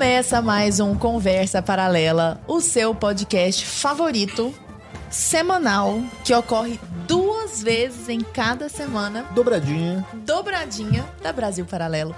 Começa mais um Conversa Paralela, o seu podcast favorito, semanal, que ocorre duas vezes em cada semana, Dobradinha. dobradinha da Brasil Paralelo.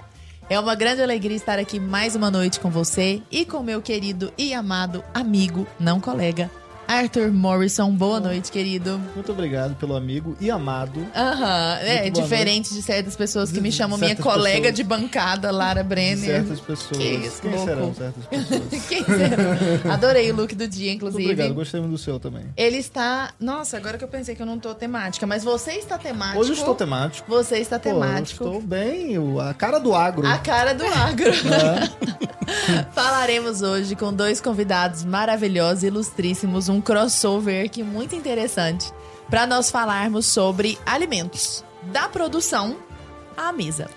É uma grande alegria estar aqui mais uma noite com você e com meu querido e amado amigo, não colega, Arthur Morrison. Boa noite, querido. Muito obrigado pelo amigo e amado. Aham, é Muito boa diferente de certas pessoas que me chamam minha colega pessoas. de bancada, Lara Brenner. certas pessoas. Que isso, Quem louco. serão certas pessoas? Quem será? Adorei o look do dia, Muito inclusive. obrigado, gostei muito do seu também. Ele está. Nossa, agora que eu pensei que eu não tô temática, mas você está temático. Hoje eu estou temático. Você está Pô, eu temático. estou bem, a cara do agro. A cara do agro. É. Falaremos hoje com dois convidados maravilhosos, ilustríssimos, um crossover que muito interessante para nós falarmos sobre alimentos, da produção à mesa.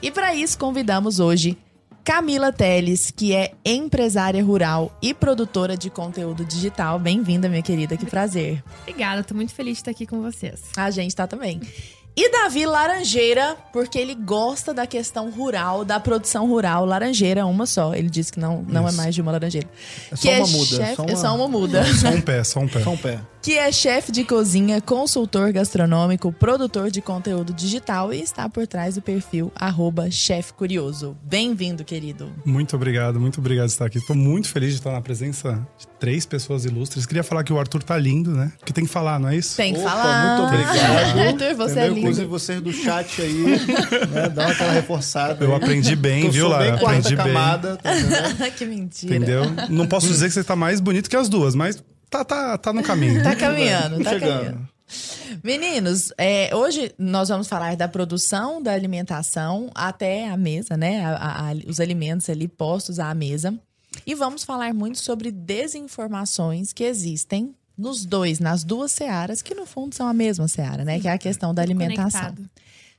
E para isso convidamos hoje Camila Teles, que é empresária rural e produtora de conteúdo digital. Bem-vinda, minha querida, que prazer. Obrigada, tô muito feliz de estar aqui com vocês. A gente tá também. E Davi Laranjeira, porque ele gosta da questão rural, da produção rural. Laranjeira, uma só. Ele disse que não, não é mais de uma laranjeira. É só que uma é muda, chefe- só É uma- só uma muda. Só um pé, só um pé. Só um pé. Que é chefe de cozinha, consultor gastronômico, produtor de conteúdo digital e está por trás do perfil arroba chefe curioso. Bem-vindo, querido. Muito obrigado, muito obrigado de estar aqui. Estou muito feliz de estar na presença de três pessoas ilustres. Queria falar que o Arthur tá lindo, né? Porque tem que falar, não é isso? Tem que Opa, falar. muito obrigado. Arthur, você Entendeu? é lindo. Inclusive vocês do chat aí, né, dá aquela reforçada. Eu aí. aprendi bem, viu, Lara? Aprendi bem. camada, tá que mentira. Entendeu? Não posso dizer que você tá mais bonito que as duas, mas tá, tá, tá no caminho. Tá caminhando, tá Chegando. caminhando. Meninos, é, hoje nós vamos falar da produção da alimentação até a mesa, né? A- a- a- os alimentos ali postos à mesa. E vamos falar muito sobre desinformações que existem nos dois, nas duas searas, que no fundo são a mesma seara, né? Que é a questão da alimentação. Conectado.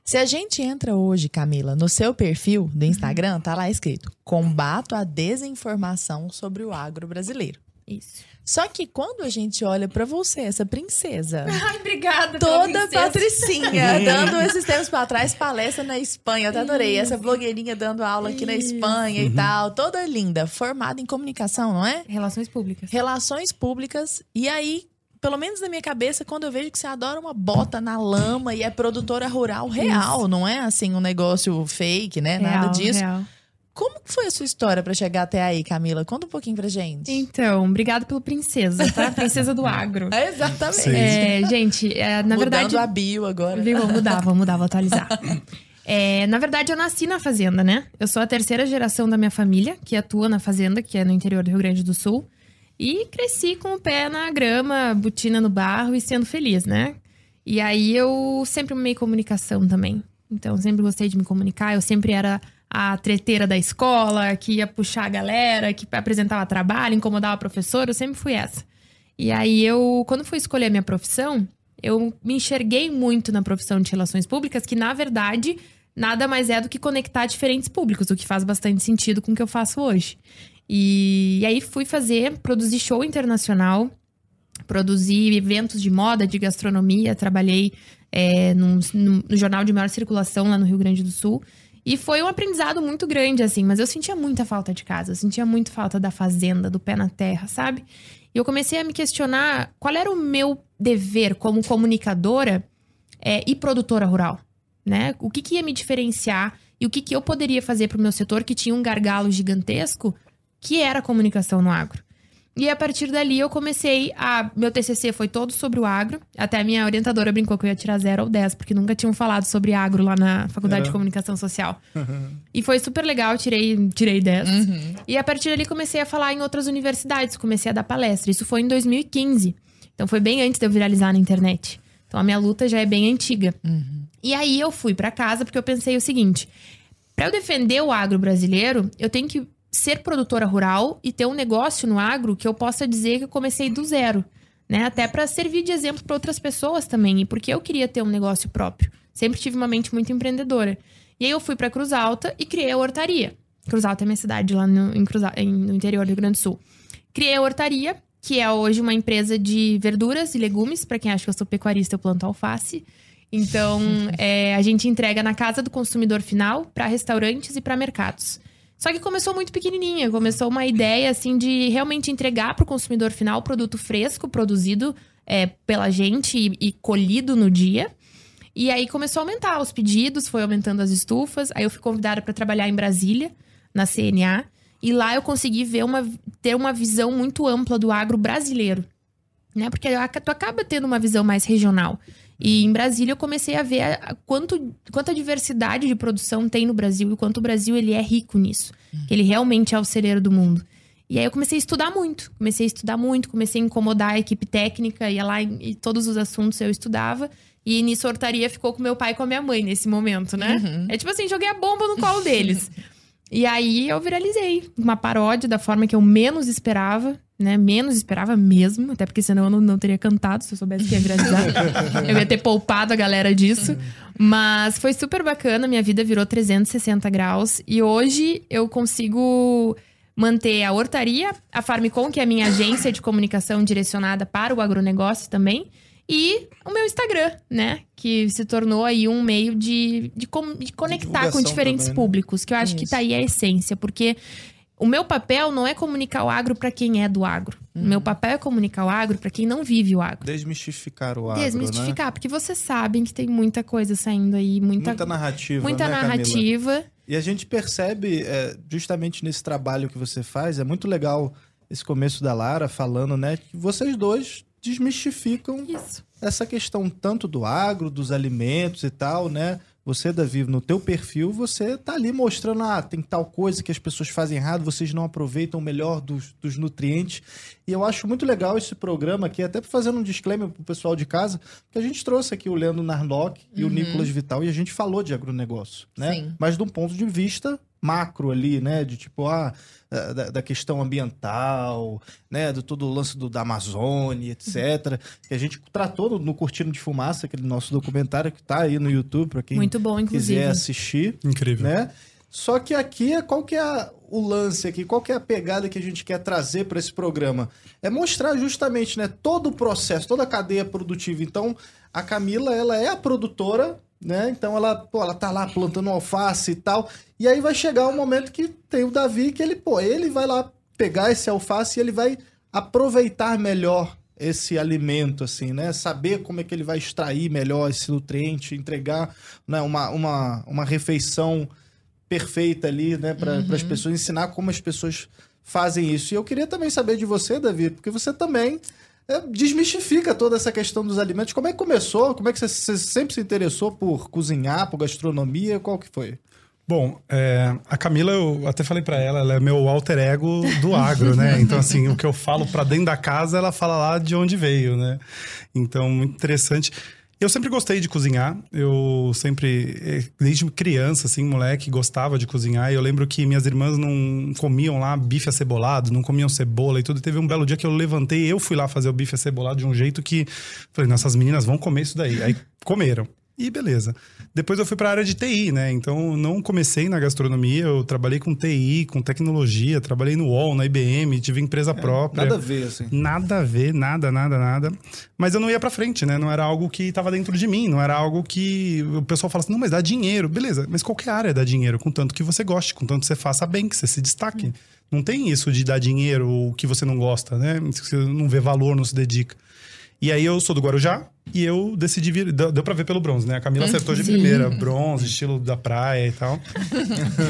Se a gente entra hoje, Camila, no seu perfil do Instagram, tá lá escrito: combato a desinformação sobre o agro brasileiro. Isso. Só que quando a gente olha pra você, essa princesa, Ai, obrigada. toda patricinha, dando esses tempos pra trás palestra na Espanha, eu até adorei. Essa blogueirinha dando aula aqui na Isso. Espanha e tal, toda linda, formada em comunicação, não é? Relações públicas. Relações públicas. E aí, pelo menos na minha cabeça, quando eu vejo que você adora uma bota na lama e é produtora rural real, não é assim um negócio fake, né? Nada Real, disso. real. Como foi a sua história pra chegar até aí, Camila? Conta um pouquinho pra gente. Então, obrigado pelo princesa, tá? Princesa do agro. É, exatamente. É, gente, é, na Mudando verdade. a bio agora. Viu? Vou mudar, vou mudar, vou atualizar. É, na verdade, eu nasci na fazenda, né? Eu sou a terceira geração da minha família que atua na fazenda, que é no interior do Rio Grande do Sul. E cresci com o pé na grama, botina no barro e sendo feliz, né? E aí eu sempre amei comunicação também. Então, sempre gostei de me comunicar. Eu sempre era a treteira da escola, que ia puxar a galera, que apresentava trabalho, incomodava a professora. Eu sempre fui essa. E aí eu, quando fui escolher a minha profissão, eu me enxerguei muito na profissão de relações públicas, que na verdade nada mais é do que conectar diferentes públicos, o que faz bastante sentido com o que eu faço hoje. E, e aí fui fazer, produzir show internacional, produzi eventos de moda, de gastronomia, trabalhei é, num- no jornal de maior circulação lá no Rio Grande do Sul. E foi um aprendizado muito grande, assim, mas eu sentia muita falta de casa, eu sentia muito falta da fazenda, do pé na terra, sabe? E eu comecei a me questionar qual era o meu dever como comunicadora é, e produtora rural, né? O que, que ia me diferenciar e o que, que eu poderia fazer para o meu setor que tinha um gargalo gigantesco, que era a comunicação no agro. E a partir dali eu comecei a. Meu TCC foi todo sobre o agro. Até a minha orientadora brincou que eu ia tirar 0 ou 10, porque nunca tinham falado sobre agro lá na Faculdade Era. de Comunicação Social. e foi super legal, tirei, tirei 10. E a partir dali comecei a falar em outras universidades, comecei a dar palestra. Isso foi em 2015. Então foi bem antes de eu viralizar na internet. Então a minha luta já é bem antiga. E aí eu fui pra casa porque eu pensei o seguinte: Para eu defender o agro brasileiro, eu tenho que ser produtora rural e ter um negócio no agro que eu possa dizer que eu comecei do zero, né? Até para servir de exemplo para outras pessoas também, e porque eu queria ter um negócio próprio. Sempre tive uma mente muito empreendedora. E aí eu fui para Cruz Alta e criei a hortaria. Cruz Alta é minha cidade lá no, em Cruz, em- no interior do Rio Grande do Sul. Criei a hortaria, que é hoje uma empresa de verduras e legumes. Para quem acha que eu sou pecuarista, eu planto alface. Então, é, a gente entrega na casa do consumidor final para restaurantes e para mercados. Só que começou muito pequenininha, começou uma ideia assim de realmente entregar para o consumidor final produto fresco, produzido é, pela gente e, e colhido no dia. E aí começou a aumentar os pedidos, foi aumentando as estufas. Aí eu fui convidada para trabalhar em Brasília, na CNA. E lá eu consegui ver uma, ter uma visão muito ampla do agro brasileiro. Né? Porque tu acaba tendo uma visão mais regional. E em Brasília eu comecei a ver a, a quanto, quanta diversidade de produção tem no Brasil e o quanto o Brasil ele é rico nisso. Que ele realmente é o celeiro do mundo. E aí eu comecei a estudar muito. Comecei a estudar muito, comecei a incomodar a equipe técnica, ia lá e, e todos os assuntos eu estudava. E nisso a hortaria ficou com meu pai e com a minha mãe nesse momento, né? Uhum. É tipo assim, joguei a bomba no colo deles. e aí eu viralizei. Uma paródia da forma que eu menos esperava, né? Menos esperava mesmo, até porque senão eu não, não teria cantado se eu soubesse que ia viralizar. eu ia ter poupado a galera disso. Mas foi super bacana, minha vida virou 360 graus. E hoje eu consigo manter a hortaria, a Farmicom, que é a minha agência de comunicação direcionada para o agronegócio também, e o meu Instagram, né? Que se tornou aí um meio de, de, com, de conectar com diferentes também, né? públicos, que eu acho Isso. que tá aí a essência, porque o meu papel não é comunicar o agro para quem é do agro. Uhum. O meu papel é comunicar o agro para quem não vive o agro. Desmistificar o agro. Desmistificar, né? porque vocês sabem que tem muita coisa saindo aí, muita, muita narrativa. Muita né, narrativa. Camila? E a gente percebe, é, justamente nesse trabalho que você faz, é muito legal esse começo da Lara falando, né, que vocês dois desmistificam Isso. essa questão tanto do agro, dos alimentos e tal, né? Você, Davi, no teu perfil, você tá ali mostrando, ah, tem tal coisa que as pessoas fazem errado, vocês não aproveitam o melhor dos, dos nutrientes. E eu acho muito legal esse programa aqui, até fazendo um disclaimer pro pessoal de casa, que a gente trouxe aqui o Leandro Narlock e uhum. o Nicolas Vital e a gente falou de agronegócio, né? Sim. Mas de um ponto de vista macro ali, né? De tipo, ah, da, da questão ambiental, né? Do todo o lance do, da Amazônia, etc. Que a gente tratou no, no Curtindo de Fumaça, aquele nosso documentário que tá aí no YouTube, para quem Muito bom, inclusive. quiser assistir. Incrível. Né? Só que aqui, é qual que é o lance aqui? Qual que é a pegada que a gente quer trazer para esse programa? É mostrar justamente, né, todo o processo, toda a cadeia produtiva. Então, a Camila, ela é a produtora né? Então ela, pô, ela tá lá plantando alface e tal. E aí vai chegar um momento que tem o Davi que ele, pô, ele vai lá pegar esse alface e ele vai aproveitar melhor esse alimento, assim, né? Saber como é que ele vai extrair melhor esse nutriente, entregar né, uma, uma, uma refeição perfeita ali, né, para uhum. as pessoas, ensinar como as pessoas fazem isso. E eu queria também saber de você, Davi, porque você também desmistifica toda essa questão dos alimentos. Como é que começou? Como é que você, você sempre se interessou por cozinhar, por gastronomia? Qual que foi? Bom, é, a Camila, eu até falei para ela, ela é meu alter ego do agro, né? Então, assim, o que eu falo para dentro da casa, ela fala lá de onde veio, né? Então, muito interessante. Eu sempre gostei de cozinhar. Eu sempre, eh, desde criança, assim, moleque, gostava de cozinhar. E eu lembro que minhas irmãs não comiam lá bife acebolado, não comiam cebola e tudo. E teve um belo dia que eu levantei, eu fui lá fazer o bife acebolado de um jeito que falei, nossas meninas vão comer isso daí. Aí comeram. E beleza. Depois eu fui para a área de TI, né? Então não comecei na gastronomia, eu trabalhei com TI, com tecnologia, trabalhei no UOL, na IBM, tive empresa é, própria. Nada a ver, assim. Nada a ver, nada, nada, nada. Mas eu não ia para frente, né? Não era algo que estava dentro de mim, não era algo que o pessoal fala assim: "Não, mas dá dinheiro". Beleza, mas qualquer área dá dinheiro, contanto que você goste, contanto que você faça bem, que você se destaque. Hum. Não tem isso de dar dinheiro o que você não gosta, né? Você não vê valor, não se dedica. E aí eu sou do Guarujá, e eu decidi vir. Deu, deu pra ver pelo bronze, né? A Camila acertou de Sim. primeira. Bronze, estilo da praia e tal.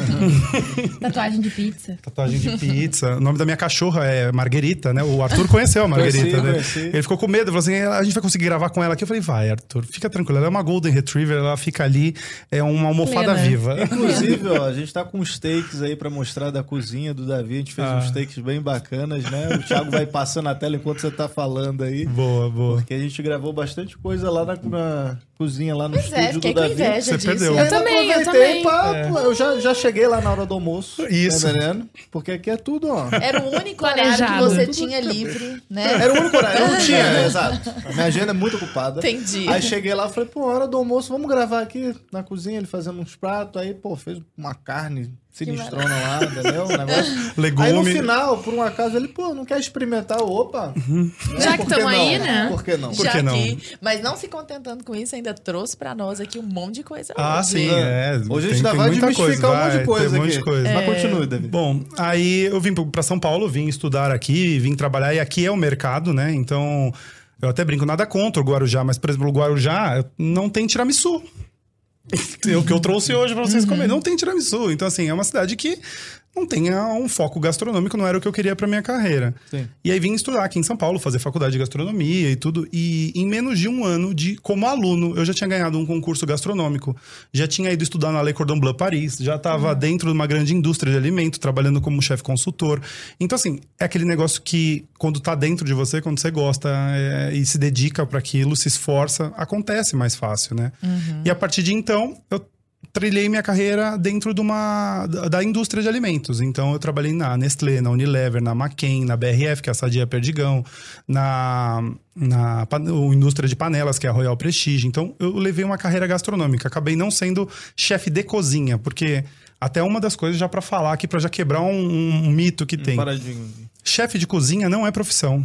Tatuagem de pizza. Tatuagem de pizza. O nome da minha cachorra é Marguerita, né? O Arthur conheceu a Marguerita, conheci, né? Conheci. Ele ficou com medo, falou assim: a gente vai conseguir gravar com ela aqui. Eu falei, vai, Arthur, fica tranquilo. Ela é uma Golden Retriever, ela fica ali, é uma almofada Plena. viva. Inclusive, ó, a gente tá com uns takes aí pra mostrar da cozinha do Davi. A gente fez ah. uns takes bem bacanas, né? O Thiago vai passando a tela enquanto você tá falando aí. Boa, boa. Porque a gente gravou bastante coisa lá na na cozinha lá no pois é, estúdio é, do Davi. Inveja Você disso. perdeu. Eu, também, eu também. Pra, é. Eu já, já cheguei lá na hora do almoço. Isso. Né, porque aqui é tudo, ó. Era o único horário que você tinha livre, né? Era o único horário. Eu não tinha, né? Exato. A minha agenda é muito ocupada. Entendi. Aí cheguei lá e falei, pô, hora do almoço, vamos gravar aqui na cozinha, ele fazendo uns pratos. Aí, pô, fez uma carne sinistrona lá, entendeu? Um negócio. Legume. Aí no final, por um acaso, ele, pô, não quer experimentar? Opa! Né? Já que não? aí, né? Por que não? Por Já que não? que- mas não se contentando com isso, ainda trouxe pra nós aqui um monte de coisa. Ah, hoje. sim, é. Hoje a gente ainda vai muita desmistificar um monte de vai, coisa tem um monte aqui. de coisa. Mas continue, David. Bom, aí eu vim para São Paulo, vim estudar aqui, vim trabalhar, e aqui é o mercado, né? Então, eu até brinco, nada contra o Guarujá, mas, por exemplo, o Guarujá não tem tiramisu. É o que eu trouxe hoje para vocês comerem. Não tem tiramisu. Então, assim, é uma cidade que não tem ah, um foco gastronômico, não era o que eu queria para minha carreira. Sim. E aí vim estudar aqui em São Paulo, fazer faculdade de gastronomia e tudo. E em menos de um ano, de como aluno, eu já tinha ganhado um concurso gastronômico. Já tinha ido estudar na Le Cordon Bleu Paris. Já estava dentro de uma grande indústria de alimento, trabalhando como chefe consultor. Então, assim, é aquele negócio que quando tá dentro de você, quando você gosta é, e se dedica para aquilo, se esforça, acontece mais fácil, né? E a partir de então, eu trilhei minha carreira dentro de uma da, indústria de alimentos. Então eu trabalhei na Nestlé, na Unilever, na McCain, na BRF, que é a Sadia Perdigão, na na indústria de panelas, que é a Royal Prestige. Então eu levei uma carreira gastronômica. Acabei não sendo chefe de cozinha, porque até uma das coisas já para falar aqui para já quebrar um, um mito que tem. Paradinho. Chefe de cozinha não é profissão.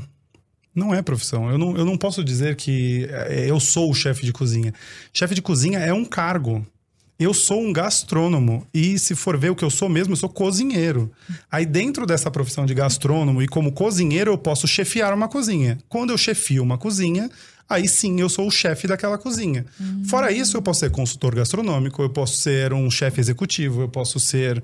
Não é profissão. Eu não, eu não posso dizer que é, eu sou o chefe de cozinha. Chefe de cozinha é um cargo. Eu sou um gastrônomo. E se for ver o que eu sou mesmo, eu sou cozinheiro. Aí, dentro dessa profissão de gastrônomo e como cozinheiro, eu posso chefiar uma cozinha. Quando eu chefio uma cozinha, aí sim eu sou o chefe daquela cozinha. Fora isso, eu posso ser consultor gastronômico, eu posso ser um chefe executivo, eu posso ser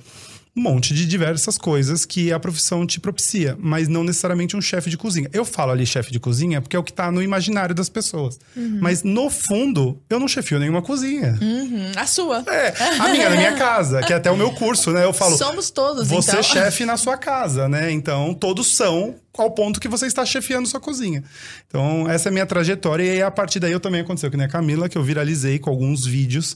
um monte de diversas coisas que a profissão te propicia, mas não necessariamente um chefe de cozinha. Eu falo ali chefe de cozinha porque é o que tá no imaginário das pessoas. Mas no fundo, eu não chefio nenhuma cozinha. Hum, a sua. É, a minha, na minha casa, que é até o meu curso, né? Eu falo, Somos todos, você então. é chefe na sua casa, né? Então, todos são ao ponto que você está chefiando sua cozinha. Então, essa é a minha trajetória. E a partir daí, eu também aconteceu que nem a Camila, que eu viralizei com alguns vídeos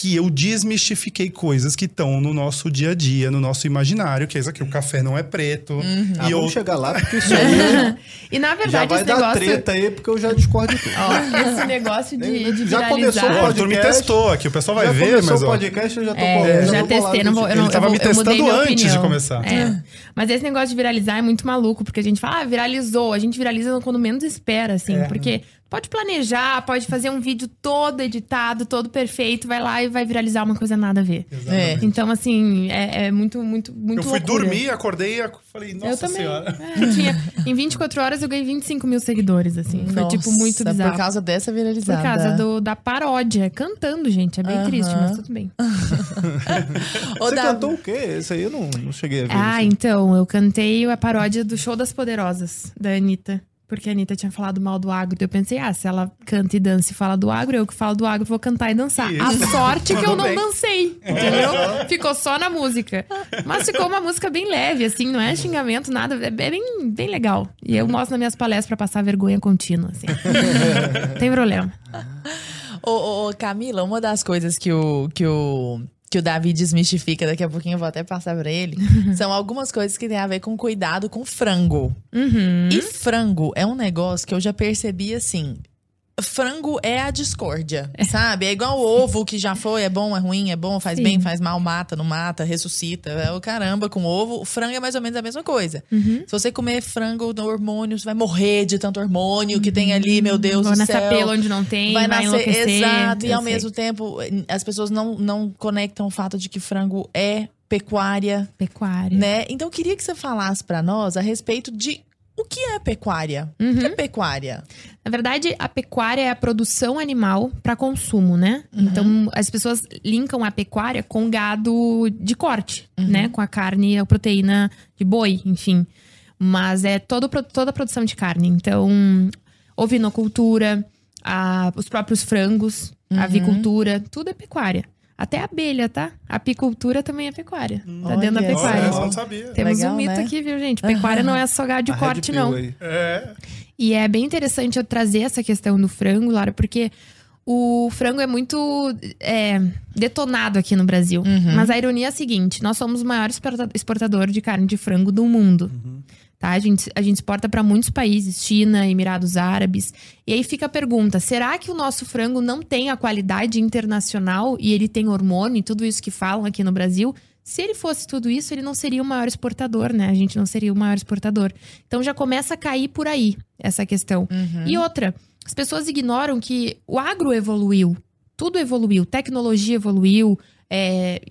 que eu desmistifiquei coisas que estão no nosso dia a dia, no nosso imaginário, que é isso aqui, o café não é preto. Uhum. Ah, E eu... vamos chegar lá, porque isso aí E na já verdade, vai esse dar negócio. treta aí, porque eu já discordo de tudo. Ó, esse negócio de, de Já começou o Arthur me podcast. testou aqui, o pessoal vai já ver, começou mas o ó, podcast, eu já tô É, eu já já testei, não vou, eu não, Ele tava eu, me vou- eu testando antes de começar. É. Mas esse negócio de viralizar é muito maluco, porque a gente fala, ah, viralizou. A gente viraliza quando menos espera, assim. É. Porque pode planejar, pode fazer um vídeo todo editado, todo perfeito, vai lá e vai viralizar uma coisa nada a ver. É. Então, assim, é, é muito, muito, muito eu fui loucura. dormir, acordei e falei, nossa eu também. senhora. É, eu tinha, em em horas eu ganhei 25 mil seguidores, assim. Foi, tipo, muito Nossa, bizarro. Por causa dessa viralizada. Por causa do, da paródia, cantando, gente. É bem Aham. triste, mas tudo bem. Você Davi, cantou o quê? Esse aí eu não, não cheguei a ver. Ah, isso. então, eu cantei a paródia do Show das Poderosas, da Anitta. Porque a Anitta tinha falado mal do agro. Eu pensei, ah, se ela canta e dança e fala do agro, eu que falo do agro vou cantar e dançar. Isso. A sorte que eu não bem. dancei, entendeu? Ficou só na música. Mas ficou uma música bem leve, assim, não é xingamento, nada. É bem, bem legal. E eu mostro nas minhas palestras pra passar vergonha contínua, assim. Não Tem problema. Ô, ô, ô, Camila, uma das coisas que o, que o, que o Davi desmistifica, daqui a pouquinho eu vou até passar pra ele, são algumas coisas que tem a ver com cuidado com frango. Uhum. E frango é um negócio que eu já percebi assim. Frango é a discórdia, sabe? É igual o ovo que já foi, é bom, é ruim, é bom, faz Sim. bem, faz mal, mata, não mata, ressuscita. É o caramba com ovo. O frango é mais ou menos a mesma coisa. Uhum. Se você comer frango no hormônio, você vai morrer de tanto hormônio que tem ali, meu Deus Vou do nascer céu pelo onde não tem, vai, vai nascer exato e ao sei. mesmo tempo as pessoas não, não conectam o fato de que frango é pecuária, Pecuária. né? Então eu queria que você falasse pra nós a respeito de o que é pecuária? O que é pecuária? Na verdade, a pecuária é a produção animal para consumo, né? Uhum. Então, as pessoas linkam a pecuária com gado de corte, Uhum. né? Com a carne, a proteína de boi, enfim. Mas é todo, toda a produção de carne. Então, ovinocultura, a- os próprios frangos, Uhum. a avicultura, tudo é pecuária. Até a abelha, tá? A apicultura também é pecuária. Tá dentro da Olha Olha, pecuária. essa eu não sabia. Temos Legal, um mito né? aqui, viu, gente? Pecuária não é só gado de A corte, não. aí. É. E é bem interessante eu trazer essa questão do frango, Lara, porque o frango é muito é, detonado aqui no Brasil. Mas a ironia é a seguinte: nós somos o maior exporta- exportador de carne de frango do mundo. Tá? A, gente, a gente exporta para muitos países, China, Emirados Árabes. E aí fica a pergunta: será que o nosso frango não tem a qualidade internacional e ele tem hormônio e tudo isso que falam aqui no Brasil? Se ele fosse tudo isso, ele não seria o maior exportador, né? A gente não seria o maior exportador. Então já começa a cair por aí essa questão. E outra, as pessoas ignoram que o agro evoluiu, tudo evoluiu, tecnologia evoluiu, é,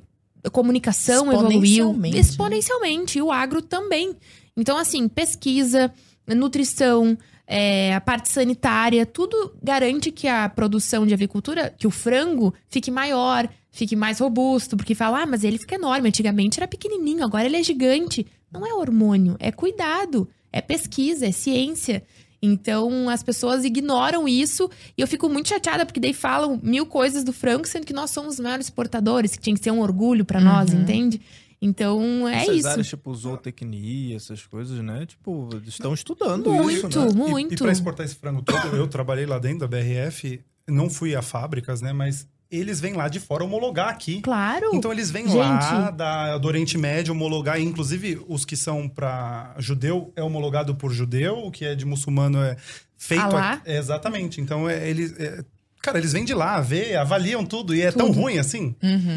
comunicação evoluiu Exponencialmente. exponencialmente, e o agro também. Então, assim, pesquisa, nutrição, é, a parte sanitária, tudo garante que a produção de avicultura, que o frango fique maior, fique mais robusto, porque fala, ah, mas ele fica enorme. Antigamente era pequenininho, agora ele é gigante. Não é hormônio, é cuidado, é pesquisa, é ciência. Então as pessoas ignoram isso e eu fico muito chateada porque daí falam mil coisas do frango, sendo que nós somos os maiores exportadores, que tinha que ser um orgulho pra nós, entende? Então é Essas isso. áreas, tipo, zootecnia, essas coisas, né? Tipo, estão estudando Muito, isso, né? E- muito. E, para exportar esse frango todo, eu trabalhei lá dentro da BRF, não fui a fábricas, né? Mas eles vêm lá de fora homologar aqui. Claro. Então eles vêm Gente. lá da, do Oriente Médio homologar, inclusive os que são para judeu é homologado por judeu, o que é de muçulmano é feito. Aqui- é, exatamente. Então é, eles. é- cara, eles vêm de lá, vê, avaliam tudo e é tão Tudo. ruim assim.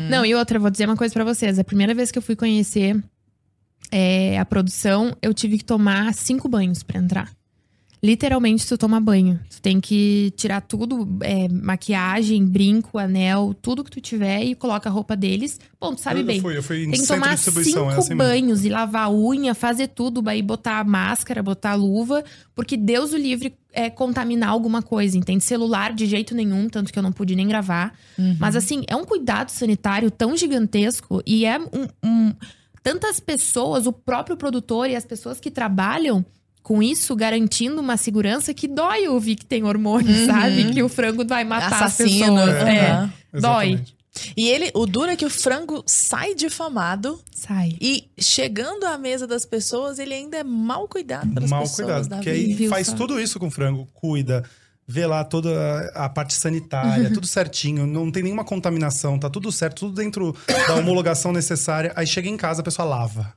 Não, e outra, eu vou dizer uma coisa pra vocês. A primeira vez que eu fui conhecer é, a produção, eu tive que tomar cinco banhos pra entrar. Literalmente, tu toma banho. Tu tem que tirar tudo, é, maquiagem, brinco, anel, tudo que tu tiver e coloca a roupa deles. Bom, tu sabe eu, bem. Eu fui, eu fui em Tem que tomar distribuição, cinco é assim mesmo. banhos e lavar a unha, fazer tudo, aí botar máscara, botar luva, porque Deus o livre é contaminar alguma coisa, entende? Celular de jeito nenhum, tanto que eu não pude nem gravar. Mas assim, é um cuidado sanitário tão gigantesco e é um, um- tantas pessoas, o próprio produtor e as pessoas que trabalham com isso, garantindo uma segurança que dói ouvir que tem hormônio, sabe? Que o frango vai matar Assassino. as pessoas. É. Dói. Exatamente. E ele, o duro é que o frango sai difamado Sai. e chegando à mesa das pessoas, ele ainda é mal cuidado pelas Mal pessoas. cuidado. Davi. Porque aí Viu faz só? tudo isso com o frango, cuida, vê lá toda a parte sanitária, tudo certinho, não tem nenhuma contaminação, tá tudo certo, tudo dentro da homologação necessária. Aí chega em casa, a pessoa lava.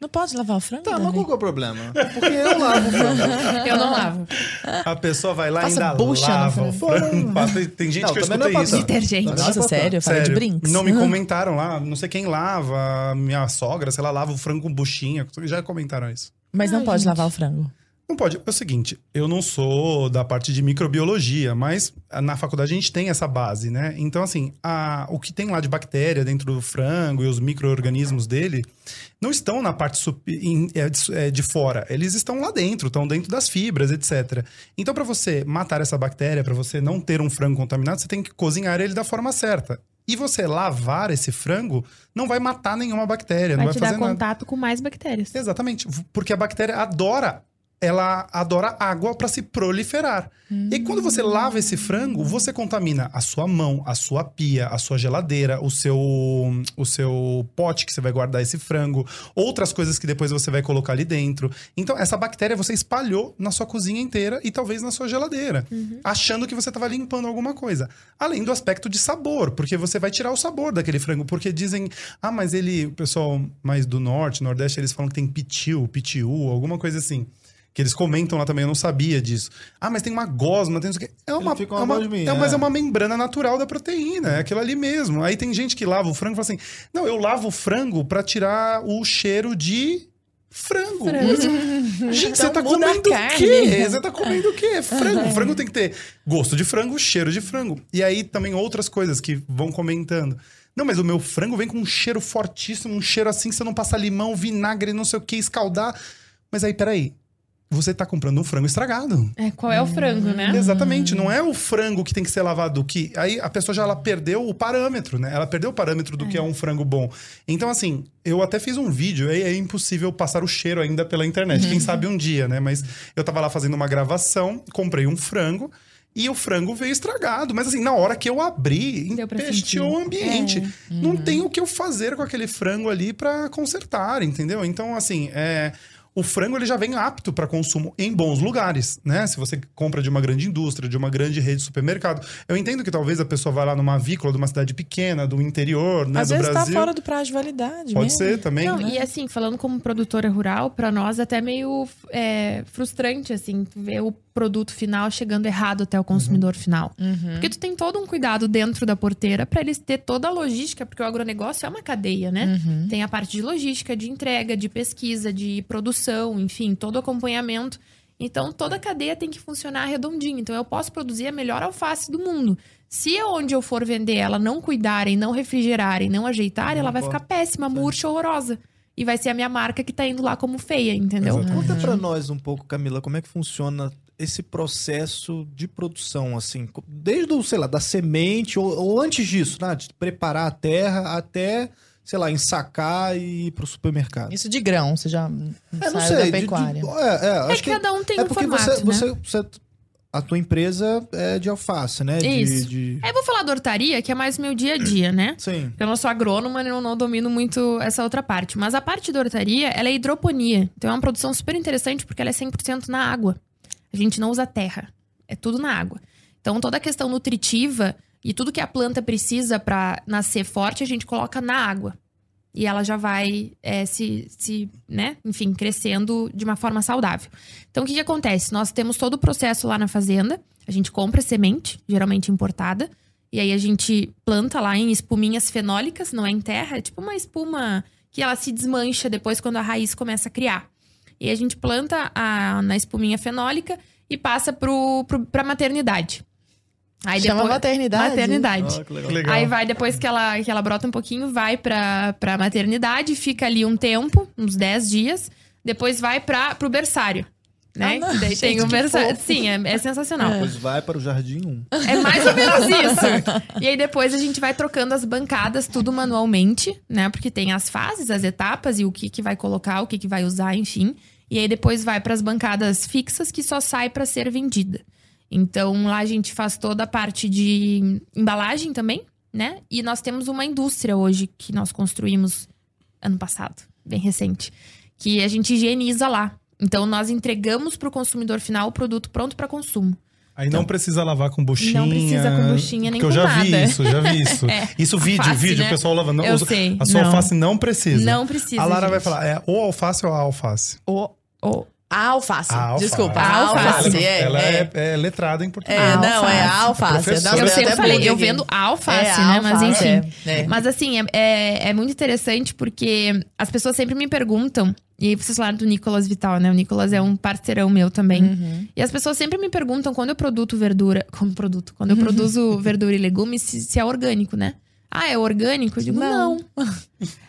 Não pode lavar o frango? Tá, mas qual que é o problema? Porque eu lavo o frango. Eu não lavo. A pessoa vai lá e ainda bucha no lava o frango. Tem gente Não, que eu é escutei pra isso. Detergente. Não, Nossa, sério? Fala de Sério, brinks. não me comentaram lá, não sei quem lava, minha sogra, sei lá, lava o frango com buchinha, já comentaram isso. Mas não Ai, pode gente. lavar o frango. Não pode. É o seguinte, eu não sou da parte de microbiologia, mas na faculdade a gente tem essa base, né? Então, assim, a- o que tem lá de bactéria dentro do frango e os micro-organismos dele não estão na parte sup- em- é, de, é, de fora. Eles estão lá dentro, estão dentro das fibras, etc. Então, para você matar essa bactéria, para você não ter um frango contaminado, você tem que cozinhar ele da forma certa. E você lavar esse frango não vai matar nenhuma bactéria, Vai não te vai dar fazer nada. contato com mais bactérias. Exatamente, porque a bactéria adora, ela adora água para se proliferar. E quando você lava esse frango, você contamina a sua mão, a sua pia, a sua geladeira, o seu o seu pote que você vai guardar esse frango, outras coisas que depois você vai colocar ali dentro. Então essa bactéria você espalhou na sua cozinha inteira e talvez na sua geladeira, achando que você estava limpando alguma coisa. Além do aspecto de sabor, porque você vai tirar o sabor daquele frango, porque dizem, ah, mas ele, o pessoal mais do norte, nordeste, eles falam que tem pitiu, pitiu, alguma coisa assim. Que eles comentam lá também, eu não sabia disso. Ah, mas tem uma gosma, tem não sei o quê. É uma, fica é uma gosminha, é, mas é. é uma membrana natural da proteína, é aquilo ali mesmo. Aí tem gente que lava o frango e fala assim: não, eu lavo o frango pra tirar o cheiro de frango. Mas, gente, você Então tá muda a comendo o quê? Você tá comendo o quê? É frango. O frango tem que ter gosto de frango, cheiro de frango. E aí também outras coisas que vão comentando. Não, mas o meu frango vem com um cheiro fortíssimo, um cheiro assim, que você não passa limão, vinagre, não sei o que, escaldar. Mas aí, peraí. Você tá comprando um frango estragado. É, qual é o frango, né? Exatamente, não é o frango que tem que ser lavado que aí a pessoa já ela perdeu o parâmetro, né? Ela perdeu o parâmetro do que é um frango bom. Então assim, eu até fiz um vídeo, é, é impossível passar o cheiro ainda pela internet, quem sabe um dia, né? Mas eu tava lá fazendo uma gravação, comprei um frango e o frango veio estragado, mas assim, na hora que eu abri, empesteou o ambiente. É. Não tem o que eu fazer com aquele frango ali pra consertar, entendeu? Então assim, é o frango ele já vem apto para consumo em bons lugares, né? Se você compra de uma grande indústria, de uma grande rede de supermercado. Eu entendo que talvez a pessoa vá lá numa avícola de uma cidade pequena, do interior, né, Às do vezes Brasil. tá fora do prazo de validade Pode mesmo. ser também. Não, né? e assim, falando como produtora rural, pra nós até meio é, frustrante, assim, tu ver o produto final chegando errado até o consumidor final. Porque tu tem todo um cuidado dentro da porteira para eles ter toda a logística, porque o agronegócio é uma cadeia, né? Tem a parte de logística, de entrega, de pesquisa, de produção, enfim, todo o acompanhamento. Então, toda a cadeia tem que funcionar redondinho. Então, eu posso produzir a melhor alface do mundo. Se onde eu for vender ela não cuidarem, não refrigerarem, não ajeitarem, ela vai ficar péssima, murcha, horrorosa. E vai ser a minha marca que tá indo lá como feia, entendeu? Exatamente. Conta pra nós um pouco, Camila, como é que funciona esse processo de produção, assim, desde o, sei lá, da semente, ou, ou antes disso, né? De preparar a terra até, sei lá, ensacar e ir pro supermercado. Isso de grão, você já É, não sei. da de- de- pecuária. é, é, É que que cada um tem é um porque formato, você, né? você, você- a tua empresa é de alface, né? De- Isso. De, Aí eu vou falar da hortaria, que é mais meu dia a dia, né? Sim. Porque eu não sou agrônoma e eu não domino muito essa outra parte. Mas a parte da hortaria, ela é hidroponia. Então é uma produção super interessante porque ela é 100% na água. A gente não usa terra. É tudo na água. Então toda a questão nutritiva e tudo que a planta precisa para nascer forte, a gente coloca na água. E ela já vai é, se, se, né, enfim, crescendo de uma forma saudável. Então, o que, que acontece? Nós temos todo o processo lá na fazenda. A gente compra semente, geralmente importada. E aí a gente planta lá em espuminhas fenólicas, não é em terra. É tipo uma espuma que ela se desmancha depois quando a raiz começa a criar. E a gente planta a- na espuminha fenólica e passa pro, pro, pra maternidade. Aí Chama maternidade? Maternidade. Ah, que legal. Que legal. Aí vai, depois que ela, que ela brota um pouquinho, vai pra, pra maternidade, fica ali um tempo, uns 10 dias. Depois vai pra, pro berçário. Né? Ah, daí tem o fofo. Sim, é, é sensacional. Depois vai para o Jardim 1. É mais ou menos isso. E aí depois a gente vai trocando as bancadas, tudo manualmente, né? Porque tem as fases, as etapas e o que, que vai colocar, o que, que vai usar, enfim. E aí depois vai para as bancadas fixas que só sai para ser vendida. Então lá a gente faz toda a parte de embalagem também, né? E nós temos uma indústria hoje que nós construímos ano passado, bem recente, que a gente higieniza lá. Então nós entregamos para o consumidor final o produto pronto para consumo. Aí não precisa lavar com buchinha. Não precisa com buchinha nem porque com eu já vi nada. isso, já vi isso. É, isso vídeo, alface, vídeo, né? o pessoal lavando. Eu sei, A sua não. alface não precisa. Não precisa. A Lara vai gente. falar, é ou alface ou a alface? O, Oh, a alface. A alface. Desculpa, A a alface. alface. é, ela é. é, é letrada em português. É, A não, é a alface. alface. Não, eu sempre falei, eu aqui. vendo alface, É, né? Mas alface, enfim. é, é. Mas assim, é, é, é muito interessante porque as pessoas sempre me perguntam, e vocês falaram do Nicolas Vital, né? O Nicolas é um parceirão meu também. Uhum. E as pessoas sempre me perguntam quando eu produzo verdura, como produto, quando eu produzo verdura e legumes, se, se é orgânico, né? Ah, é orgânico? Eu digo, Não. não.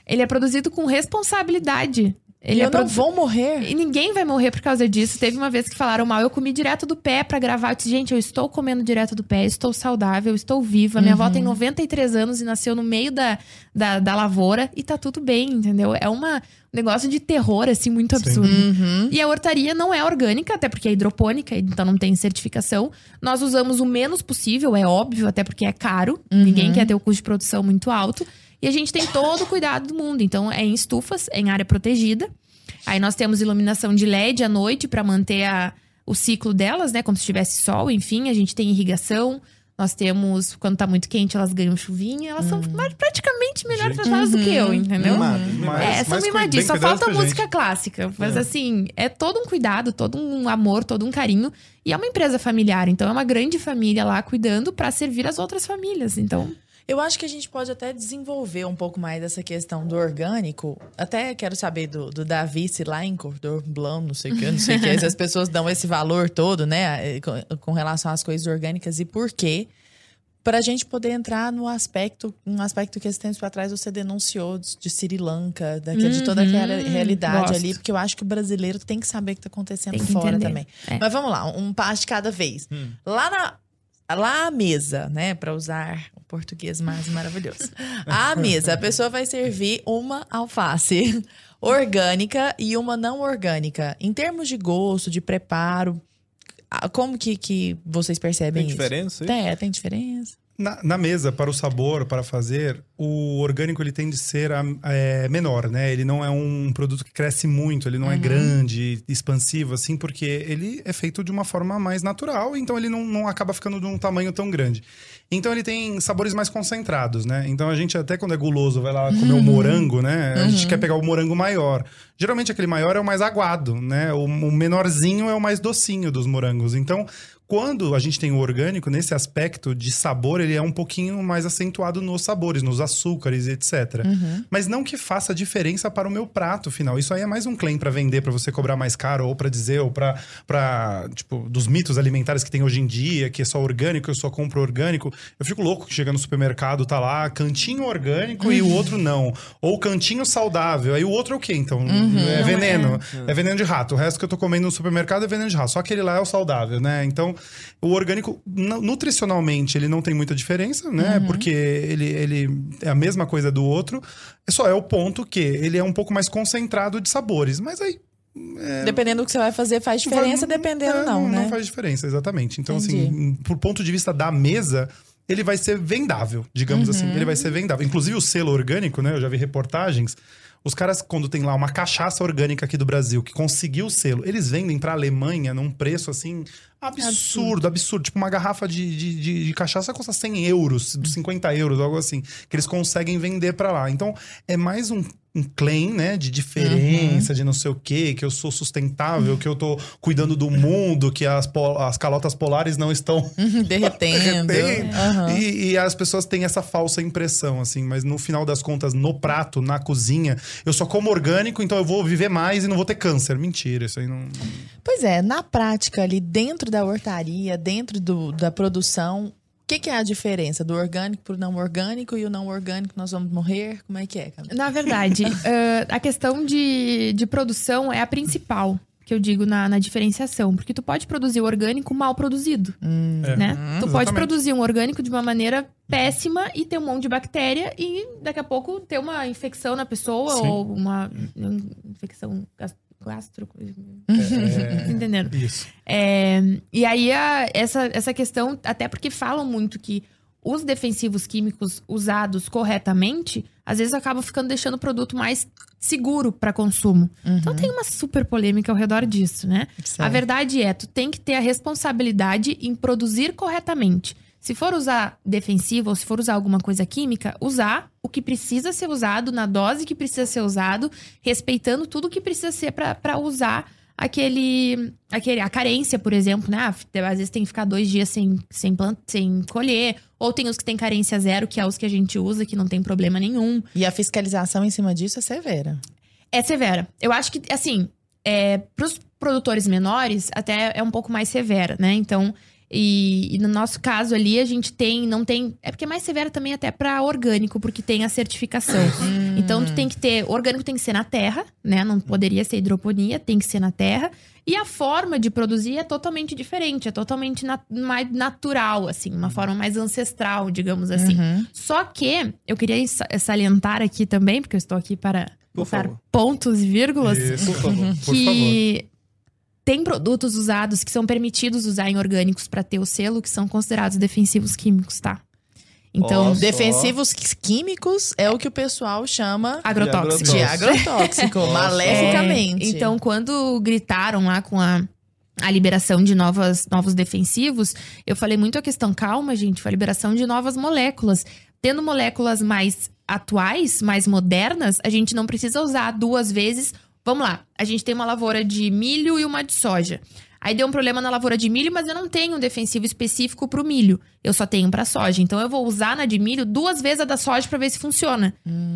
Ele é produzido com responsabilidade. Ele eu é não produ- vou morrer. E ninguém vai morrer por causa disso. Teve uma vez que falaram mal, eu comi direto do pé pra gravar. Eu disse, gente, eu estou comendo direto do pé, estou saudável, estou viva. Minha avó tem 93 anos e nasceu no meio da, da, da lavoura e tá tudo bem, entendeu? É uma, um negócio de terror, assim, muito absurdo. Uhum. E a hortaria não é orgânica, até porque é hidropônica, então não tem certificação. Nós usamos o menos possível, é óbvio, até porque é caro. Ninguém quer ter o custo de produção muito alto. E a gente tem todo o cuidado do mundo. Então, é em estufas, é em área protegida. Aí nós temos iluminação de LED à noite para manter a- o ciclo delas, né? Como se tivesse sol, enfim. A gente tem irrigação. Nós temos, quando tá muito quente, elas ganham chuvinha. Elas são mais- praticamente melhor Gente. tratadas do que eu, entendeu? Mimadas, Mas-. É, são mimadinhos, só falta música clássica. Mas assim, é todo um cuidado, todo um amor, todo um carinho. E é uma empresa familiar, então é uma grande família lá cuidando pra servir as outras famílias. Então, Eu acho que a gente pode até desenvolver um pouco mais essa questão do orgânico. Até quero saber do, do Davi, se lá em Cordor Blanc, não sei o que, não sei o que, se as pessoas dão esse valor todo, né, com, com relação às coisas orgânicas e por quê. Para a gente poder entrar no aspecto, um aspecto que esse tempo para trás você denunciou de, de Sri Lanka, daquele, de toda aquela Uhum, realidade gosto. ali, porque eu acho que o brasileiro tem que saber o que está acontecendo que fora entender. também. É. Mas vamos lá, um passo de cada vez. Lá na lá à mesa, né, para usar português mais maravilhoso. À mesa, a pessoa vai servir uma alface orgânica e uma não orgânica. Em termos de gosto, de preparo, como que, que vocês percebem Tem isso? diferença? Tem, tem diferença. Na, na mesa, para o sabor, para fazer, o orgânico ele tende a ser a- é, menor, né? Ele não é um produto que cresce muito, ele não é grande, expansivo, assim, porque ele é feito de uma forma mais natural, então ele não, não acaba ficando de um tamanho tão grande. Então ele tem sabores mais concentrados, né? Então a gente, até quando é guloso, vai lá comer o morango, né? A gente quer pegar o morango maior. Geralmente aquele maior é o mais aguado, né? O, o menorzinho é o mais docinho dos morangos. Então, quando a gente tem o orgânico, nesse aspecto de sabor, ele é um pouquinho mais acentuado nos sabores, nos açúcares, etc. Mas não que faça diferença para o meu prato final. Isso aí é mais um claim para vender, para você cobrar mais caro, ou para dizer, ou para, tipo, dos mitos alimentares que tem hoje em dia, que é só orgânico, eu só compro orgânico. Eu fico louco que chega no supermercado, tá lá, cantinho orgânico e o outro não. Ou cantinho saudável. Aí o outro é o quê, então? É veneno. É. veneno de rato. O resto que eu tô comendo no supermercado é veneno de rato. Só aquele lá é o saudável, né? Então, o orgânico, nu- nutricionalmente, ele não tem muita diferença, né? Porque ele, ele é a mesma coisa do outro. Só é o ponto que ele é um pouco mais concentrado de sabores. Mas aí Dependendo do que você vai fazer, faz diferença, vai- dependendo é, não, né? Não faz diferença, exatamente. Então, Entendi. assim, por ponto de vista da mesa, ele vai ser vendável, digamos assim. Uhum. Ele vai ser vendável. Inclusive o selo orgânico, né? Eu já vi reportagens. Os caras, quando tem lá uma cachaça orgânica aqui do Brasil, que conseguiu o selo, eles vendem pra Alemanha num preço, assim, absurdo, absurdo. Tipo, uma garrafa de, de, de- de cachaça custa 100 euros, 50 euros, algo assim. Que eles conseguem vender pra lá. Então, é mais um, um claim, né? De diferença, de não sei o quê, que eu sou sustentável, que eu tô cuidando do mundo, que as, po- as calotas polares não estão Derretendo. derretendo. Aham. E, e as pessoas têm essa falsa impressão, assim, mas no final das contas, no prato, na cozinha, eu só como orgânico, então eu vou viver mais e não vou ter câncer. Mentira, isso aí não. Pois é, na prática ali, dentro da hortaria, dentro do- da produção, o que, que é a diferença do orgânico pro não orgânico e o não orgânico nós vamos morrer? Como é que é, Camila? Na verdade, eh, a questão de, de produção é a principal que eu digo na, na diferenciação. Porque tu pode produzir o orgânico mal produzido, É. né? tu pode exatamente. produzir um orgânico de uma maneira péssima e ter um monte de bactéria e daqui a pouco ter uma infecção na pessoa Sim. ou uma um, infecção gastro... É, Entendendo? Isso. É, e aí, a- essa, essa questão, até porque falam muito que os defensivos químicos usados corretamente, às vezes acabam ficando deixando o produto mais seguro para consumo. Então tem uma super polêmica ao redor disso, né? A verdade é, tu tem que ter a responsabilidade em produzir corretamente. Se for usar defensivo ou se for usar alguma coisa química, usar o que precisa ser usado, na dose que precisa ser usado, respeitando tudo que precisa ser para usar aquele, aquele. A carência, por exemplo, né? Ah, Às vezes tem que ficar dois dias sem, sem, plant, sem colher. Ou tem os que tem carência zero, que é os que a gente usa, que não tem problema nenhum E a fiscalização em cima disso é severa. é severa. Eu acho que, assim, é, para os produtores menores, até é um pouco mais severa, né? Então, e, e no nosso caso ali, a gente tem, não tem. É porque é mais severa também até para orgânico, porque tem a certificação. Então, tu tem que ter. Orgânico tem que ser na terra, né? Não poderia ser hidroponia, tem que ser na terra. E a forma de produzir é totalmente diferente, é totalmente na- mais natural, assim, uma forma mais ancestral, digamos assim. Uhum. Só que eu queria sa- salientar aqui também, porque eu estou aqui para Por botar favor. pontos e vírgulas, Isso. Por favor. Por favor. que tem produtos usados que são permitidos usar em orgânicos para ter o selo, que são considerados defensivos químicos, tá? Então, só. Defensivos químicos é o que o pessoal chama agrotóxico. de Agrotóxico. Nossa. maleficamente. É, então, quando gritaram lá com a, a liberação de novas, novos defensivos, eu falei muito a questão, calma, gente, foi a liberação de novas moléculas. Tendo moléculas mais atuais, mais modernas, a gente não precisa usar duas vezes. Vamos lá, a gente tem uma lavoura de milho e uma de soja. Aí deu um problema na lavoura de milho, mas eu não tenho um defensivo específico pro milho. Eu só tenho pra soja. Então eu vou usar na de milho duas vezes a da soja pra ver se funciona.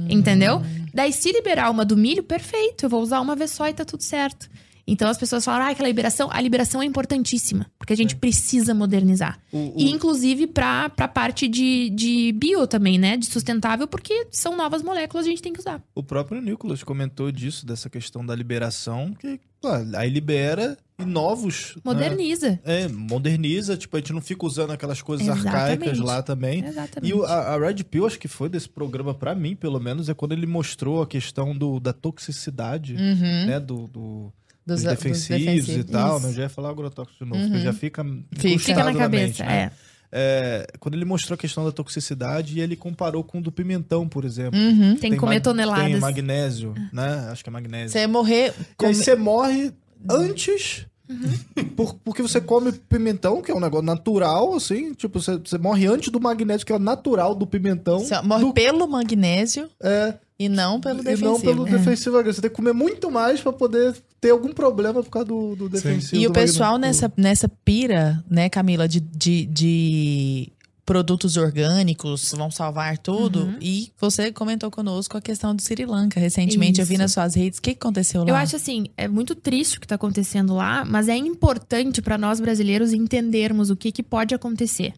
Entendeu? Daí, se liberar uma do milho, perfeito. Eu vou usar uma vez só e tá tudo certo. Então as pessoas falam, ah, aquela liberação. A liberação é importantíssima, porque a gente precisa modernizar. O- o- E inclusive pra, pra parte de, de bio também, né? De sustentável, porque são novas moléculas, a gente tem que usar. O próprio Nicolas comentou disso, dessa questão da liberação, que pô, aí libera e novos. né? Moderniza. É, moderniza, tipo, a gente não fica usando aquelas coisas Exatamente. arcaicas lá também. Exatamente. E a, a Red Pill, acho que foi desse programa, pra mim, pelo menos, é quando ele mostrou a questão do, da toxicidade, Uhum. né? Do, do- Dos- dos dos defensivos, defensivos, e tal. isso. né? Eu já ia falar agrotóxico de novo, porque já fica Fica na cabeça, mente, né? é. é, quando ele mostrou a questão da toxicidade, ele comparou com o do pimentão, por exemplo. Uhum. Tem que comer toneladas. Tem magnésio, né? Acho que é magnésio. Você ia morrer. E come- você morre antes. Uhum. por- porque você come pimentão, que é um negócio natural, assim. Tipo, você, você morre antes do magnésio, que é o natural do pimentão. Você morre do- pelo magnésio é, e não pelo e defensivo. não pelo defensivo agressivo. Você tem que comer muito mais pra poder ter algum problema por causa do, do defensivo. E o do pessoal magnésio. nessa, nessa pira, né, Camila, de, de, de produtos orgânicos vão salvar tudo. Uhum. E você comentou conosco a questão do Sri Lanka recentemente. Eu vi Isso. nas suas redes. O que que aconteceu lá? Eu acho assim, é muito triste o que está acontecendo lá, mas é importante para nós brasileiros entendermos o que, que pode acontecer.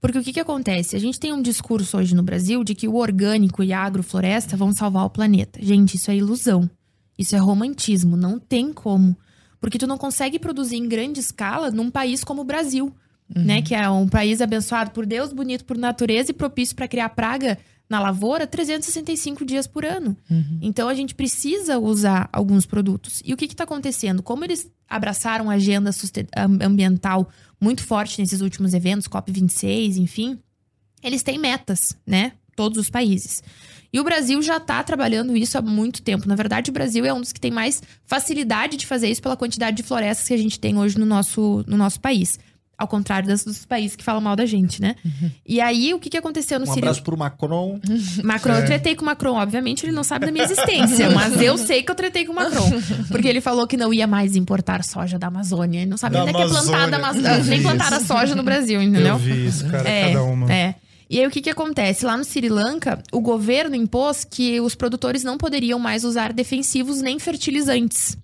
Porque o que, que acontece? A gente tem um discurso hoje no Brasil de que o orgânico e a agrofloresta vão salvar o planeta. Gente, isso é ilusão. Isso é romantismo. Não tem como. Porque tu não consegue produzir em grande escala num país como o Brasil, né? Que é um país abençoado por Deus, bonito por natureza e propício para criar praga na lavoura 365 dias por ano. Então a gente precisa usar alguns produtos. E o que está acontecendo? Como eles abraçaram a agenda ambiental muito forte nesses últimos eventos, COP26, enfim, eles têm metas, né? Todos os países. E o Brasil já está trabalhando isso há muito tempo. Na verdade, o Brasil é um dos que tem mais facilidade de fazer isso pela quantidade de florestas que a gente tem hoje no nosso, no nosso país. Ao contrário das, dos países que falam mal da gente, né? E aí, o que, que aconteceu no Um Sri abraço pro Macron. Macron, eu tretei com o Macron. Obviamente, ele não sabe da minha existência, mas eu sei que eu tretei com o Macron. Porque ele falou que não ia mais importar soja da Amazônia. Ele não sabe Da nem que é plantada Amazônia. Amaz- Eu nem plantada soja no Brasil, entendeu? Eu vi isso, cara, É, cada uma. É. E aí, o que que acontece? Lá no Sri Lanka, o governo impôs que os produtores não poderiam mais usar defensivos nem fertilizantes.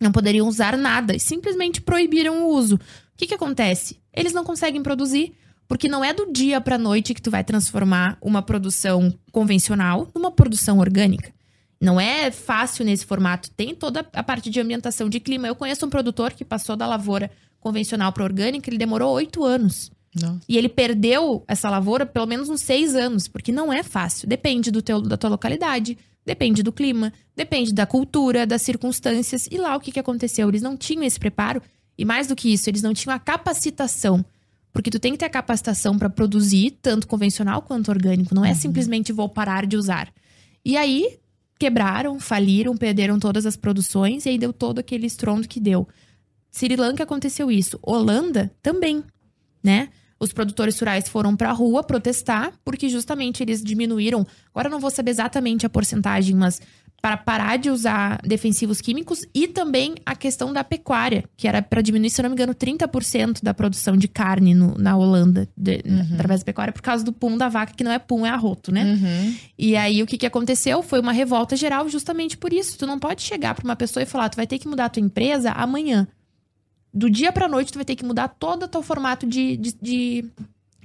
Não poderiam usar nada. E simplesmente proibiram o uso. O que que acontece? Eles não conseguem produzir. Porque não é do dia pra noite que tu vai transformar uma produção convencional numa produção orgânica. Não é fácil nesse formato. Tem toda a parte de ambientação de clima. Eu conheço um produtor que passou da lavoura convencional para orgânica, ele demorou oito anos. Nossa. E ele perdeu essa lavoura pelo menos uns seis anos, porque não é fácil. Depende do teu, da tua localidade, depende do clima, depende da cultura, das circunstâncias. E lá o que, que aconteceu? Eles não tinham esse preparo, e mais do que isso, eles não tinham a capacitação. Porque tu tem que ter a capacitação para produzir, tanto convencional quanto orgânico. Não é simplesmente vou parar de usar. E aí, quebraram, faliram, perderam todas as produções, e aí deu todo aquele estrondo que deu. Sri Lanka aconteceu isso. Holanda também, né? Os produtores rurais foram pra rua protestar, porque justamente eles diminuíram. Agora eu não vou saber exatamente a porcentagem, mas para parar de usar defensivos químicos e também a questão da pecuária, que era para diminuir, se não me engano, 30% da produção de carne no- na Holanda, de- através da pecuária, por causa do pum da vaca, que não é pum, é arroto, né? Uhum. E aí, o que, que aconteceu? Foi uma revolta geral justamente por isso. Tu não pode chegar pra uma pessoa e falar, tu vai ter que mudar a tua empresa amanhã. Do dia pra noite, tu vai ter que mudar todo o teu formato de, de, de,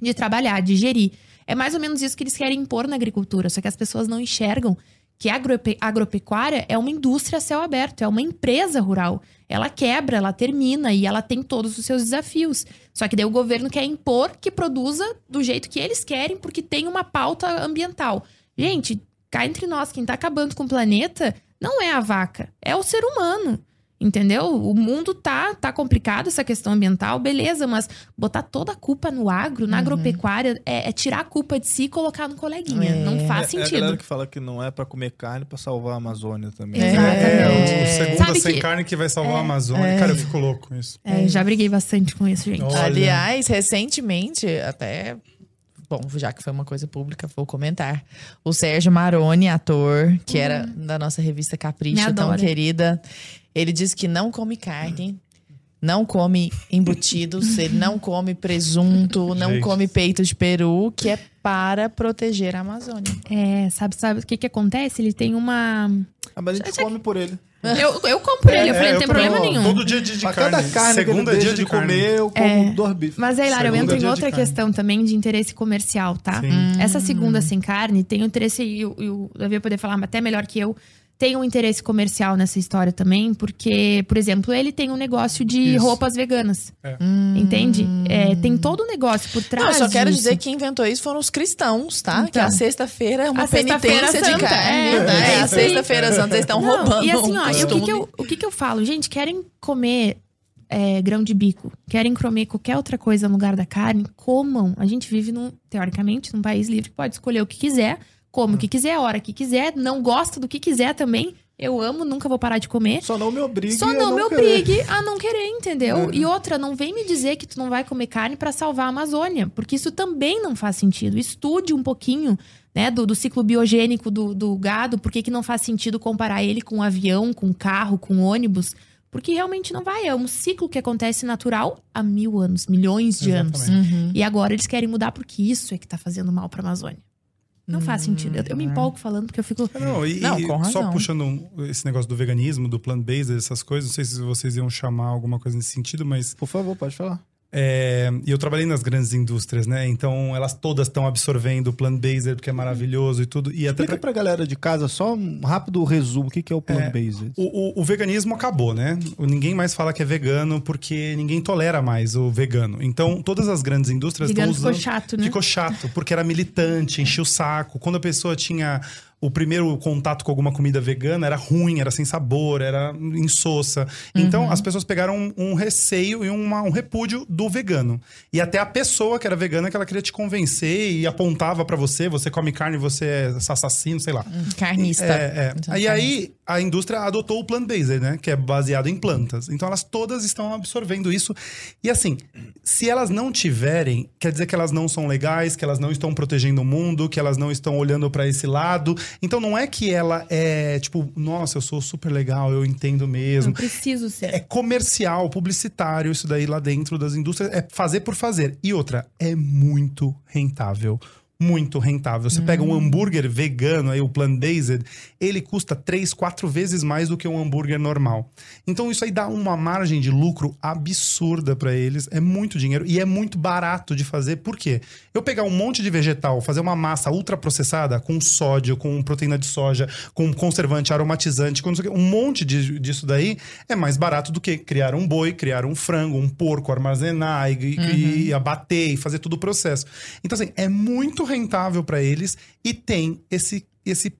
de trabalhar, de gerir. É mais ou menos isso que eles querem impor na agricultura, só que as pessoas não enxergam que a agrope- agropecuária é uma indústria a céu aberto, é uma empresa rural. Ela quebra, ela termina e ela tem todos os seus desafios. Só que daí o governo quer impor que produza do jeito que eles querem, porque tem uma pauta ambiental. Gente, cá entre nós, quem tá acabando com o planeta não é a vaca, é o ser humano. Entendeu? O mundo tá, tá complicado, essa questão ambiental, beleza, mas botar toda a culpa no agro, na agropecuária, é, é tirar a culpa de si e colocar no coleguinha. É. Não faz É, é a sentido. galera que fala que não é pra comer carne pra salvar a Amazônia também. É. É, o- o segunda Sabe sem que- carne que vai salvar a Amazônia. Cara, eu fico louco com isso. É, já briguei bastante com isso, gente. Olha. Aliás, recentemente, até. Bom, já que foi uma coisa pública, vou comentar. O Sérgio Maroni, ator, que era da nossa revista Capricha, tão querida, ele disse que não come carne, não come embutidos, ele não come presunto, não Gente. come peito de peru, que é para proteger a Amazônia. É, sabe, sabe o que que acontece? Ele tem uma... Ah, mas a gente come por ele. Eu, eu como por ele, eu falei, É, não tem problema nenhum. Todo dia é de Pra carne. cada carne Segunda que é ele dia deixa de, de comer, eu como É. dois bifes. Mas aí, Lara, eu entro em de outra carne. questão também de interesse comercial, tá? Sim. Essa segunda sem carne tem um interesse, e o, e o Davi vai poder falar até melhor que eu, tem um interesse comercial nessa história também, porque, por exemplo, ele tem um negócio de Isso. roupas veganas. É. Entende? É, tem todo um negócio por trás Não, eu só quero disso. dizer que quem inventou isso foram os cristãos, tá? que Então. a sexta-feira é uma penitência de santa, carne. é, né? é a sexta-feira santa, eles estão roubando. E assim, um ó, e o que, que eu, o que, que eu falo? Gente, querem comer é, grão de bico, querem comer qualquer outra coisa no lugar da carne, comam. A gente vive, num, teoricamente, num país livre que pode escolher o que quiser, come o que quiser, a hora que quiser, não gosta do que quiser também. Eu amo, nunca vou parar de comer. Só não me obrigue Só a não, me querer. obrigue a não querer, entendeu? E outra, não vem me dizer que tu não vai comer carne pra salvar a Amazônia, porque isso também não faz sentido. Estude um pouquinho, né, do, do ciclo biogênico do, do gado, por que que não faz sentido comparar ele com um avião, com um carro, com um ônibus, porque realmente não vai. É um ciclo que acontece natural há mil anos, milhões de anos. Exatamente. Uhum. E agora eles querem mudar porque isso é que tá fazendo mal pra Amazônia. Não faz sentido. Eu, eu me empolgo falando porque eu fico. Não, e, Não, com só razão. puxando um- esse negócio do veganismo, do plant-based, essas coisas, não sei se vocês iam chamar alguma coisa nesse sentido, mas Por favor, pode falar. É, e eu trabalhei nas grandes indústrias, né? Então elas todas estão absorvendo o plant-based, porque é maravilhoso e tudo. E até Explica pra- pra galera de casa só um rápido resumo. O que que é o plant-based? o, o- o veganismo acabou, né? O- Ninguém mais fala que é vegano porque ninguém tolera mais o vegano. Então todas as grandes indústrias estão Vegano ficou usando. chato, né? Ficou chato, porque era militante, enchia o saco. Quando a pessoa tinha o primeiro contato com alguma comida vegana, era ruim, era sem sabor, era insossa. Então, as pessoas pegaram um, um receio e uma- um repúdio do vegano. E até a pessoa que era vegana, que ela queria te convencer e apontava pra você, você come carne, você é assassino, sei lá. Carnista. É, é. Então, E aí, a indústria adotou o plant-based, né? Que é baseado em plantas. Então, elas todas estão absorvendo isso. E assim, se elas não tiverem, quer dizer que elas não são legais, que elas não estão protegendo o mundo, que elas não estão olhando pra esse lado. Então, não é que ela é tipo, nossa, eu sou super legal, eu entendo Não mesmo. preciso ser. É comercial, publicitário, isso daí lá dentro das indústrias. É fazer por fazer. E outra, é muito rentável. Muito rentável. Você pega um hambúrguer vegano, aí o plant-based, ele custa três, quatro vezes mais do que um hambúrguer normal. Então isso aí dá uma margem de lucro absurda pra eles. É muito dinheiro e é muito barato de fazer. Por quê? Eu pegar um monte de vegetal, fazer uma massa ultraprocessada com sódio, com proteína de soja, com conservante, aromatizante, com um monte de- disso daí é mais barato do que criar um boi, criar um frango, um porco, armazenar e, e- e abater e fazer todo o processo. Então, assim, é muito rentável pra eles e tem esse, esse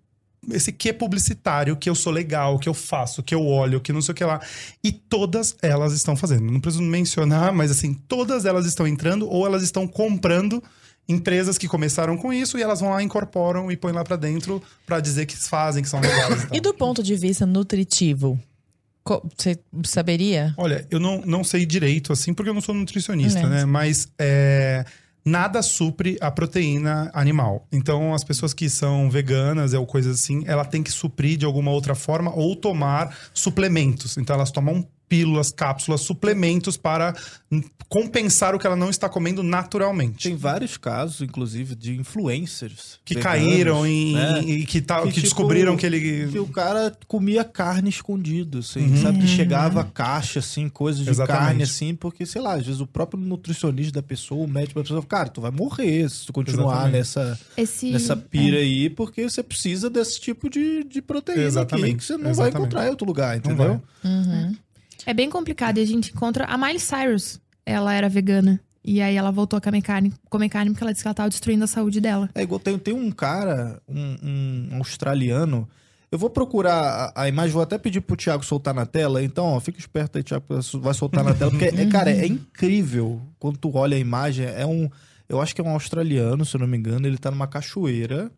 esse que publicitário, que eu sou legal, que eu faço, que eu olho, que não sei o que lá. E todas elas estão fazendo. Não preciso mencionar, mas assim, todas elas estão entrando ou elas estão comprando empresas que começaram com isso e elas vão lá, incorporam e põem lá pra dentro pra dizer que fazem, que são legais. E tal. E do ponto de vista nutritivo, você saberia? Olha, eu não, não sei direito, assim, porque eu não sou nutricionista, É. né? Mas é, nada supre a proteína animal. Então, as pessoas que são veganas ou coisas assim, ela tem que suprir de alguma outra forma ou tomar suplementos. Então, elas tomam pílulas, cápsulas, suplementos para compensar o que ela não está comendo naturalmente. Tem vários casos, inclusive, de influencers. que veganos, caíram em, né? e que, tá, que, tipo, descobriram que ele. Que o cara comia carne escondido, assim, Uhum. sabe? Que chegava a caixa, assim, coisas de Exatamente. carne, assim, porque, sei lá, às vezes o próprio nutricionista da pessoa, o médico da pessoa, cara, tu vai morrer se tu continuar Exatamente. nessa, Esse. nessa pira aí, porque você precisa desse tipo de, de proteína aqui, Exatamente. que você não vai Exatamente. encontrar em outro lugar, entendeu? Uhum. É bem complicado e a gente encontra. A Miley Cyrus, ela era vegana. E aí ela voltou a comer carne, comer carne porque ela disse que ela tava destruindo a saúde dela. É igual tem, tem um cara, um, um australiano. Eu vou procurar a, a imagem, vou até pedir pro Thiago soltar na tela. Então, ó, fica esperto aí, Thiago, vai soltar na tela. Porque, é, cara, é incrível quando tu olha a imagem. É um. Eu acho que é um australiano, se eu não me engano. Ele tá numa cachoeira.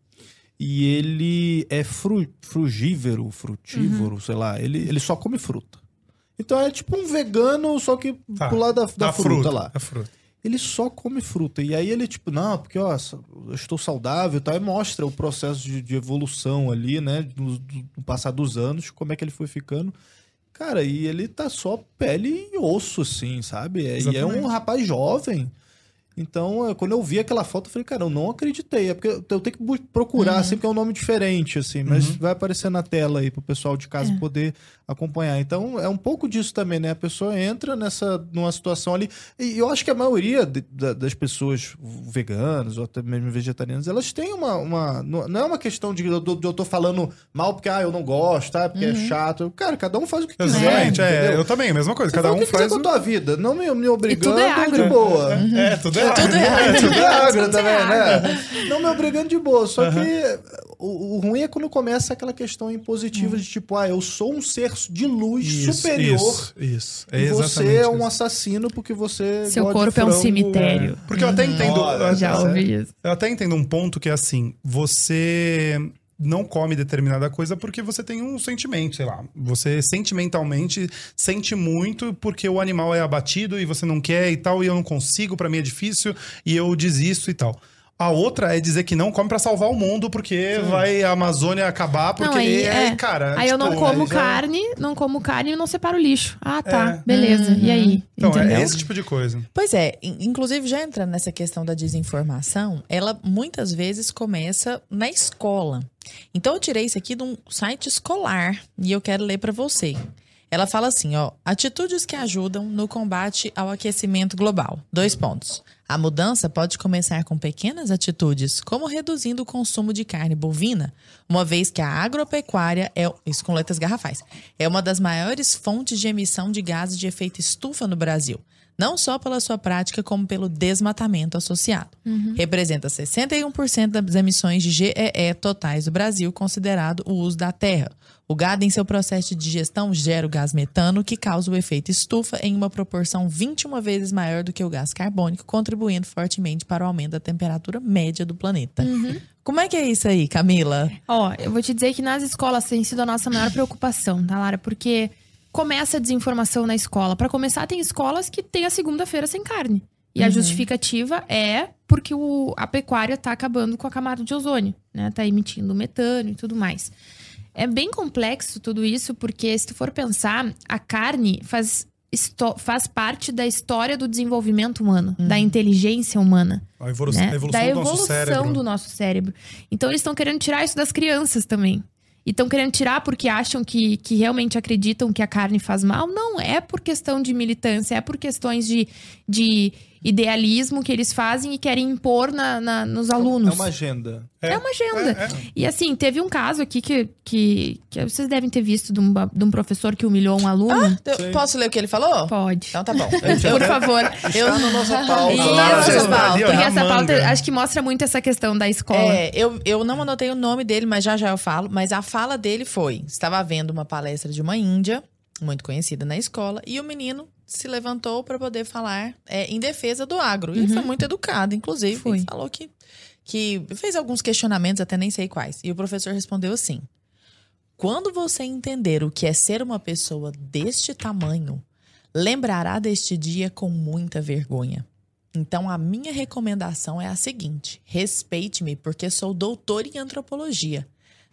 E ele é fru, frugívoro, frutívorro, sei lá. Ele, ele só come fruta. Então é tipo um vegano, só que Tá, pro lado da, da da fruta, lá Da fruta. ele só come fruta. E aí ele, tipo, não, porque, ó, eu estou saudável e tal. E mostra o processo de, de evolução ali, né? No, no passar dos anos, como é que ele foi ficando. Cara, e ele tá só pele e osso, assim, sabe? É- e é um rapaz jovem. Então, é, quando eu vi aquela foto, eu falei, cara, eu não acreditei. É porque eu tenho que procurar, assim, porque é um nome diferente, assim. Mas vai aparecer na tela aí pro pessoal de casa poder acompanhar. Então, é um pouco disso também, né? A pessoa entra nessa, numa situação ali. E eu acho que a maioria de- da- das pessoas veganas ou até mesmo vegetarianas, elas têm uma. uma não é uma questão de, eu tô- de eu tô falando mal porque, ah, eu não gosto, ah, porque é chato. Cara, cada um faz o que quiser. Exatamente, é, eu também, a mesma coisa. Você Cada faz um o que quiser faz. com a tua vida, não me, me obrigando é agro. de boa. É, tudo é tudo é agro. Tudo é agro Tudo é também, agro. né? Não me obrigando de boa. Só que o, o ruim é quando começa aquela questão impositiva de tipo, ah, eu sou um ser de luz Isso, superior. Isso, isso. É E você é um assassino porque você. Seu gosta de corpo é um cemitério. Porque eu até entendo. Já ouvi isso. Eu até entendo um ponto que é assim: você não come determinada coisa porque você tem um sentimento, sei lá. Você sentimentalmente sente muito porque o animal é abatido e você não quer e tal, e eu não consigo, pra mim é difícil, e eu desisto e tal. A outra é dizer que não come pra salvar o mundo porque vai a Amazônia acabar, porque Não, aí, é, é. cara. Aí eu não tipo, como já- carne, não como carne e não separo o lixo. Ah, tá. É. Beleza. E aí? Então, Entendeu? é esse tipo de coisa. Pois é, in- inclusive já entrando nessa questão da desinformação, ela muitas vezes começa na escola. Então eu tirei isso aqui de um site escolar e eu quero ler para você. Ela fala assim, ó, atitudes que ajudam no combate ao aquecimento global. Dois pontos. A mudança pode começar com pequenas atitudes, como reduzindo o consumo de carne bovina, uma vez que a agropecuária é, isso com letras garrafais, é uma das maiores fontes de emissão de gases de efeito estufa no Brasil não só pela sua prática, como pelo desmatamento associado. Representa 61% das emissões de GEE totais do Brasil, considerado o uso da terra. O gado, em seu processo de digestão, gera o gás metano, que causa o efeito estufa em uma proporção 21 vezes maior do que o gás carbônico, contribuindo fortemente para o aumento da temperatura média do planeta. Como é que é isso aí, Camila? Ó, eu vou te dizer que nas escolas tem sido a nossa maior preocupação, tá, Lara? Porque começa a desinformação na escola. Pra começar, tem escolas que tem a segunda-feira sem carne. E a justificativa é porque o, a pecuária tá acabando com a camada de ozônio, né? Tá emitindo metano e tudo mais. É bem complexo tudo isso, porque se tu for pensar, a carne faz, faz parte da história do desenvolvimento humano, da inteligência humana A evolu- né? a evolução da do evolução nosso cérebro. do nosso cérebro. Então eles estão querendo tirar isso das crianças também. E estão querendo tirar porque acham que, que realmente acreditam que a carne faz mal. Não, é por questão de militância, é por questões de, de idealismo que eles fazem e querem impor na, na- nos alunos. É uma agenda. É uma agenda. E assim, teve um caso aqui que, que, que vocês devem ter visto de um, de um professor que humilhou um aluno. Eu posso ler o que ele falou? Pode. Então tá bom. Por favor. Está na nossa pauta. Isso, nossa Porque essa pauta acho que mostra muito essa questão da escola. É, eu, eu não anotei o nome dele, mas já já eu falo. Mas a fala dele foi: estava vendo uma palestra de uma índia, muito conhecida na escola, e o menino se levantou para poder falar é, em defesa do agro. E ele foi muito educado, inclusive. Foi. Falou que, que fez alguns questionamentos, até nem sei quais. E o professor respondeu assim: Quando você entender o que é ser uma pessoa deste tamanho, lembrará deste dia com muita vergonha. Então, a minha recomendação é a seguinte: respeite-me, porque sou doutor em antropologia.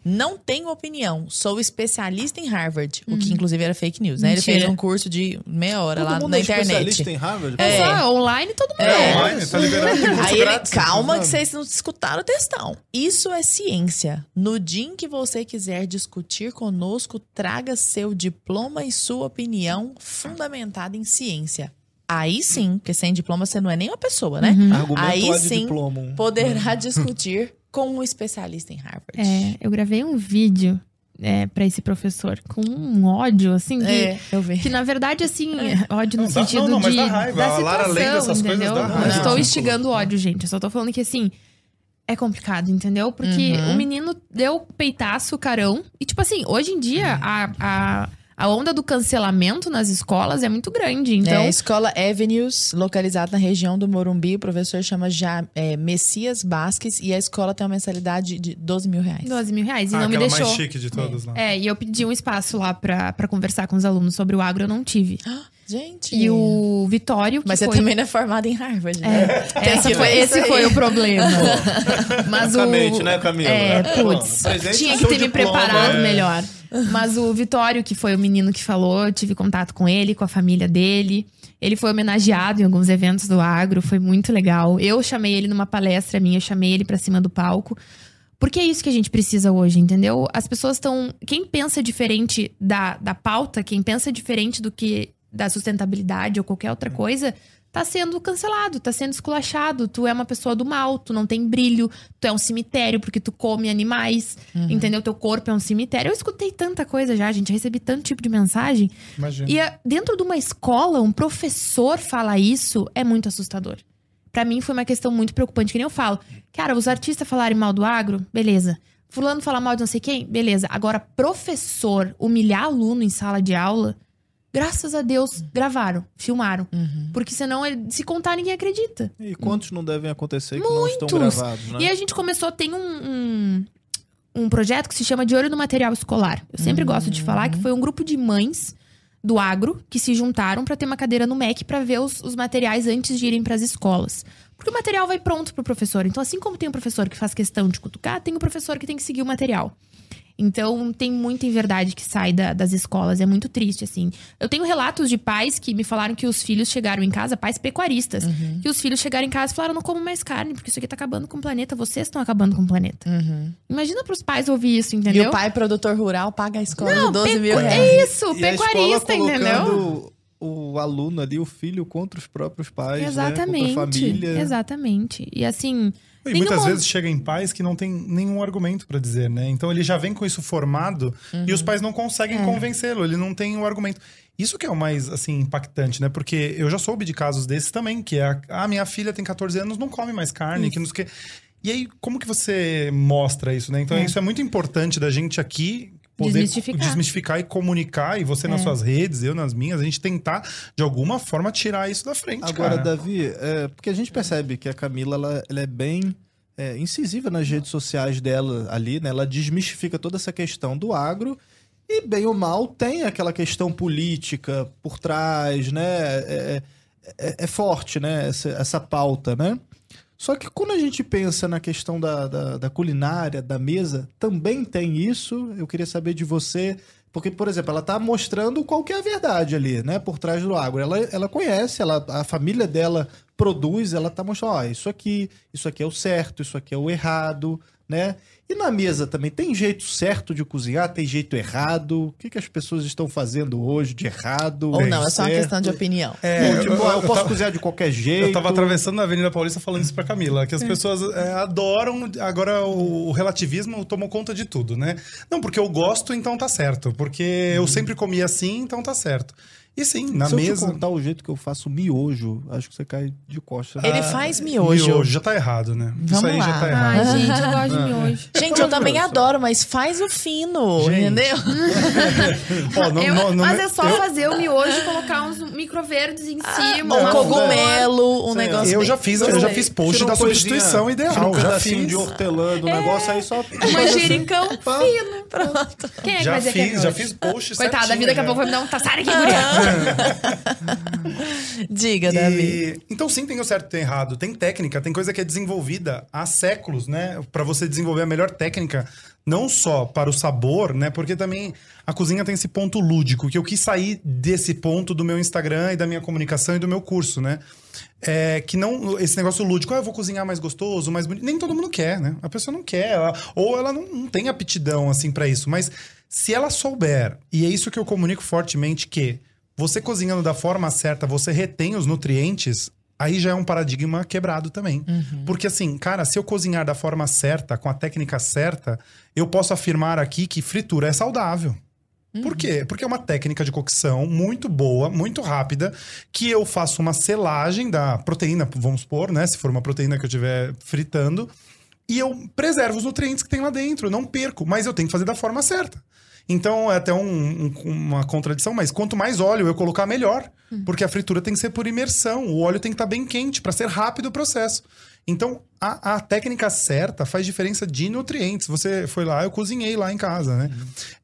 Não tenho opinião, sou especialista em Harvard, o que inclusive era fake news, né? Ele Mentira. fez um curso de meia hora Todo lá mundo na é especialista internet. em Harvard? É. online todo mundo É. é. Online, tá liberado, Aí ele, grátis, calma que vocês não escutaram o textão. Isso é ciência. No dia em que você quiser discutir conosco, traga seu diploma e sua opinião fundamentada em ciência. Aí sim, porque sem diploma você não é nem uma pessoa, né? Argumento Aí sim, poderá discutir com um especialista em Harvard. É, eu gravei um vídeo é, para esse professor com um ódio, assim, que, É, eu vi. que na verdade, assim, ódio no Não, sentido não, não, mas de. dá raiva. Da A Lara situação, lendo essas coisas entendeu? dá Não raiva. estou Não. instigando ódio, gente. Eu só tô falando que, assim, é complicado, entendeu? Porque Uhum. o menino deu peitaço, carão. E, tipo assim, hoje em dia, a, a, a onda do cancelamento nas escolas é muito grande. Então, é, Escola Avenues, localizada na região do Morumbi. O professor chama já é, Messias Basques e a escola tem uma mensalidade de 12 mil reais. 12 mil reais. E Ah, não me deixou. mais chique de todas lá. É, e eu pedi um espaço lá pra, pra conversar com os alunos sobre o agro, eu não tive. Gente. E o Vitório, que Mas você foi... também não é formada em Harvard, né? É, essa que foi- esse foi o problema. Mas o... Né, Camila? É, putz. Tinha que ter me preparado é. melhor. Mas o Vitório, que foi o menino que falou, tive contato com ele, com a família dele. Ele foi homenageado em alguns eventos do agro, foi muito legal. Eu chamei ele numa palestra minha, eu chamei ele pra cima do palco. Porque é isso que a gente precisa hoje, entendeu? As pessoas estão. Quem pensa diferente da, da pauta, quem pensa diferente do que da sustentabilidade ou qualquer outra coisa, tá sendo cancelado, tá sendo esculachado. Tu é uma pessoa do mal, tu não tem brilho, tu é um cemitério porque tu come animais, entendeu? Teu corpo é um cemitério. Eu escutei tanta coisa já, gente, recebi tanto tipo de mensagem. Imagina. E ah, dentro de uma escola, um professor falar isso é muito assustador. Pra mim foi uma questão muito preocupante, que nem eu falo. Cara, os artistas falarem mal do agro, beleza. Fulano falar mal de não sei quem, beleza. Agora, professor humilhar aluno em sala de aula, graças a Deus, gravaram, filmaram. Porque senão, se contar, ninguém acredita. E quantos não devem acontecer que não estão Muitos. gravados, né? E a gente começou, tem um, um, um projeto que se chama De Olho no Material Escolar. Eu sempre gosto de falar que foi um grupo de mães do agro que se juntaram para ter uma cadeira no MEC para ver os, os materiais antes de irem para as escolas. Porque o material vai pronto pro professor. Então, assim como tem um professor que faz questão de cutucar, tem o professor que tem que seguir o material. Então, tem muita inverdade que sai da- das escolas. É muito triste, assim. Eu tenho relatos de pais que me falaram que os filhos chegaram em casa, pais pecuaristas, que os filhos chegaram em casa e falaram: não como mais carne, porque isso aqui tá acabando com o planeta, vocês estão acabando com o planeta. Imagina pros pais ouvir isso, E entendeu? o pai produtor rural paga a escola Não, de 12 mil pecu- reais. É isso, E pecuarista, entendeu? colocando o aluno ali, o filho, contra os próprios pais, Exatamente. né? Contra a família. Exatamente. E assim. E muitas vezes chega em pais que não tem nenhum argumento pra dizer, né? Então ele já vem com isso formado e os pais não conseguem convencê-lo, ele não tem o argumento. Isso que é o mais, assim, impactante, né? Porque eu já soube de casos desses também, que é a, ah, minha filha tem 14 anos, não come mais carne, que não sei o quê. E aí, como que você mostra isso, né? Então, isso é muito importante da gente aqui poder Desmistificar. desmistificar e comunicar, e você nas suas redes, eu nas minhas, a gente tentar, de alguma forma, tirar isso da frente, Agora, cara. Davi, é, porque a gente percebe que a Camila ela, ela é bem é, incisiva nas redes sociais dela ali, né? Ela desmistifica toda essa questão do agro e, bem ou mal, tem aquela questão política por trás, né? É, é- é forte, né? Essa, essa pauta, né? Só que quando a gente pensa na questão da, da, da culinária, da mesa, também tem isso. Eu queria saber de você. Porque, por exemplo, ela tá mostrando qual que é a verdade ali, né? Por trás do agro. Ela, ela conhece, ela, a família dela produz, ela tá mostrando, ó, isso aqui, isso aqui é o certo, isso aqui é o errado, né? E na mesa também, tem jeito certo de cozinhar, tem jeito errado? O que, que as pessoas estão fazendo hoje de errado? Ou não, é só uma questão de opinião. É, Ou, tipo, eu- eu, eu posso tava- cozinhar de qualquer jeito. Eu tava atravessando na Avenida Paulista falando isso pra Camila, que as pessoas é, adoram, agora o, o relativismo tomou conta de tudo, né? Não, porque eu gosto, então tá certo. Porque eu sempre comi assim, então tá certo. E sim, na Se eu te mesa. contar o jeito que eu faço miojo, acho que você cai de costas. Ele Ah, faz miojo. Miojo já tá errado, né? Isso Vamos aí já lá. tá errado. Ai, gente, eu gosto de miojo. Gente, eu também adoro, mas faz o fino, Gente. entendeu? Ó, não- Eu- não- não- mas é só eu- fazer o miojo e colocar uns microverdes em cima. um cogumelo, um Sim, negócio Eu bem- já fiz, eu já fiz post da substituição ideal. um já fiz. de hortelã do negócio aí só... Um manjericão fino. Pronto. Quem é que Já vai dizer que é fiz, já fiz post Coitada, a vida daqui a já. pouco vai me dar um aqui, guria. Diga, Davi. E, então sim, tem o certo e tem o errado. Tem técnica, tem coisa que é desenvolvida há séculos, né? Pra você desenvolver a melhor técnica, não só para o sabor, né? Porque também a cozinha tem esse ponto lúdico, que eu quis sair desse ponto do meu Instagram e da minha comunicação e do meu curso, né? É, que não esse negócio lúdico, ah, eu vou cozinhar mais gostoso, mais bonito. Nem todo mundo quer, né? A pessoa não quer, ela- ou ela não, não tem aptidão assim pra isso. Mas se ela souber, e é isso que eu comunico fortemente, que você cozinhando da forma certa, você retém os nutrientes, aí já é um paradigma quebrado também. Porque assim, cara, se eu cozinhar da forma certa, com a técnica certa, eu posso afirmar aqui que fritura é saudável. Por quê? Porque é uma técnica de cocção muito boa, muito rápida, que eu faço uma selagem da proteína, vamos supor, né? Se for uma proteína que eu estiver fritando, e eu preservo os nutrientes que tem lá dentro, eu não perco, mas eu tenho que fazer da forma certa. Então é até um- um- uma contradição, mas quanto mais óleo eu colocar, melhor. Porque a fritura tem que ser por imersão, o óleo tem que estar bem quente para ser rápido o processo. Então a, a técnica certa faz diferença de nutrientes. Você foi lá, eu cozinhei lá em casa, né?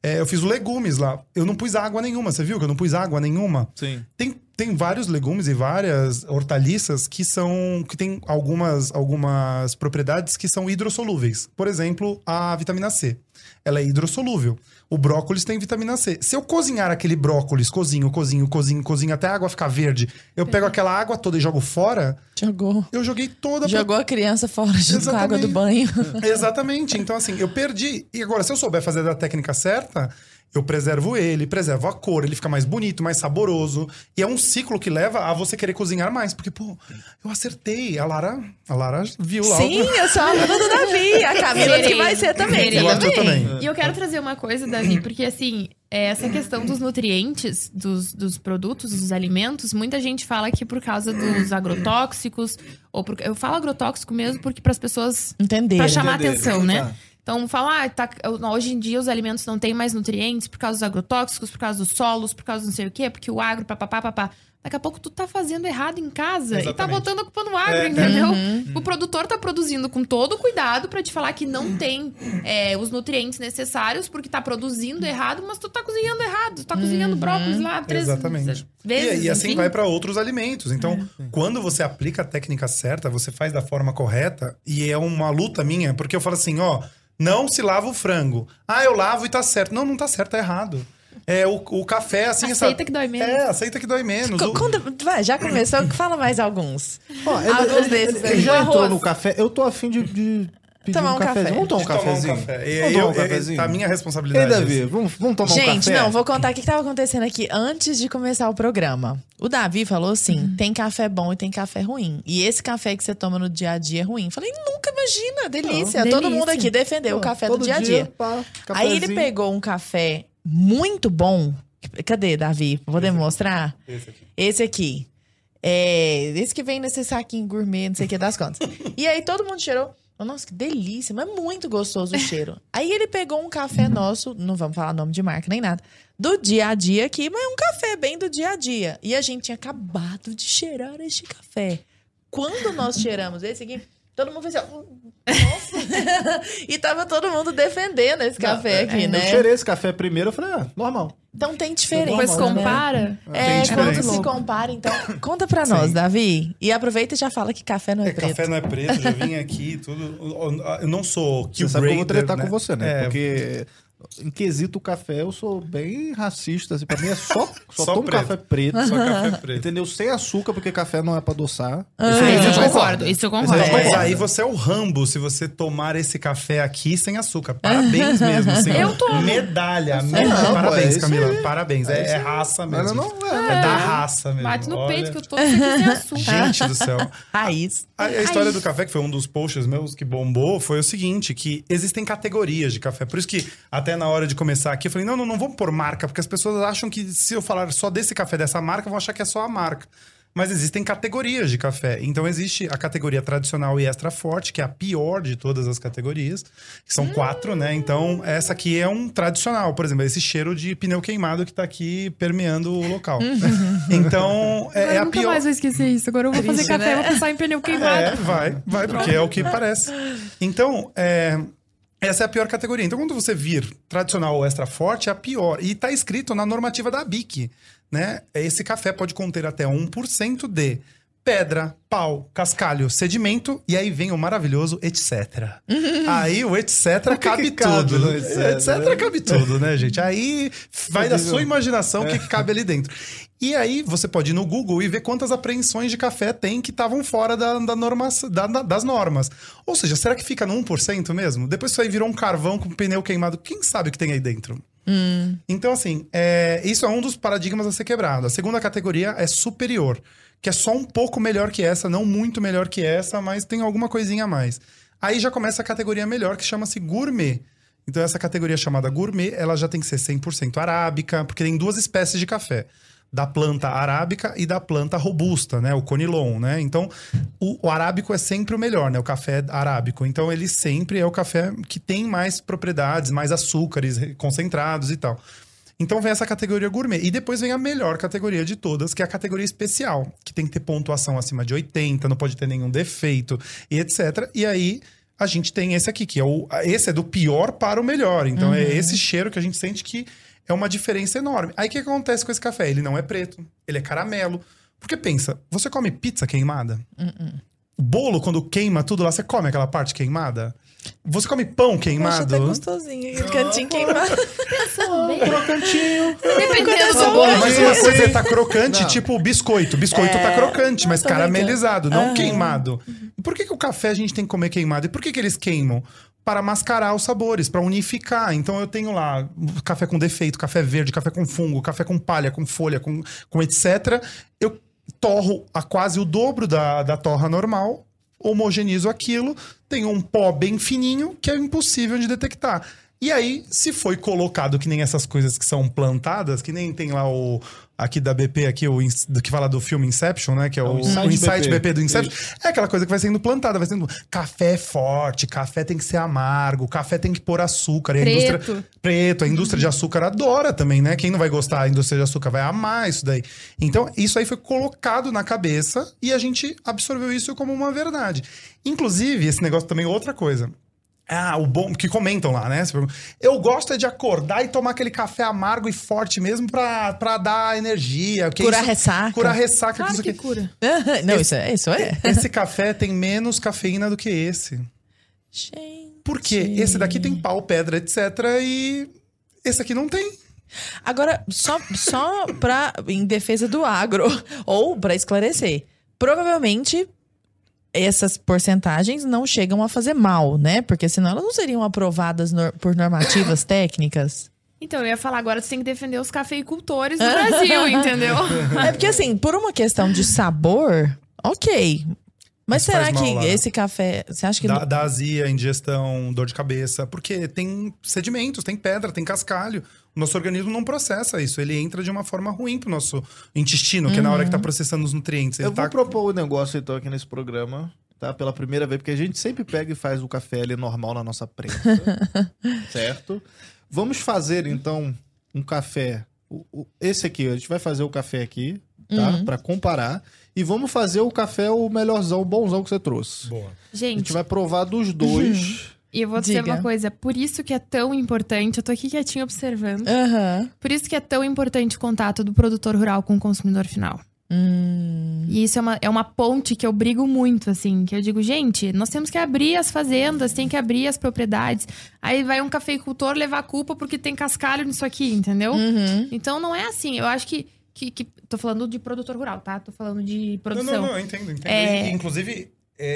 É, eu fiz legumes lá. Eu não pus água nenhuma, você viu que eu não pus água nenhuma? Sim. Tem, tem vários legumes e várias hortaliças que são que tem algumas, algumas propriedades que são hidrossolúveis. Por exemplo, a vitamina C. Ela é hidrossolúvel. O brócolis tem vitamina C. Se eu cozinhar aquele brócolis, cozinho, cozinho, cozinho, cozinho até a água ficar verde, eu pego aquela água toda e jogo fora, Jogou. eu joguei toda pra Jogou a criança fora junto com a água do banho. Exatamente. Então, assim, eu perdi. E agora, se eu souber fazer da técnica certa, eu preservo ele, preservo a cor, ele fica mais bonito, mais saboroso. E é um ciclo que leva a você querer cozinhar mais. Porque, pô, eu acertei. A Lara, a Lara viu lá. Sim, eu sou aluna do Davi. A Camila que vai ser também. E Você Arthur também. E eu quero trazer uma coisa, Davi, porque assim, é, essa questão dos nutrientes, dos, dos produtos, dos alimentos, muita gente fala que por causa dos agrotóxicos, ou por, eu falo agrotóxico mesmo porque para as pessoas Entender. Pra chamar Entenderem. atenção, né? Tá. Então, falar, ah, tá, hoje em dia os alimentos não têm mais nutrientes por causa dos agrotóxicos, por causa dos solos, por causa do não sei o quê, porque o agro, papapá, papá. Daqui a pouco tu tá fazendo errado em casa e tá Exatamente. botando a culpa no agro, É, é. entendeu? O produtor tá produzindo com todo o cuidado pra te falar que não tem é, os nutrientes necessários porque tá produzindo errado, mas tu tá cozinhando errado. Tu tá cozinhando brócolis lá três Exatamente. vezes. e, e assim enfim. vai para outros alimentos. Então, quando você aplica a técnica certa, você faz da forma correta, e é uma luta minha, porque eu falo assim, ó, não se lava o frango. Ah, eu lavo e tá certo. Não, não tá certo, tá errado. É, o, o café, assim... Aceita essa- que dói menos. É, aceita que dói menos. O- conta- vai, já começou, fala mais alguns. Ó, ele, Alguns ele- desses ele aí. já entrou no café. Eu tô afim de, de pedir Tomar um, um cafezinho. café. Vamos tomar um tomar cafezinho? café. E Vamos aí, tomar um eu, cafezinho? tá a minha Ei, responsabilidade. Davi, vamos, vamos tomar um Gente, café? não, vou contar o que estava acontecendo aqui antes de começar o programa. O Davi falou assim: tem café bom e tem café ruim. E esse café que você toma no dia a dia é ruim. Falei, nunca imagina, delícia. Não, Todo delícia. mundo aqui defendeu o café do dia a dia. pá, Aí ele pegou um café muito bom. Cadê, Davi? Vou demonstrar. Esse aqui. Esse aqui. É, esse que vem nesse saquinho gourmet, não sei o que das contas. e aí todo mundo cheirou. Nossa, que delícia, mas é muito gostoso o cheiro. Aí ele pegou um café nosso, não vamos falar nome de marca nem nada, do dia a dia aqui, mas um café bem do dia a dia. E a gente tinha acabado de cheirar este café. Quando nós cheiramos esse aqui, todo mundo fez assim, ó, nossa. e tava todo mundo defendendo esse café aqui, Eu né? cheirei esse café primeiro, eu falei, ah, normal. Então tem diferença. Depois né? compara. É, Tem quando se compara, então, conta pra nós, Sim. Davi. E aproveita e já fala que café não é, É, preto. café não é preto, já vim aqui, tudo. Eu não sou Você sabe que eu vou Q-grader, tretar né? com você, né? É, Porque em quesito café, eu sou bem racista. Assim, pra mim é só, só, Só tomo preto. café preto. Só café preto. Entendeu? Sem açúcar, porque café não é pra adoçar. Ah, Isso isso é eu concordo, nada. isso eu Mas concordo. aí Mas concordo. aí você é o Rambo se você tomar esse café aqui sem açúcar. Parabéns mesmo, assim. Eu tomo. Medalha. medalha. Não, pô, é Parabéns, isso Camila. aí. Parabéns. É, é raça mesmo. Não é, É da raça mesmo. Bate no Olha. peito que eu tô sem açúcar. Gente do céu. Raiz. A, a história do café, que foi um dos posts meus que bombou, foi o seguinte: que existem categorias de café. Por isso que, até na hora de começar aqui, eu falei: não, não, não vamos pôr marca, porque as pessoas acham que se eu falar só desse café dessa marca, vão achar que é só a marca. Mas existem categorias de café. Então existe a categoria tradicional e extra forte, que é a pior de todas as categorias, que são quatro, né? Então, essa aqui é um tradicional, por exemplo, esse cheiro de pneu queimado que tá aqui permeando o local. Então, é, é eu a nunca pior. mais vou esquecer isso. Agora eu vou fazer Triste, café né? vou pensar em pneu queimado. É, vai, vai, porque é o que parece. Então, é, essa é a pior categoria. Então, quando você vir tradicional ou extra forte, é a pior. E tá escrito na normativa da BIC, né? Esse café pode conter até 1% de pedra, pau, cascalho, sedimento, e aí vem o maravilhoso etc. aí o etc que cabe que cabe tudo. etc, etc cabe tudo, né, gente? Aí vai da sua imaginação o que, que cabe ali dentro. E aí você pode ir no Google e ver quantas apreensões de café tem que estavam fora da, da norma, da- da- das normas. Ou seja, será que fica no 1% mesmo? Depois isso aí virou um carvão com pneu queimado. Quem sabe o que tem aí dentro? Então, assim, é, isso é um dos paradigmas a ser quebrado. A segunda categoria é superior, que é só um pouco melhor que essa, não muito melhor que essa, mas tem alguma coisinha a mais. Aí já começa a categoria melhor, que chama-se gourmet. Então, essa categoria chamada gourmet, ela já tem que ser 100% arábica, porque tem duas espécies de café. Da planta arábica e da planta robusta, né? O conilon, né? Então, o, o arábico é sempre o melhor, né? O café arábico. Então, ele sempre é o café que tem mais propriedades, mais açúcares concentrados e tal. Então vem essa categoria gourmet. E depois vem a melhor categoria de todas, que é a categoria especial, que tem que ter pontuação acima de 80, não pode ter nenhum defeito e etc. E aí a gente tem esse aqui, que é o. Esse é do pior para o melhor. Então é esse cheiro que a gente sente que é uma diferença enorme. Aí o que acontece com esse café? Ele não é preto, ele é caramelo. Porque pensa, você come pizza queimada? O bolo, quando queima tudo lá, você come aquela parte queimada? Você come pão Poxa, queimado? tá gostosinho. aquele cantinho queimado. Crocantinho. Dependendo do bolo. Mas uma coisa é tá crocante, Não. tipo biscoito. Biscoito tá crocante, mas tô brincando. caramelizado, não Aham. queimado. E por que, que o café a gente tem que comer queimado? E por que, que eles queimam? Para mascarar os sabores, para unificar. Então eu tenho lá café com defeito, café verde, café com fungo, café com palha, com folha, com, com etc. Eu torro a quase o dobro da, da torra normal, homogenizo aquilo, tenho um pó bem fininho que é impossível de detectar. E aí, se foi colocado que nem essas coisas que são plantadas, que nem tem lá o aqui da BP, aqui o do que fala do filme Inception, né? Que é o, o Insight o Insight BP. BP. do Inception. É aquela coisa que vai sendo plantada, vai sendo café é forte, café tem que ser amargo, café tem que pôr açúcar. E a Preto. indústria preto, a indústria de açúcar adora também, né? Quem não vai gostar da indústria de açúcar vai amar isso daí. Então, isso aí foi colocado na cabeça e a gente absorveu isso como uma verdade. Inclusive, esse negócio também é outra coisa. Ah, o bom que comentam lá, né? Eu gosto é de acordar e tomar aquele café amargo e forte mesmo pra, pra dar energia. que Curar isso- ressaca. Curar ressaca. Claro isso que aqui. cura. Não, isso é. Isso é. Esse café tem menos cafeína do que esse. Gente. Por quê? Esse daqui tem pau, pedra, etc. E esse aqui não tem. Agora, só, só pra, em defesa do agro, ou pra esclarecer, provavelmente essas porcentagens não chegam a fazer mal, né? Porque senão elas não seriam aprovadas nor- por normativas técnicas. Então, eu ia falar agora, você tem que defender os cafeicultores do Brasil, entendeu? É porque, assim, por uma questão de sabor, ok. Mas faz será que lá, né? esse café. Você acha que. Dá, dá azia, indigestão, dor de cabeça. Porque tem sedimentos, tem pedra, tem cascalho. O nosso organismo não processa isso. Ele entra de uma forma ruim pro nosso intestino, que é na hora que tá processando os nutrientes. Ele Eu vou tá... propor um negócio então aqui nesse programa, tá? Pela primeira vez, porque a gente sempre pega e faz o café ali normal na nossa prensa, certo? Vamos fazer então um café. o- o- esse aqui, a gente vai fazer o café aqui, tá? Pra comparar. E vamos fazer o café o melhorzão, o bonzão que você trouxe. Boa. A Gente, gente vai provar dos dois. E eu vou dizer Diga. uma coisa. Por isso que é tão importante, eu tô aqui quietinho observando. Aham. Por isso que é tão importante o contato do produtor rural com o consumidor final. Hum. E isso é uma, é uma ponte que eu brigo muito, assim. Que eu digo, gente, nós temos que abrir as fazendas, tem que abrir as propriedades. Aí vai um cafeicultor levar a culpa porque tem cascalho nisso aqui, entendeu? Uhum. Então não é assim. Eu acho que, que, que- Tô falando de produtor rural, tá? Tô falando de Não, produção. não, não, eu entendo, entendo. É. Inclusive,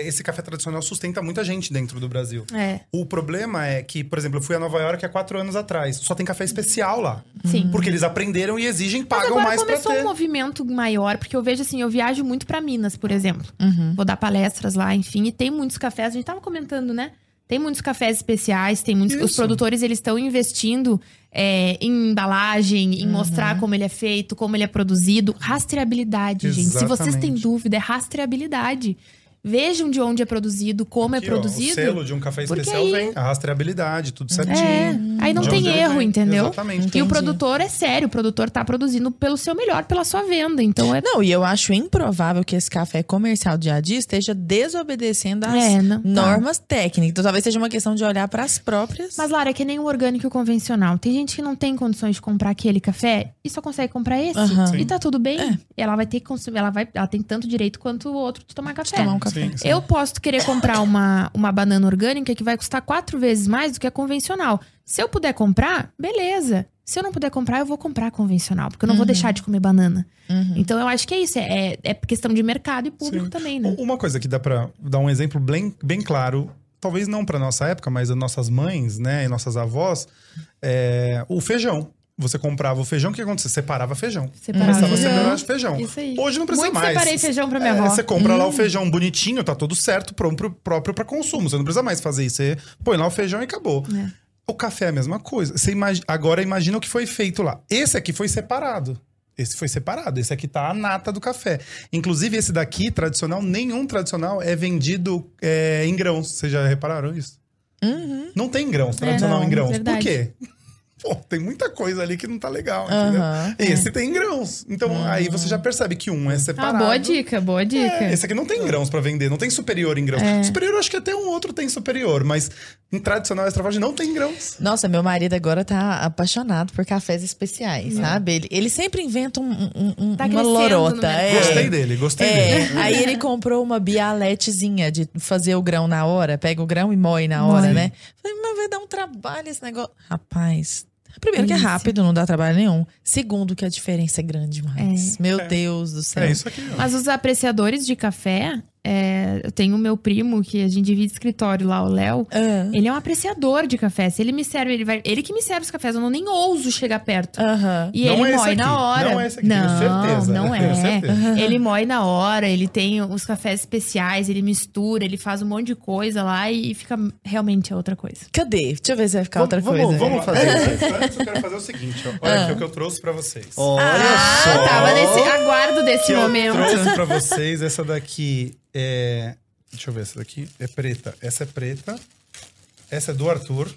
esse café tradicional sustenta muita gente dentro do Brasil. É, O problema é que, por exemplo, eu fui a Nova York há quatro anos atrás. Só tem café especial lá. sim. Porque eles aprenderam e exigem, pagam mais pra começou ter. um movimento maior, porque eu vejo assim, eu viajo muito pra Minas, por exemplo. Uhum. Vou dar palestras lá, enfim, e tem muitos cafés, a gente tava comentando, né? Tem muitos cafés especiais, tem muitos. Os Isso. produtores eles estão investindo é, em embalagem, em mostrar como ele é feito, como ele é produzido. Rastreabilidade, gente. Se vocês têm Exatamente. dúvida, é rastreabilidade. Vejam de onde é produzido, como Aqui, é ó, produzido. o selo de um café especial aí- vem. A rastreabilidade, tudo É, certinho. aí não De tem erro, vem. entendeu? Exatamente. E o Entendi. produtor é sério, o produtor tá produzindo pelo seu melhor, pela sua venda. Então é. Não, e eu acho improvável que esse café comercial de Adi esteja desobedecendo às É, não, tá. normas técnicas. Então talvez seja uma questão de olhar para as próprias. Mas, Lara, é que nem o orgânico convencional. Tem gente que não tem condições de comprar aquele café e só consegue comprar esse. Aham. E tá tudo bem. É. Ela vai ter que consumir, ela vai, ela tem tanto direito quanto o outro de tomar café. tomar um café. Sim, sim. Eu posso querer comprar uma, uma banana orgânica que vai custar quatro vezes mais do que a convencional. Se eu puder comprar, beleza. Se eu não puder comprar, eu vou comprar a convencional, porque eu não vou deixar de comer banana. Uhum. Então eu acho que é isso. É, é questão de mercado e público Sim. também, né? Uma coisa que dá pra dar um exemplo bem, bem claro, talvez não pra nossa época, mas as nossas mães, né, e nossas avós, é o feijão. Você comprava o feijão, o que acontecia? Separava feijão. Separar Começava a separar feijão. Isso aí. Hoje não precisa Muito mais. separei feijão pra minha É, avó. Você compra Hum. lá o feijão bonitinho, tá tudo certo, próprio, próprio para consumo. Você não precisa mais fazer isso. Você põe lá o feijão e acabou. É. O café é a mesma coisa. Você Agora imagina o que foi feito lá. Esse aqui foi separado. Esse foi separado. Esse aqui tá a nata do café. Inclusive, esse daqui, tradicional, nenhum tradicional é vendido é, em grãos. Vocês já repararam isso? Uhum. Não tem grãos, tradicional não, em grãos. verdade. Por quê? Pô, tem muita coisa ali que não tá legal, entendeu? Aham, Esse tem grãos. Então, aí você já percebe que um é Ah, separado. boa dica, boa dica. É, esse aqui não tem grãos pra vender, não tem superior em grãos. Superior, eu acho que até um outro tem superior, mas em tradicional extra virgem não tem grãos. Nossa, meu marido agora tá apaixonado por cafés especiais, sabe? Ele, ele sempre inventa um- um- um- Tá uma lorota. é. Gostei dele, gostei dele. É, aí ele comprou uma bialetezinha de fazer o grão na hora, pega o grão e moe na hora, Sim. né? Falei, mas vai dar um trabalho esse negócio. Rapaz, primeiro que é rápido, não dá trabalho nenhum. Segundo que a diferença é grande demais. Meu Deus do céu. É isso aqui. ó. Mas os apreciadores de café, é, eu tenho o meu primo, que a gente divide escritório lá, o Léo. Ah. Ele é um apreciador de café. Se ele me serve, ele vai. Ele que me serve os cafés, eu não nem ouso chegar perto. E Não ele é moe na hora. não é esse aqui, tenho certeza, não é. certeza. Ele moe na hora, ele tem os cafés especiais, ele mistura, ele faz um monte de coisa lá e fica realmente é outra coisa. Cadê? Deixa eu ver se vai ficar outra Vamos- coisa. vamos fazer. Antes, antes eu quero fazer o seguinte, ó. Olha aqui o que eu trouxe pra vocês. Olha ah, só. tava nesse aguardo desse que eu momento. trouxe pra vocês. Essa daqui é. Deixa eu ver, essa daqui é preta. Essa é preta. Essa é do Arthur.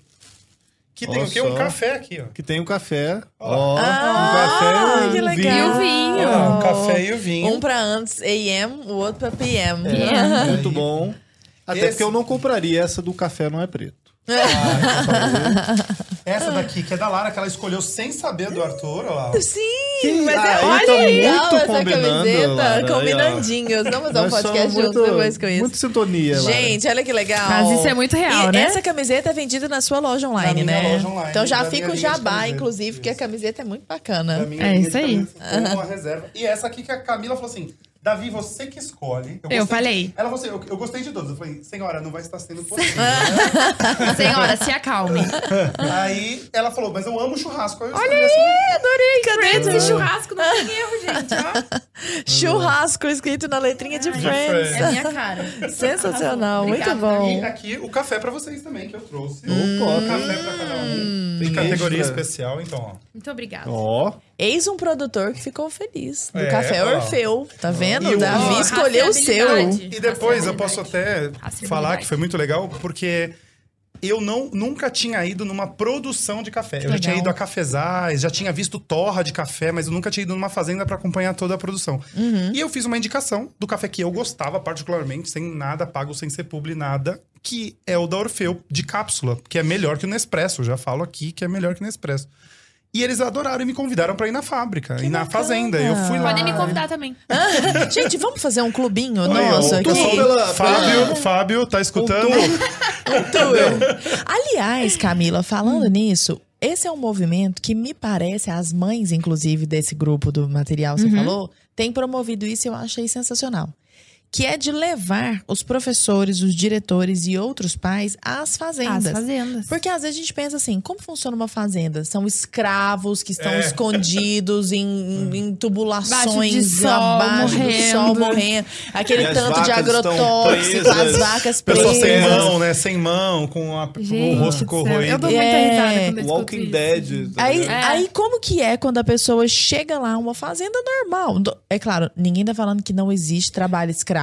Que tem Olha o quê? Um só. café aqui, ó. Que tem um café. Ó. Ó, Ah, um café que e um legal. E o vinho. Lá, um café e o vinho. Um pra antes AM, o outro pra PM. PM. Muito bom. Até Esse- porque eu não compraria essa do café não é preto. Essa daqui, que é da Lara, que ela escolheu sem saber do Arthur, ó lá. Sim, mas Ah, é olha tá legal muito essa combinando, camiseta. Lara, aí, ó. combinandinhos. Vamos fazer um podcast juntos depois com isso. Muito sintonia, Lara. Gente, olha que legal. Mas isso é muito real, e né? essa camiseta é vendida na sua loja online, Na minha né? loja online, então já fica o jabá, inclusive, porque a camiseta é muito bacana. É isso aí. reserva. E essa aqui que a Camila falou assim: Davi, você que escolhe. Eu gostei- falei. Ela falou assim: eu, eu gostei de todos. Eu falei, senhora, não vai estar sendo possível. Senhora, se acalme. aí ela falou, mas eu amo churrasco. Eu Olha aí, adorei. Cadê? Friends e churrasco não tem erro, gente. Ó. Churrasco escrito na letrinha de Friends. Friends. É minha cara. Sensacional, muito bom. E aqui o café pra vocês também, que eu trouxe. Opa, Um café pra cada um. Tem Tem categoria extra. especial, então, ó. Muito obrigada. Ó, Eis um produtor que ficou feliz. Do É, café ó. Orfeu. Tá vendo? E O Davi escolheu o seu. E depois eu posso até falar que foi muito legal, porque eu não, nunca tinha ido numa produção de café. Eu já tinha ido a cafezais, já tinha visto torra de café, mas eu nunca tinha ido numa fazenda pra acompanhar toda a produção. Uhum. E eu fiz uma indicação do café que eu gostava particularmente, sem nada pago, sem ser publi, nada, que é o da Orfeu, de cápsula, que é melhor que o Nespresso. Eu já falo aqui que é melhor que o Nespresso. E eles adoraram e me convidaram pra ir na fábrica e na bacana. fazenda. Eu fui lá. Podem me convidar também. Gente, vamos fazer um clubinho Aí, nosso aqui? pela- Fábio, Fábio, tá escutando? Aliás, Camila, falando nisso, esse é um movimento que me parece, as mães, inclusive, desse grupo do material que você falou, têm promovido isso e eu achei sensacional. Que é de levar os professores, os diretores e outros pais às fazendas. As fazendas. Porque às vezes a gente pensa assim, como funciona uma fazenda? São escravos que estão É. escondidos em, em tubulações, de sol, abaixo do morrendo. sol, morrendo. Aquele E tanto de agrotóxico, as vacas Pessoa presas. sem mão, né? Sem mão, com a- Gente o rosto do céu, Eu corroído. dou muita É. Walking isso. Dead. tá Aí? É. aí, como que é quando a pessoa chega lá, uma fazenda normal? Do- É claro, ninguém tá falando que não existe trabalho escravo,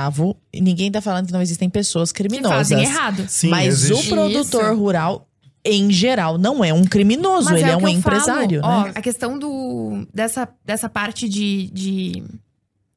ninguém tá falando que não existem pessoas Que criminosas. fazem errado. Sim, mas existe. o produtor Isso. rural, em geral, não é um criminoso, Mas ele é, o um que empresário, falo, né? Ó, a questão do, dessa, dessa parte de, de,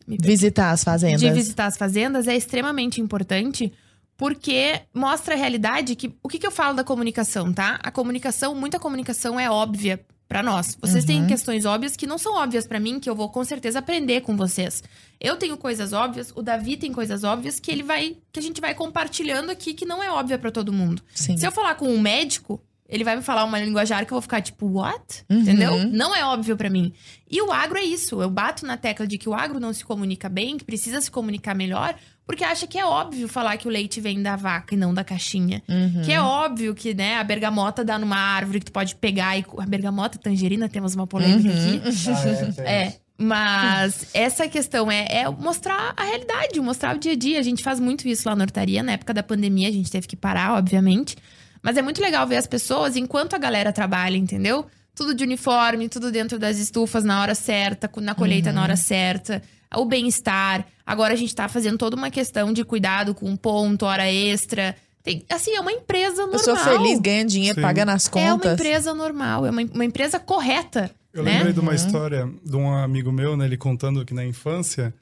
Visitar as fazendas. de visitar as fazendas é extremamente importante porque mostra a realidade que o que, que eu falo da comunicação, tá? A comunicação, muita comunicação é óbvia pra nós. Vocês têm Uhum. questões óbvias que não são óbvias pra mim, que eu vou com certeza aprender com vocês. Eu tenho coisas óbvias, o Davi tem coisas óbvias que ele vai que a gente vai compartilhando aqui que não é óbvia pra todo mundo. Sim. Se eu falar com um médico, ele vai me falar uma linguajar que eu vou ficar tipo, what? Uhum. Entendeu? Não é óbvio pra mim. E o agro é isso. Eu bato na tecla de que o agro não se comunica bem, que precisa se comunicar melhor, porque acha que é óbvio falar que o leite vem da vaca e não da caixinha. Uhum. Que é óbvio que, né, a bergamota dá numa árvore que tu pode pegar e. A bergamota, tangerina, temos uma polêmica Uhum. aqui. É, mas essa questão é, é mostrar a realidade, mostrar o dia a dia. A gente faz muito isso lá na hortaria. Na época da pandemia, a gente teve que parar, obviamente. Mas é muito legal ver as pessoas enquanto a galera trabalha, entendeu? Tudo de uniforme, tudo dentro das estufas na hora certa, na colheita na hora certa, o bem-estar. Agora a gente tá fazendo toda uma questão de cuidado com ponto, hora extra. Tem, assim, é uma empresa normal. Pessoa feliz, ganha dinheiro, Sim. paga nas É uma contas. empresa normal, é uma, uma empresa correta. Eu né? lembrei de uma história de um amigo meu, né? Ele contando que na infância,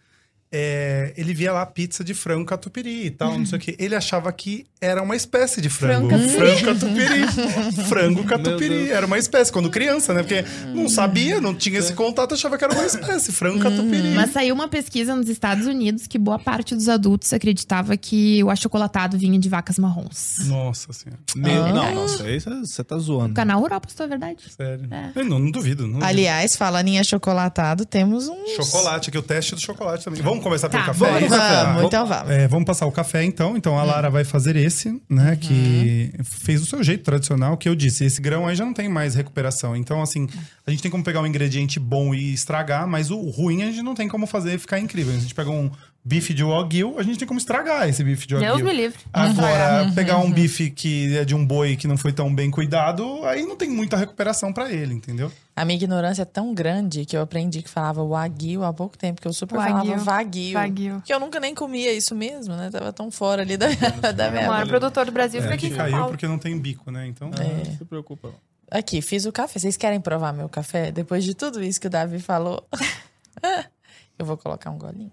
é, ele via lá pizza de frango catupiry e tal, não sei o quê. Ele achava que era uma espécie de frango. Frango Frango catupiry. frango catupiry. Era uma espécie, quando criança, né? Porque não sabia, não tinha esse contato, achava que era uma espécie. Frango catupiry. Mas saiu uma pesquisa nos Estados Unidos que boa parte dos adultos acreditava que o achocolatado vinha de vacas marrons. Nossa senhora. Meu, Ah. não, nossa, aí você- tá zoando. O canal Rural postou a verdade. Sério. É. Eu não, não duvido. Não Aliás, falando em achocolatado, temos um. Chocolate, aqui o teste do chocolate também. Vamos começar pelo Tá, café? vamos. é? Vamos, Tá. então vamos. É, vamos passar o café então. Então a Lara vai fazer esse, né? Que fez do seu jeito tradicional, que eu disse. Esse grão aí já não tem mais recuperação. Então, assim, a gente tem como pegar um ingrediente bom e estragar, mas o ruim a gente não tem como fazer ficar incrível. A gente pega um bife de wagyu, a gente tem como estragar esse bife de wagyu. Deus me livre. Agora, pegar um bife que é de um boi que não foi tão bem cuidado, aí não tem muita recuperação pra ele, entendeu? A minha ignorância é tão grande que eu aprendi que falava wagyu há pouco tempo, que eu super Wagyu. falava wagyu. Wagyu. Que eu nunca nem comia isso mesmo, né? Tava tão fora ali da, da O minha... maior produtor do Brasil É, fica aqui que caiu porque não tem bico, né? Então, Não se preocupa. Aqui, fiz o café. Vocês querem provar meu café? Depois de tudo isso que o Davi falou, eu vou colocar um golinho.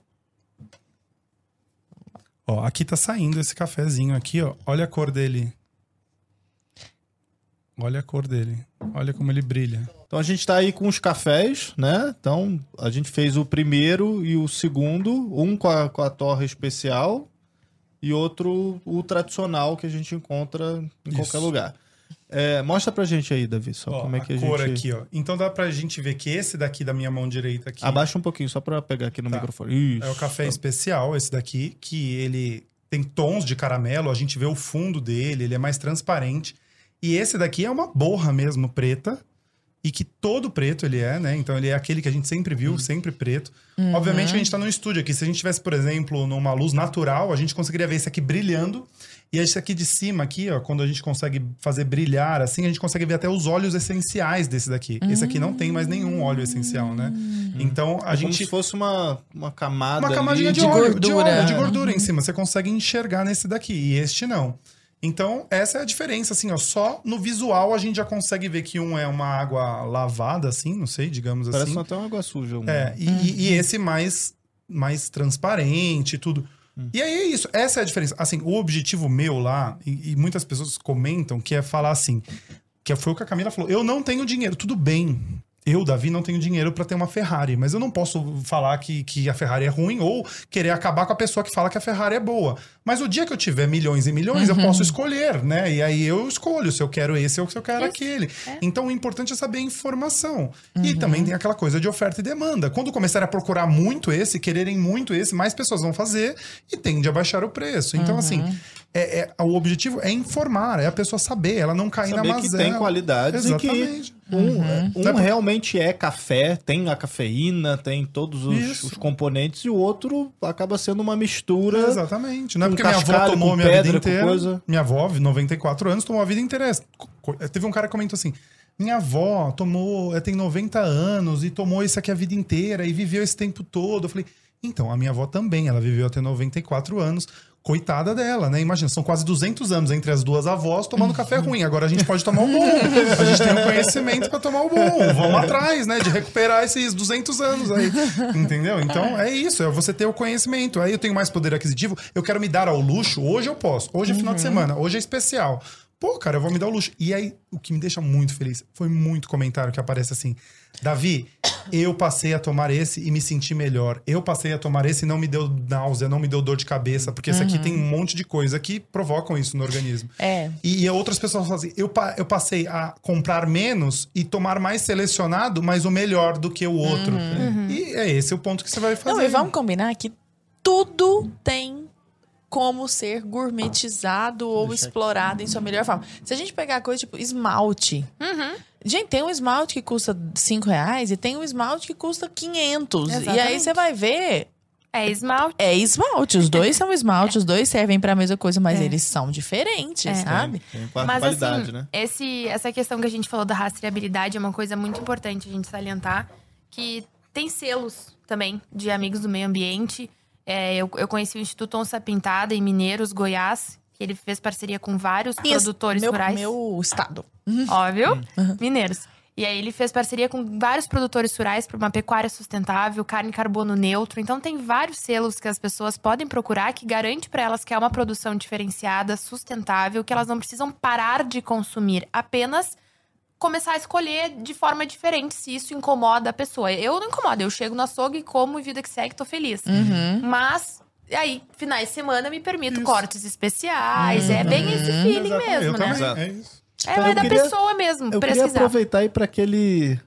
Ó, aqui tá saindo esse cafezinho aqui, ó. Olha a cor dele. Olha a cor dele. Olha como ele brilha. Então a gente tá aí com os cafés, né? Então a gente fez o primeiro e o segundo, um com a, com a torre especial e outro o tradicional que a gente encontra em Isso. qualquer lugar. É, mostra pra gente aí, Davi, só Ó, como é que a, a cor gente... aqui, ó. Então dá pra gente ver que esse daqui da minha mão direita aqui Abaixa um pouquinho, só pra pegar aqui no Tá. microfone. Isso. é o café especial, esse daqui, que ele tem tons de caramelo, a gente vê o fundo dele, ele é mais transparente. E esse daqui é uma borra mesmo, preta. E que todo preto ele é, né? Então ele é aquele que a gente sempre viu, sempre preto. Obviamente a gente tá no estúdio aqui. Se a gente tivesse, por exemplo, numa luz natural, a gente conseguiria ver esse aqui brilhando. E esse aqui de cima, aqui, ó, quando a gente consegue fazer brilhar assim, a gente consegue ver até os óleos essenciais desse daqui. Esse aqui não tem mais nenhum óleo essencial, né? Então a É gente. Como se fosse uma, uma camada Uma camadinha ali de, óleo, de gordura. óleo, de gordura em cima. Você consegue enxergar nesse daqui. E este não. Então, essa é a diferença, assim, ó. Só no visual a gente já consegue ver que um é uma água lavada, assim, não sei, digamos Parece assim. até uma água suja. um- É, e, e- e esse mais, mais transparente e tudo. E aí é isso, essa é a diferença. Assim, o objetivo meu lá, e, e muitas pessoas comentam, que é falar assim, que foi o que a Camila falou, eu não tenho dinheiro, tudo bem. Eu, Davi, não tenho dinheiro pra ter uma Ferrari, mas eu não posso falar que, que a Ferrari é ruim ou querer acabar com a pessoa que fala que a Ferrari é boa. Mas o dia que eu tiver milhões e milhões, eu posso escolher, né? E aí eu escolho se eu quero esse ou se eu quero Isso. aquele. Então o importante é saber a informação. E também tem aquela coisa de oferta e demanda. Quando começarem a procurar muito esse, quererem muito esse, mais pessoas vão fazer e tende a baixar o preço. Então, assim, é, é- o objetivo é informar, é a pessoa saber, ela não cair na Saber que mazela. tem qualidades e que Exatamente. um, um é- realmente é café, tem a cafeína, tem todos os, os componentes, e o outro acaba sendo uma mistura. Exatamente. Não é porque minha avó tomou minha vida pedra, com inteira. coisa. Minha avó, 94 anos, tomou a vida inteira. Co- Teve um cara que comentou assim: minha avó tomou, eh, tem 90 anos e tomou isso aqui a vida inteira e viveu esse tempo todo. Eu falei, então, a minha avó também, ela viveu até 94 anos. Coitada dela, né? Imagina, são quase 200 anos entre as duas avós tomando café ruim. Agora a gente pode tomar o bom. A gente tem o conhecimento pra tomar o bom. Vamos atrás, né? De recuperar esses 200 anos aí. Entendeu? Então é isso, é você ter o conhecimento. Aí eu tenho mais poder aquisitivo, eu quero me dar ao luxo. Hoje eu posso. Hoje é final de semana, hoje é especial. Pô, cara, eu vou me dar o luxo. E aí, o que me deixa muito feliz foi muito comentário que aparece assim: Davi, eu passei a tomar esse e me senti melhor. Eu passei a tomar esse e não me deu náusea, não me deu dor de cabeça, porque esse aqui tem um monte de coisa que provocam isso no organismo. É. E, e outras pessoas falam assim: eu, pa- eu passei a comprar menos e tomar mais selecionado, mas o melhor do que o outro. E é esse o ponto que você vai fazer. Não, e vamos combinar que tudo tem como ser gourmetizado ou explorado em sua melhor forma. Se a gente pegar coisa tipo esmalte. Gente, tem um esmalte que custa 5 reais e tem um esmalte que custa 500. E aí Exatamente. você vai ver, É esmalte. é esmalte. Os dois são esmalte, os dois servem pra mesma coisa, mas É. eles são diferentes, É. sabe? Tem qua- Mas qualidade, assim, né? esse, essa questão que a gente falou da rastreabilidade é uma coisa muito importante a gente salientar. Que tem selos também de amigos do meio ambiente. É, eu, eu conheci o Instituto Onça Pintada em Mineiros, Goiás, que ele fez parceria com vários produtores meu, rurais. Meu estado. Óbvio, mineiros. E aí ele fez parceria com vários produtores rurais para uma pecuária sustentável, carne e carbono neutro. Então tem vários selos que as pessoas podem procurar que garante para elas que é uma produção diferenciada, sustentável, que elas não precisam parar de consumir, apenas começar a escolher de forma diferente se isso incomoda a pessoa. Eu não incomoda, eu chego no açougue, como e vida que segue, tô feliz. Uhum. Mas aí, finais de semana, me permito cortes especiais. É bem esse feeling Exatamente, mesmo, né? é isso. É, Então, eu da queria- pessoa mesmo, Eu queria precisar. aproveitar aí para aquele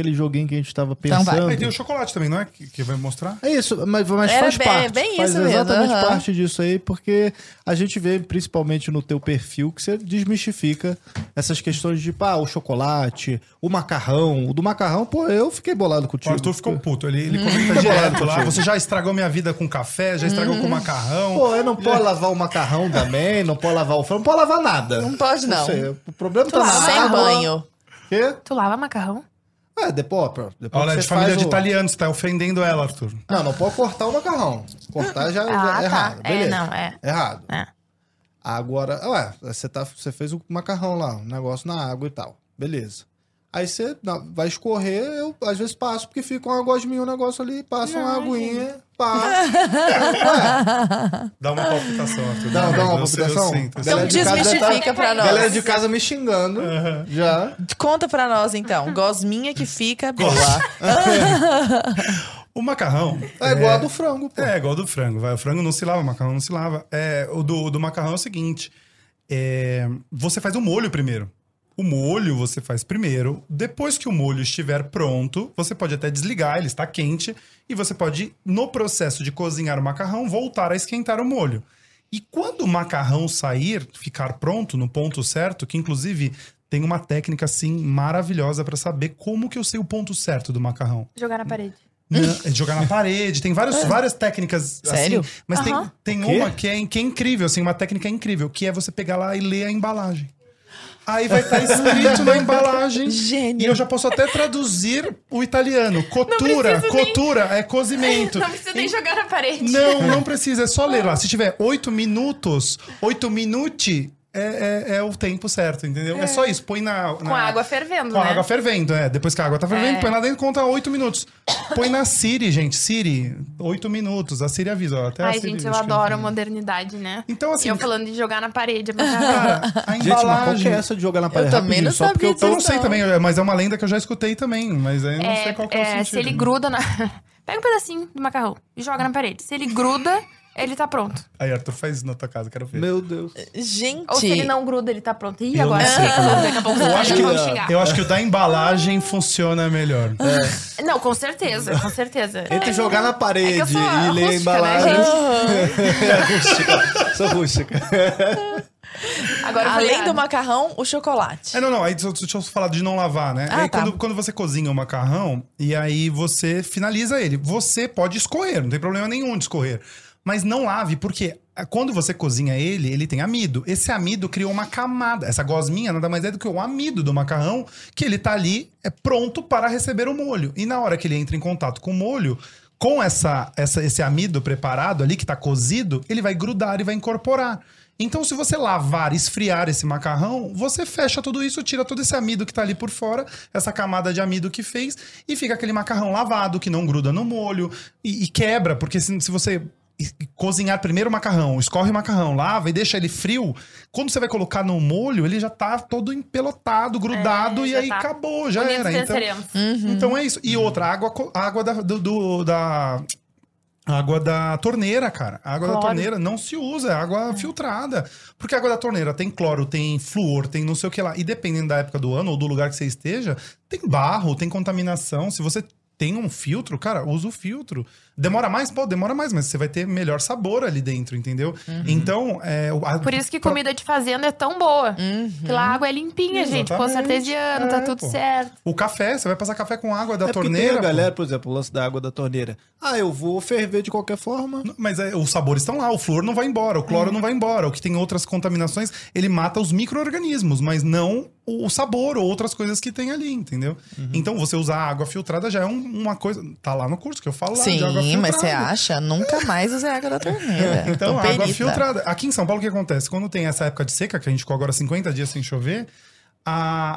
aquele joguinho que a gente tava Então vai. pensando. Aí tem o chocolate também, não é? Que, que vai mostrar? É isso, mas, mas Era faz bem- parte. bem faz isso mesmo, exatamente parte disso aí, porque a gente vê, principalmente no teu perfil, que você desmistifica essas questões de, pá, o chocolate, o macarrão. O do macarrão, pô, eu fiquei bolado O contigo. Arthur ficou puto. Ele, ele comenta direto lá. Você já estragou minha vida com café, já estragou com macarrão. Pô, eu não posso lavar o macarrão também, não pode lavar o frango, não pode lavar nada. Não pode, não. sei, o problema tá na Sem água. banho. Quê? Tu lava macarrão? É, depois, depois Olha, é de família faz de o- italiano, você tá ofendendo ela, Arthur. Não, não pode cortar o macarrão. Cortar já, já Ah, é tá. errado. É, Beleza. não, é. Errado. É. Agora, ué, você, tá, você fez o macarrão lá, um negócio na água e tal. Beleza. Aí você vai escorrer, eu às vezes passo, porque fica uma gosminha, um negócio ali, passa uma aguinha, pá. Dá uma palpitação, Arthur. Dá, dá uma palpitação? Então de casa desmistifica tá- pra nós. Galera de casa me xingando, já. Conta pra nós, então. Gosminha que fica boa. O macarrão. É igual a do frango, pô. É, igual do frango. Vai. O frango não se lava, o macarrão não se lava. É, o do, do macarrão é o seguinte: é, você faz o molho primeiro. O molho você faz primeiro. Depois que o molho estiver pronto, você pode até desligar, ele está quente. E você pode, no processo de cozinhar o macarrão, voltar a esquentar o molho. E quando o macarrão sair, ficar pronto no ponto certo, que inclusive tem uma técnica assim maravilhosa para saber como que eu sei o ponto certo do macarrão. Jogar na parede. Não, é de jogar na parede, tem vários, várias técnicas Sério? assim. Mas tem, tem uma que é, que é incrível, assim, uma técnica incrível, que é você pegar lá e ler a embalagem. Aí vai estar escrito na embalagem. Gênio. E eu já posso até traduzir o italiano. Cotura, preciso nem- cotura é cozimento. Não precisa nem jogar na parede. Não, não precisa, é só ler lá. Se tiver oito minutos, oito minuti é, é, é o tempo certo, entendeu? É, só isso, põe na... Com a água fervendo, Com a né? água fervendo, é. Depois que a água tá fervendo, É. põe lá dentro e conta oito minutos. Põe na Siri, gente. Siri, oito minutos. A Siri avisa, ó. Até a Ai, Siri, gente, eu adoro a modernidade, né? Então, assim, E eu falando de jogar na parede. Mas... cara, a Gente, mas qual que embalagem... é essa de jogar na parede? também Rapidinho, não só porque eu sabia Eu tô... não sei também, mas é uma lenda que eu já escutei também. Mas aí eu não sei qual que é, o é, sentido. se ele gruda na. Pega um pedacinho do macarrão e joga na parede. Se ele gruda, ele tá pronto. Aí, Arthur, faz isso na tua casa, quero ver. Meu Deus. Gente. Ou se ele não gruda, ele tá pronto. Ih, Eu agora não sei, Eu acho, que, eu acho que o da embalagem funciona melhor. Não, com certeza, com certeza. Entre É- jogar na parede é e ler a rústica, embalagem. Né, é. Sou rústica. Agora Além ligar. do macarrão, o chocolate. É, não, não. Aí deixa eu falar de não lavar, né? Ah, aí tá. quando, quando você cozinha o macarrão e aí você finaliza ele, você pode escorrer, não tem problema nenhum de escorrer. Mas não lave, porque ah, quando você cozinha ele, ele tem amido. Esse amido criou uma camada. Essa gosminha nada mais é do que o amido do macarrão, que ele tá ali, é pronto para receber o molho. E na hora que ele entra em contato com o molho, com essa, essa- esse amido preparado ali, que tá cozido, ele vai grudar e vai incorporar. Então, se você lavar, esfriar esse macarrão, você fecha tudo isso, tira todo esse amido que tá ali por fora, essa camada de amido que fez, e fica aquele macarrão lavado, que não gruda no molho, e, e quebra, porque se, se você cozinhar primeiro o macarrão, escorre o macarrão, lava e deixa ele frio, quando você vai colocar no molho, ele já tá todo empelotado, grudado, É, e aí tá. acabou, já era. Então, venceremos. então é isso. E outra, água, água da, do, do- da. Água da torneira, cara. A água da Cloro. torneira não se usa, é água filtrada. Porque a água da torneira tem cloro, tem flúor, tem não sei o que lá. E dependendo da época do ano ou do lugar que você esteja, tem barro, tem contaminação. Se você tem um filtro, cara, usa o filtro. Demora mais? Pô, demora mais, mas você vai ter melhor sabor ali dentro, entendeu? Então, é. a- Por isso que comida de fazenda é tão boa. Pela água é limpinha, gente. Poço Exatamente. artesiano, tá É, tudo pô. certo. O café, você vai passar café com água da É torneira. tem a pô. galera, por exemplo, o lance da água da torneira. Ah, eu vou ferver de qualquer forma. Mas é, os sabores estão lá, o flúor não vai embora, o cloro não vai embora. O que tem outras contaminações, ele mata os micro-organismos, mas não o sabor ou outras coisas que tem ali, entendeu? Então, você usar água filtrada já é um- uma coisa. Tá lá no curso que eu falo lá de água Sim, mas você acha? Nunca mais usei água da torneira. Então, Tô água perita. filtrada. Aqui em São Paulo, o que acontece? Quando tem essa época de seca, que a gente ficou agora 50 dias sem chover, a,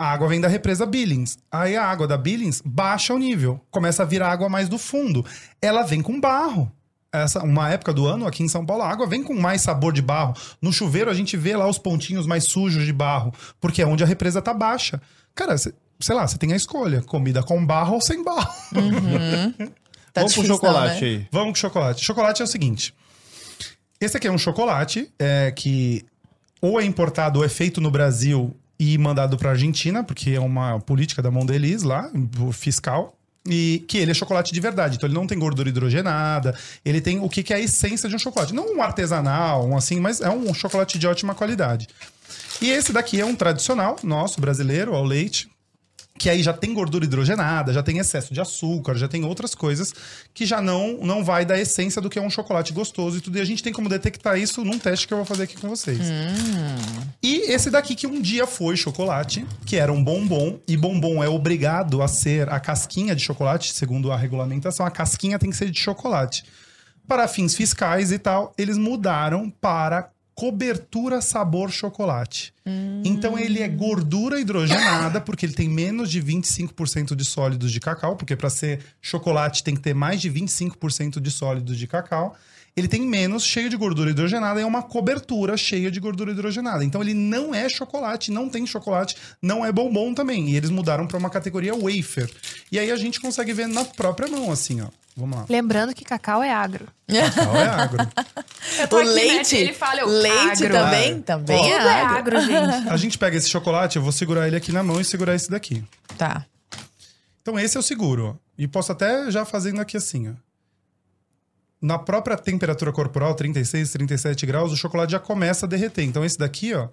a água vem da represa Billings. Aí a água da Billings baixa o nível, começa a vir água mais do fundo. Ela vem com barro. Essa, uma época do ano, aqui em São Paulo, a água vem com mais sabor de barro. No chuveiro, a gente vê lá os pontinhos mais sujos de barro, porque é onde a represa tá baixa. Cara, cê- sei lá, você tem a escolha: comida com barro ou sem barro. Tá Vamos pro difícil, chocolate não, né? aí. Vamos com chocolate. Chocolate é o seguinte: esse aqui é um chocolate é, que ou é importado ou é feito no Brasil e mandado para Argentina, porque é uma política da Mondelez lá, fiscal. E que ele é chocolate de verdade, então ele não tem gordura hidrogenada, ele tem o que, que é a essência de um chocolate. Não um artesanal, um assim, mas é um chocolate de ótima qualidade. E esse daqui é um tradicional nosso, brasileiro, ao leite, que aí já tem gordura hidrogenada, já tem excesso de açúcar, já tem outras coisas que já não não vai da essência do que é um chocolate gostoso e tudo. E a gente tem como detectar isso num teste que eu vou fazer aqui com vocês. Hum. E esse daqui que um dia foi chocolate, que era um bombom, e bombom é obrigado a ser a casquinha de chocolate, segundo a regulamentação, a casquinha tem que ser de chocolate. Para fins fiscais e tal, eles mudaram para cobertura sabor chocolate. Hum. Então ele é gordura hidrogenada, porque ele tem menos de 25% de sólidos de cacau, porque para ser chocolate tem que ter mais de 25% de sólidos de cacau. Ele tem menos, cheio de gordura hidrogenada, e é uma cobertura cheia de gordura hidrogenada. Então ele não é chocolate, não tem chocolate, não é bombom também. E eles mudaram para uma categoria wafer. E aí a gente consegue ver na própria mão, assim, ó. Vamos lá. Lembrando que cacau é agro. Cacau é agro. Eu tô O aqui, né, leite, ele fala, eu, leite agro. também, também Tudo é é agro. agro, gente. A gente pega esse chocolate, eu vou segurar ele aqui na mão e segurar esse daqui. Tá. Então esse eu seguro, ó. E posso até já fazendo aqui assim, ó. Na própria temperatura corporal, 36, 37 graus, o chocolate já começa a derreter. Então esse daqui, ó,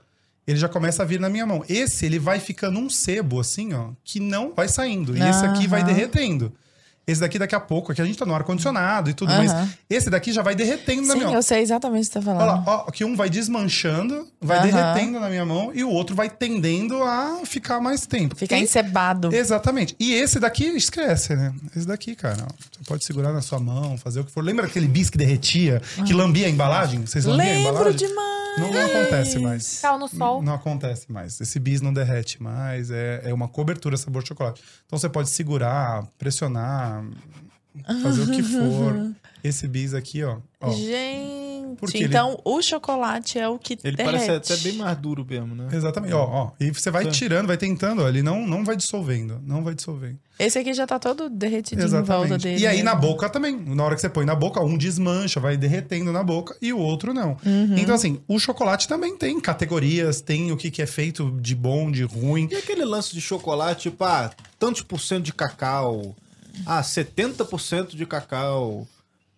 ele já começa a vir na minha mão. Esse, ele vai ficando um sebo, assim, ó, que não vai saindo. E esse aqui vai derretendo. Esse daqui daqui a pouco, aqui a gente tá no ar-condicionado e tudo, Aham. mas esse daqui já vai derretendo na Sim, minha mão. eu sei exatamente o que você tá Olha falando. lá, ó, que um vai desmanchando, vai Aham. derretendo na minha mão e o outro vai tendendo a ficar mais tempo. Ficar E- encebado. Exatamente. E esse daqui esquece, né? Esse daqui, cara, ó, você pode segurar na sua mão, fazer o que for. Lembra aquele bis que derretia, que lambia a embalagem? Vocês lambiam a Lembro embalagem? demais. Não, não acontece mais. Cal no sol. Não acontece mais. Esse bis não derrete mais. É, é uma cobertura sabor chocolate. Então você pode segurar, pressionar, fazer o que for. Esse bis aqui, ó. ó. Gente, Porque ele- então o chocolate é o que Ele derrete. parece até bem mais duro mesmo, né? Exatamente. Ó, ó. E você vai Tá. tirando, vai tentando, ó, ele não, não vai dissolvendo. Não vai dissolvendo. Esse aqui já tá todo derretidinho em volta Exatamente. dele. E aí na mesmo. boca também. Na hora que você põe na boca, um desmancha, vai derretendo na boca e o outro não. Uhum. Então, assim, o chocolate também tem categorias, tem o que, que é feito de bom, de ruim. E aquele lance de chocolate, tipo, ah, tantos por cento de cacau, ah, 70% de cacau.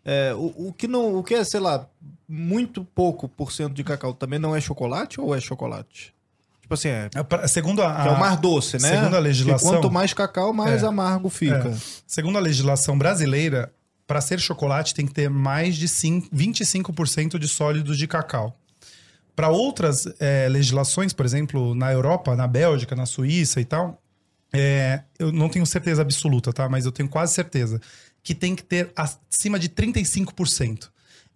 É, o, o que não, o que é, sei lá, muito pouco por cento de cacau também não é chocolate ou é chocolate? Tipo assim, é, É Segundo a, que é o mais doce, né? segundo a legislação- Porque quanto mais cacau, mais É. amargo fica. É. Segundo a legislação brasileira, para ser chocolate tem que ter mais de cin- 25% de sólidos de cacau. Para outras é, legislações, por exemplo, na Europa, na Bélgica, na Suíça e tal, é, eu não tenho certeza absoluta, tá? Mas eu tenho quase certeza que tem que ter acima de 35%.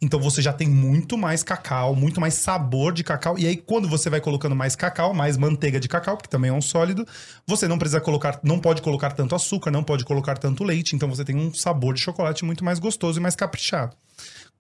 Então você já tem muito mais cacau, muito mais sabor de cacau. E aí, quando você vai colocando mais cacau, mais manteiga de cacau, que também é um sólido, você não precisa colocar, não pode colocar tanto açúcar, não pode colocar tanto leite. Então você tem um sabor de chocolate muito mais gostoso e mais caprichado.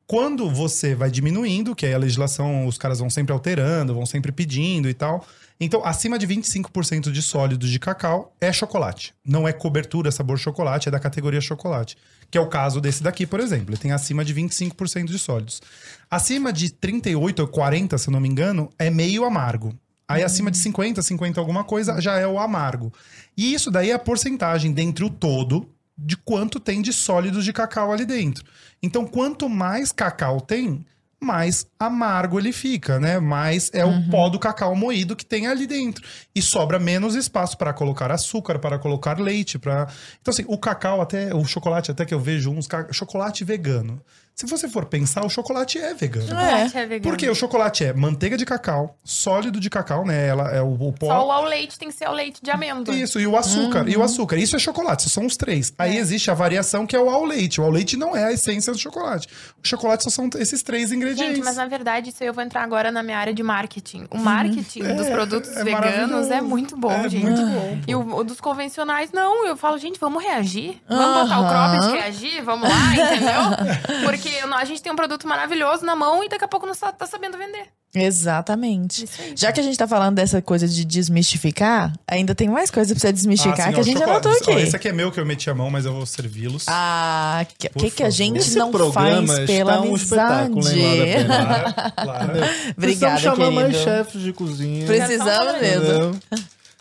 Quando você vai diminuindo, que aí a legislação, os caras vão sempre alterando, vão sempre pedindo e tal. Então, acima de 25% de sólidos de cacau é chocolate. Não é cobertura sabor chocolate, é da categoria chocolate. Que é o caso desse daqui, por exemplo. Ele tem acima de 25% de sólidos. Acima de 38 ou 40, se eu não me engano, é meio amargo. Aí acima de 50, 50 alguma coisa, já é o amargo. E isso daí é a porcentagem dentre o todo de quanto tem de sólidos de cacau ali dentro. Então, quanto mais cacau tem, mais amargo ele fica, né? Mais é o pó do cacau moído que tem ali dentro. E sobra menos espaço para colocar açúcar, para colocar leite, para Então assim, o cacau até, o chocolate até que eu vejo uns chocolate vegano. Se você for pensar, o chocolate é vegano. Chocolate é, vegano. Porque o chocolate é manteiga de cacau, sólido de cacau, né? Ela é o, o pó. Só o ao leite tem que ser o leite de amêndoa. Isso, e o açúcar. E o açúcar. Isso é chocolate, são os três. Aí existe a variação que é o ao leite. O ao leite não é a essência do chocolate. O chocolate só são esses três ingredientes. Gente, mas na verdade, isso aí eu vou entrar agora na minha área de marketing. O marketing dos É, produtos é veganos é muito bom, É gente. muito bom. E o, o dos convencionais, não. Eu falo, gente, vamos reagir. Vamos botar o cropped reagir, vamos lá, entendeu? Porque não, a gente tem um produto maravilhoso na mão e daqui a pouco não tá sabendo vender. Exatamente. Aí. Já que a gente tá falando dessa coisa de desmistificar, ainda tem mais coisa pra você desmistificar Ah, sim, que a ó, gente chocolate. anotou Ó, aqui. esse aqui é meu que eu meti a mão, mas eu vou servi-los. Ah, o que, que, que a gente Esse não programa faz pela está um hein, amizade? Laura Claro, claro. Obrigada, Precisamos chamar mais chefes de cozinha. Precisamos mesmo. Entendeu?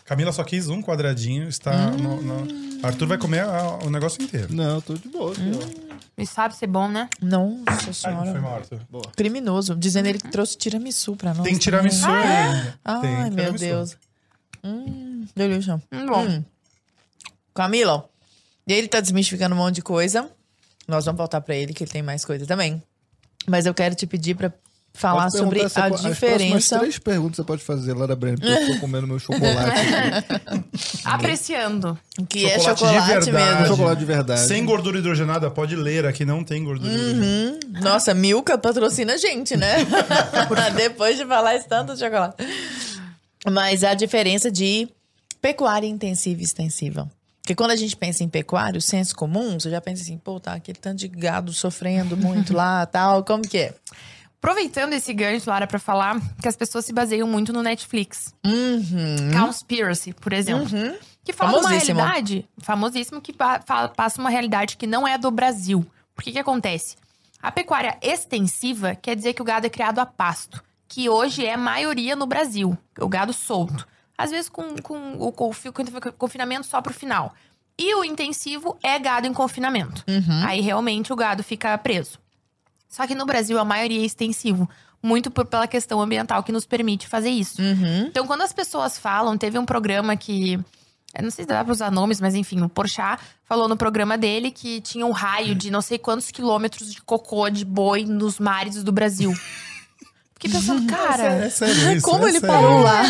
Camila só quis um quadradinho, está no, no- Arthur vai comer a- o negócio inteiro. Não, tô de boa. aqui, E sabe ser bom, né? Nossa Ai, foi senhora. mal, Arthur. Criminoso. Dizendo ele que trouxe tiramisu pra nós. Tem tiramisu também. ainda. Ai, Tem meu tiramisu. Deus. Hum, delícia. Hum, bom. Hum. Camila, ele tá desmistificando um monte de coisa. Nós vamos voltar pra ele, que ele tem mais coisa também. Mas eu quero te pedir pra falar Pode sobre a As diferença. próximas três perguntas você pode fazer, Lara Brenner, porque eu tô comendo meu chocolate. aqui. Apreciando. Que é Chocolate de chocolate verdade. mesmo. chocolate de verdade. Sem gordura hidrogenada, pode ler aqui, não tem gordura hidrogenada. Uhum. Nossa, Milka patrocina a gente, né? Depois de falar esse tanto de chocolate. Mas a diferença de pecuária intensiva e extensiva. Porque quando a gente pensa em pecuária, o senso comum, você já pensa assim, pô, tá aquele tanto de gado sofrendo muito lá, tal, como que é? Aproveitando esse gancho, Lara, pra falar que as pessoas se baseiam muito no Netflix. Uhum. Conspiracy, por exemplo. Que fala uma realidade, famosíssimo, que pa- passa uma realidade que não é do Brasil. Por que que acontece? A pecuária extensiva quer dizer que o gado é criado a pasto, que hoje é maioria no Brasil, o gado solto. Às vezes com, com o confi- confinamento só pro final. E o intensivo é gado em confinamento. Aí realmente o gado fica preso. Só que no Brasil a maioria é extensivo. Muito por, pela questão ambiental que nos permite fazer isso. Uhum. Então, quando as pessoas falam, teve um programa que. Eu não sei se dá pra usar nomes, mas enfim, o Porchat falou no programa dele que tinha um raio de não sei quantos quilômetros de cocô de boi nos mares do Brasil. Fiquei pensando, cara. É sério Como é ele sério. parou lá?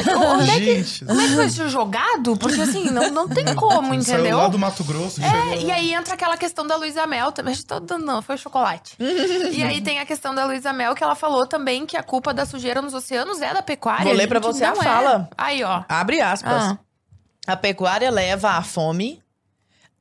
Gente, Como é que foi isso jogado? Porque assim, não, não tem como, saiu entendeu? lá do Mato Grosso. É, e aí entra aquela questão da Luísa Mel também. Tá dando, não, foi chocolate. e aí tem a questão da Luísa Mel, que ela falou também que a culpa da sujeira nos oceanos é da pecuária. Vou ler pra você a é. fala. Aí, ó. Abre aspas. Ah. A pecuária leva à fome.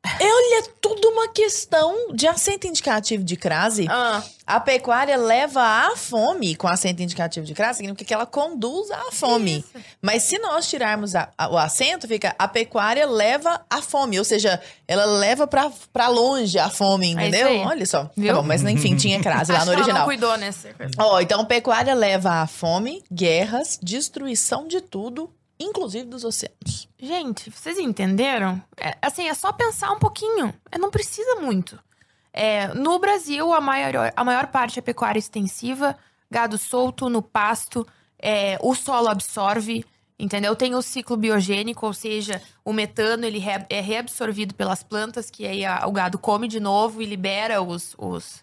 Olha, é tudo uma questão de acento indicativo de crase. Ah, A pecuária leva à fome, com acento indicativo de crase, significa que ela conduz à fome. Mas se nós tirarmos a- a- o acento, fica a pecuária leva à fome, ou seja, ela leva pra, pra longe a fome, É entendeu? isso aí. Olha só. Viu? Tá bom, mas enfim, tinha crase lá acho no ela não original. cuidou nesse coisa. Ó, então pecuária leva à fome, guerras, destruição de tudo, inclusive dos oceanos. Gente, vocês entenderam? É, assim, é só pensar um pouquinho. É, não precisa muito. É, no Brasil, a maior, a maior parte é pecuária extensiva, gado solto no pasto, é, o solo absorve, entendeu? Tem o ciclo biogênico, ou seja, o metano ele re- é reabsorvido pelas plantas, que aí a- o gado come de novo e libera os. os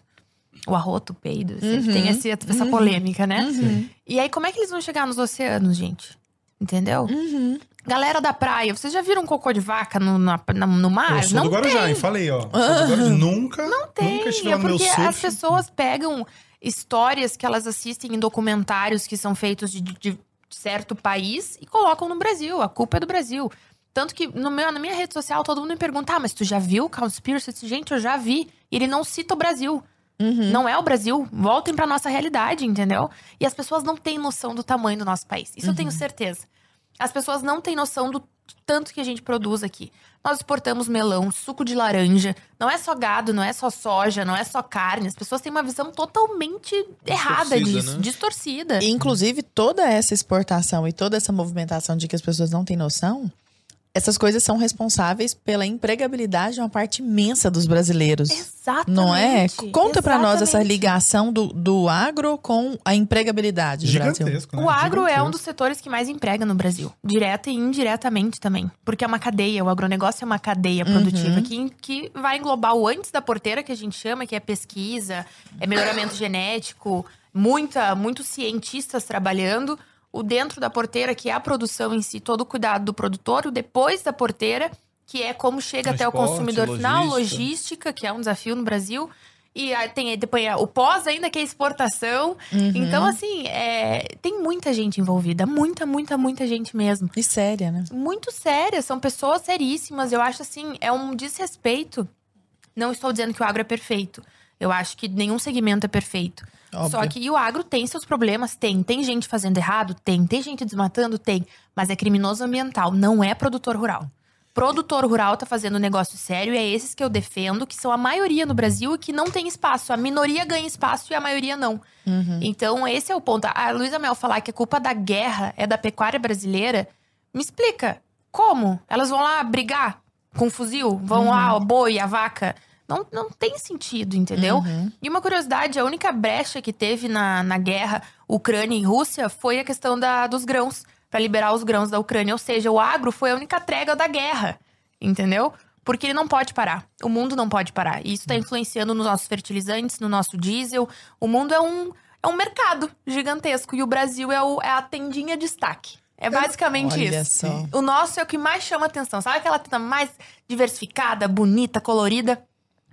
o arroto, o peido, sempre tem esse- essa polêmica, né? E aí, como é que eles vão chegar nos oceanos, gente? Entendeu? Galera da praia, vocês já viram cocô de vaca no, na- na- no mar? Eu sou não do Guarujá, tem. Falei, ó. Sou do Guarujá. Nunca, Tem, nunca estive é lá no meu porque surf. as pessoas pegam histórias que elas assistem em documentários que são feitos de, de certo país e colocam no Brasil. A culpa é do Brasil. Tanto que no meu, na minha rede social todo mundo me pergunta: ah, mas tu já viu? Eu disse, Gente, eu já vi. E ele não cita o Brasil. Não é o Brasil. Voltem pra nossa realidade, entendeu? E as pessoas não têm noção do tamanho do nosso país. Isso eu tenho certeza. As pessoas não têm noção do tanto que a gente produz aqui. Nós exportamos melão, suco de laranja. Não é só gado, não é só soja, não é só carne. As pessoas têm uma visão totalmente errada Distorcida, disso, né? distorcida. E, inclusive, toda essa exportação e toda essa movimentação de que as pessoas não têm noção, essas coisas são responsáveis pela empregabilidade de uma parte imensa dos brasileiros. Exatamente. Não é? Conta pra nós essa ligação do, do agro com a empregabilidade do Brasil. Gigantesco, né? O agro é um dos setores que mais emprega no Brasil, direta e indiretamente também. Porque é uma cadeia, o agronegócio é uma cadeia produtiva que, que vai englobar o antes da porteira, que a gente chama, que é pesquisa, é melhoramento genético, muita, muitos cientistas trabalhando. O dentro da porteira, que é a produção em si, todo o cuidado do produtor. O depois da porteira, que é como chega até o Transporte, consumidor final, logística. logística, que é um desafio no Brasil. E aí tem depois o pós ainda, que é exportação. Então, assim, é, tem muita gente envolvida. Muita, muita, muita gente mesmo. E séria, né? Muito séria. São pessoas seríssimas. Eu acho, assim, é um desrespeito. Não estou dizendo que o agro é perfeito. Eu acho que nenhum segmento é perfeito. Óbvio. Só que o agro tem seus problemas? Tem. Tem gente fazendo errado? Tem. Tem gente desmatando? Tem. Mas é criminoso ambiental, não é produtor rural. Produtor rural tá fazendo negócio sério e é esses que eu defendo, que são a maioria no Brasil e que não tem espaço. A minoria ganha espaço e a maioria não. Então, esse é o ponto. A Luísa Mel falar que a culpa da guerra é da pecuária brasileira, me explica. Como? Elas vão lá brigar com fuzil? Vão lá, o boi, a vaca? Não, não tem sentido, entendeu? E uma curiosidade, a única brecha que teve na, na guerra Ucrânia e Rússia foi a questão da, dos grãos, para liberar os grãos da Ucrânia. Ou seja, o agro foi a única trégua da guerra, entendeu? Porque ele não pode parar. O mundo não pode parar. E isso está influenciando nos nossos fertilizantes, no nosso diesel. O mundo é um, é um mercado gigantesco. E o Brasil é, o- é a tendinha de destaque. É basicamente Olha isso. só. O nosso é o que mais chama atenção. Sabe aquela tenda mais diversificada, bonita, colorida?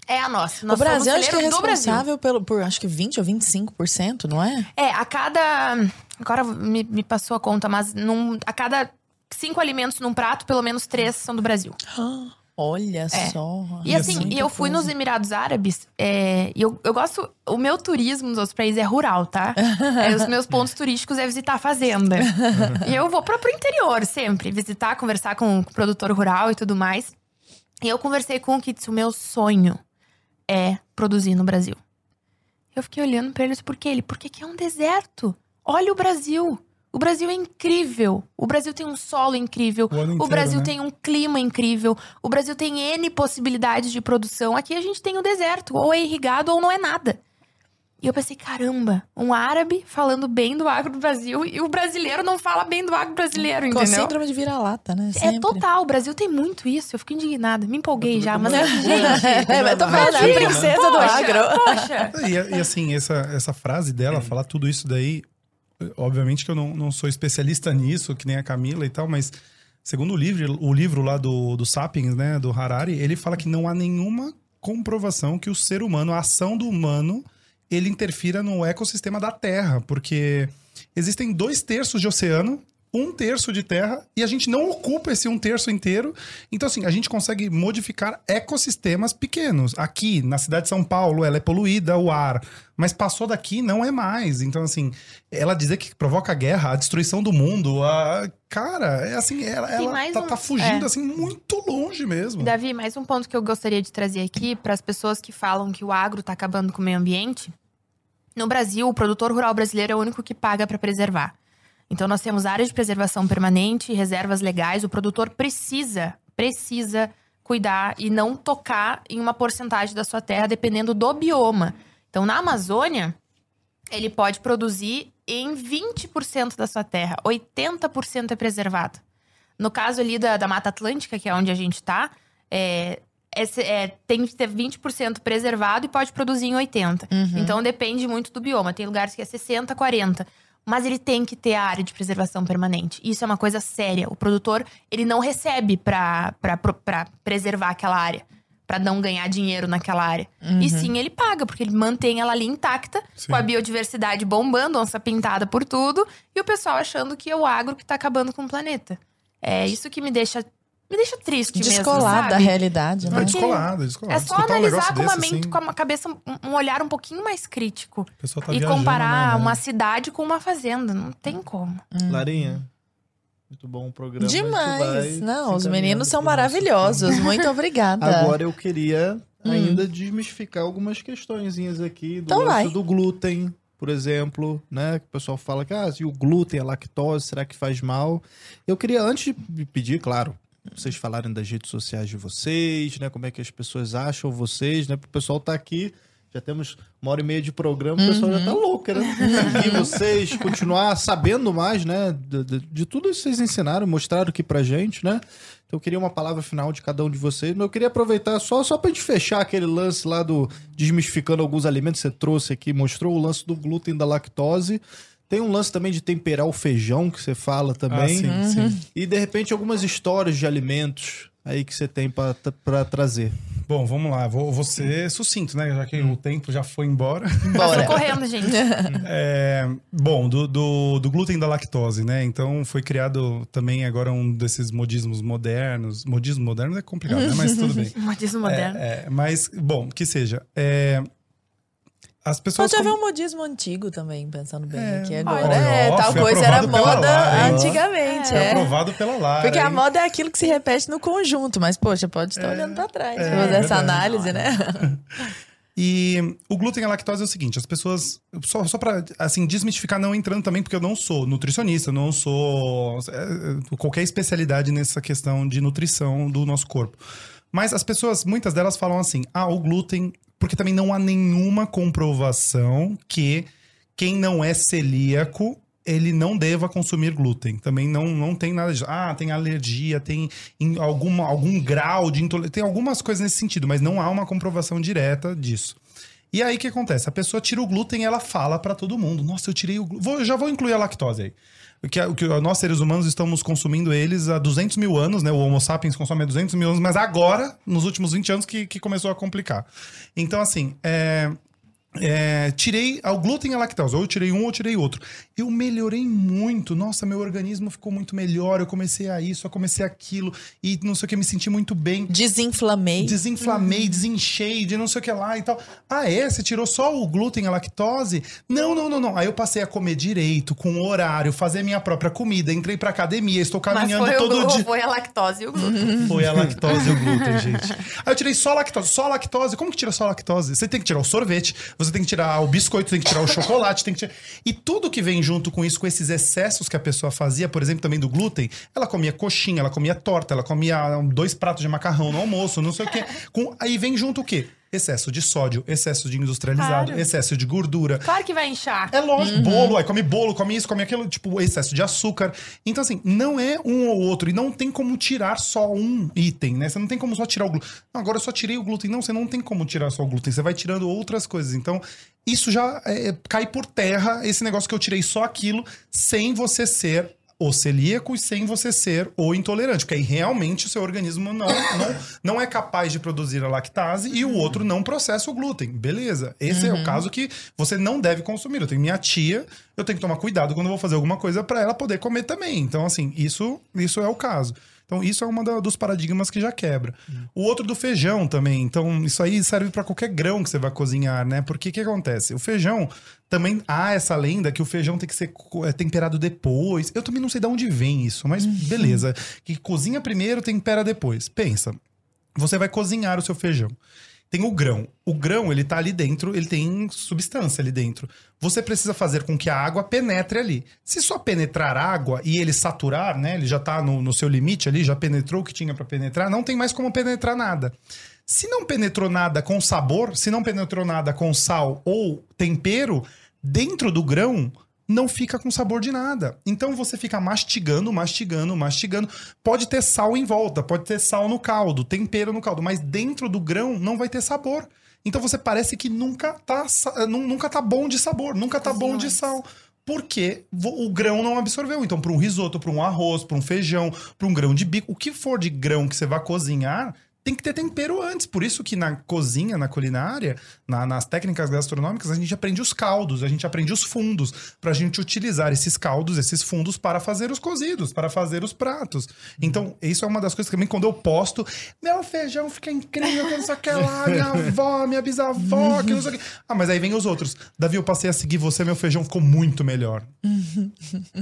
É a nossa. Nós o Brasil acho que é responsável pelo, por acho que 20 ou 25%, não é? É, a cada. Agora me, me passou a conta, mas num, a cada cinco alimentos num prato, pelo menos três são do Brasil. Olha só. É. E assim, e eu fui nos Emirados Árabes, é, e eu, eu gosto. O meu turismo nos outros países é rural, tá? É, os meus pontos turísticos é visitar a fazenda. e eu vou pra, pro interior sempre, visitar, conversar com o produtor rural e tudo mais. E eu conversei com o disse: o meu sonho é produzir no Brasil. Eu fiquei olhando pra eles, por quê? Ele, porque aqui é um deserto. Olha o Brasil. O Brasil é incrível. O Brasil tem um solo incrível. O ano o inteiro, Brasil né? tem um clima incrível. O Brasil tem N possibilidades de produção. Aqui a gente tem o deserto. Ou é irrigado ou não é nada. E eu pensei, caramba, um árabe falando bem do agro do Brasil e o brasileiro não fala bem do agro brasileiro, Com entendeu? síndrome de vira-lata, né? É Sempre. total, o Brasil tem muito isso. Eu fico indignada, me empolguei já, mas gente, É, mas eu tô falando, é a princesa do poxa, agro. poxa. E, e assim, essa, essa frase dela, falar tudo isso daí, obviamente que eu não, não sou especialista nisso, que nem a Camila e tal, mas segundo o livro, o livro lá do, do Sapiens, né, do Harari, ele fala que não há nenhuma comprovação que o ser humano, a ação do humano, ele interfira no ecossistema da Terra, porque existem dois terços de oceano, um terço de terra, e a gente não ocupa esse um terço inteiro. Então, assim, a gente consegue modificar ecossistemas pequenos. Aqui, na cidade de São Paulo, ela é poluída, o ar. Mas passou daqui, não é mais. Então, assim, ela dizer que provoca guerra, a destruição do mundo, a... Cara, é assim, ela, ela tá, um- tá fugindo, é. assim, muito longe mesmo. Davi, mais um ponto que eu gostaria de trazer aqui para as pessoas que falam que o agro está acabando com o meio ambiente. No Brasil, o produtor rural brasileiro é o único que paga para preservar. Então, nós temos áreas de preservação permanente, reservas legais. O produtor precisa, precisa cuidar e não tocar em uma porcentagem da sua terra, dependendo do bioma. Então, na Amazônia, ele pode produzir em 20% da sua terra, 80% é preservado. No caso ali da, da Mata Atlântica, que é onde a gente tá, é, esse- é, tem que ter 20% preservado e pode produzir em 80%. Então depende muito do bioma. Tem lugares que é 60%, 40%. Mas ele tem que ter a área de preservação permanente. Isso é uma coisa séria. O produtor, ele não recebe pra preservar aquela área. Pra não ganhar dinheiro naquela área. E sim, ele paga, porque ele mantém ela ali intacta, Sim. com a biodiversidade bombando, onça pintada por tudo, e o pessoal achando que é o agro que tá acabando com o planeta. É isso que me deixa, me deixa triste mesmo, Descolado da realidade, né? Não, Porque descolado, descolado. É só Escutar um analisar negócio com uma desse, mente, assim, com uma cabeça, um- um olhar um pouquinho mais crítico. o pessoal tá e viajando, comparar né, né? uma cidade com uma fazenda. Não tem como. Larinha, muito bom o programa. Demais. Não, os se meninos são maravilhosos. Muito obrigada. Agora eu queria ainda desmistificar algumas questõezinhas aqui do Então do glúten, por exemplo, né? Que o pessoal fala que ah, e o glúten, a lactose, será que faz mal? Eu queria antes de pedir, claro, vocês falarem das redes sociais de vocês, né? Como é que as pessoas acham vocês, né? Pro pessoal tá aqui. Já temos uma hora e meia de programa, o pessoal já tá louco, querendo seguir vocês, continuar sabendo mais, né? De, de- de tudo isso que vocês ensinaram, mostraram aqui pra gente, né? Então eu queria uma palavra final de cada um de vocês, mas eu queria aproveitar só, só pra gente fechar aquele lance lá do desmistificando alguns alimentos que você trouxe aqui, mostrou o lance do glúten da lactose. Tem um lance também de temperar o feijão que você fala também. Ah, sim, sim. E de repente algumas histórias de alimentos aí que você tem pra pra trazer. Bom, vamos lá. Vou, vou ser sucinto, né? Já que o tempo já foi embora. Bora. correndo, gente. É, bom, do, do, do glúten da lactose, né? Então foi criado também agora um desses modismos modernos. Modismo moderno é complicado, né? Mas tudo bem. Modismo moderno. É, é, mas, bom, que seja. É, as pessoas. Pode haver como- um modismo antigo também, pensando bem É, aqui olha, agora. é, ó, tal coisa era moda antigamente, Foi é. aprovado pela Lara. Porque a hein? moda é aquilo que se repete no conjunto, mas, poxa, pode estar olhando pra trás, é, pra fazer essa análise, né? E o glúten e a lactose é o seguinte, as pessoas. Só, só pra assim, desmistificar, não entrando também, porque eu não sou nutricionista, não sou é, qualquer especialidade nessa questão de nutrição do nosso corpo. Mas as pessoas, muitas delas falam assim: ah, o glúten. Porque também não há nenhuma comprovação que quem não é celíaco ele não deva consumir glúten. Também não, não tem nada disso. Ah, tem alergia, tem em alguma, algum grau de intolerância. Tem algumas coisas nesse sentido, mas não há uma comprovação direta disso. E aí o que acontece? A pessoa tira o glúten e ela fala pra todo mundo: Nossa, eu tirei o glúten. Já vou incluir a lactose aí. Que, que nós, seres humanos, estamos consumindo eles há 200 mil anos, né? O Homo sapiens consome há 200 mil anos, mas agora, nos últimos 20 anos, que, que começou a complicar. Então, assim, é, é, tirei o glúten e a lactose. Ou eu tirei um ou eu tirei outro. Eu melhorei muito. Nossa, meu organismo ficou muito melhor. Eu comecei a isso, eu comecei aquilo. E não sei o que, me senti muito bem. Desinflamei. Desinflamei, desinchei, de não sei o que lá e tal. Ah, é? Você tirou só o glúten e a lactose? Não, não, não, não. Aí eu passei a comer direito, com horário, fazer minha própria comida, entrei pra academia, estou Mas caminhando foi, o, todo glu- dia. foi a lactose e o glúten. Foi a lactose e o glúten, gente. Aí eu tirei só a lactose. Só a lactose. Como que tira só a lactose? Você tem que tirar o sorvete, você tem que tirar o biscoito, tem que tirar o chocolate, tem que tirar... E tudo que vem junto com isso, com esses excessos que a pessoa fazia, por exemplo, também do glúten, ela comia coxinha, ela comia torta, ela comia dois pratos de macarrão no almoço, não sei o quê. Com... Aí vem junto o quê? Excesso de sódio, excesso de industrializado, Claro. excesso de gordura. Claro que vai inchar. É lógico, bolo, aí come bolo, come isso, come aquilo, tipo, excesso de açúcar. Então, assim, não é um ou outro. E não tem como tirar só um item, né? Você não tem como só tirar o glúten. Não, agora eu só tirei o glúten. Não, você não tem como tirar só o glúten. Você vai tirando outras coisas. Então, isso já é, cai por terra, esse negócio que eu tirei só aquilo, sem você ser o celíaco e sem você ser o intolerante. Porque aí realmente o seu organismo não, não, não é capaz de produzir a lactase e o outro não processa o glúten. Beleza. Esse é o caso que você não deve consumir. Eu tenho minha tia, eu tenho que tomar cuidado quando eu vou fazer alguma coisa para ela poder comer também. Então, assim, isso, isso é o caso. Então, isso é uma da- dos paradigmas que já quebra. O outro do feijão também. Então, isso aí serve para qualquer grão que você vai cozinhar, né? Porque o que acontece? O feijão também há essa lenda que o feijão tem que ser é, temperado depois. Eu também não sei de onde vem isso, mas beleza. Que cozinha primeiro, tempera depois. Pensa, você vai cozinhar o seu feijão. Tem o grão. O grão, ele tá ali dentro, ele tem substância ali dentro. Você precisa fazer com que a água penetre ali. Se só penetrar água e ele saturar, né? Ele já tá no, no seu limite ali, já penetrou o que tinha para penetrar, não tem mais como penetrar nada. Se não penetrou nada com sabor, se não penetrou nada com sal ou tempero, dentro do grão não fica com sabor de nada. Então você fica mastigando, mastigando, mastigando. Pode ter sal em volta, pode ter sal no caldo, tempero no caldo, mas dentro do grão não vai ter sabor. Então você parece que nunca tá, nu- nunca tá bom de sabor, nunca tá bom de sal. Porque o grão não absorveu. Então, para um risoto, para um arroz, para um feijão, para um grão de bico, o que for de grão que você vai cozinhar, tem que ter tempero antes. Por isso que na cozinha, na culinária, na- nas técnicas gastronômicas, a gente aprende os caldos, a gente aprende os fundos, pra gente utilizar esses caldos, esses fundos para fazer os cozidos, para fazer os pratos. Então, isso é uma das coisas que também quando eu posto, meu feijão fica incrível, que não sei o que lá, minha avó, minha bisavó, que não sei o que. Ah, mas aí vem os outros. Davi, eu passei a seguir você, meu feijão ficou muito melhor.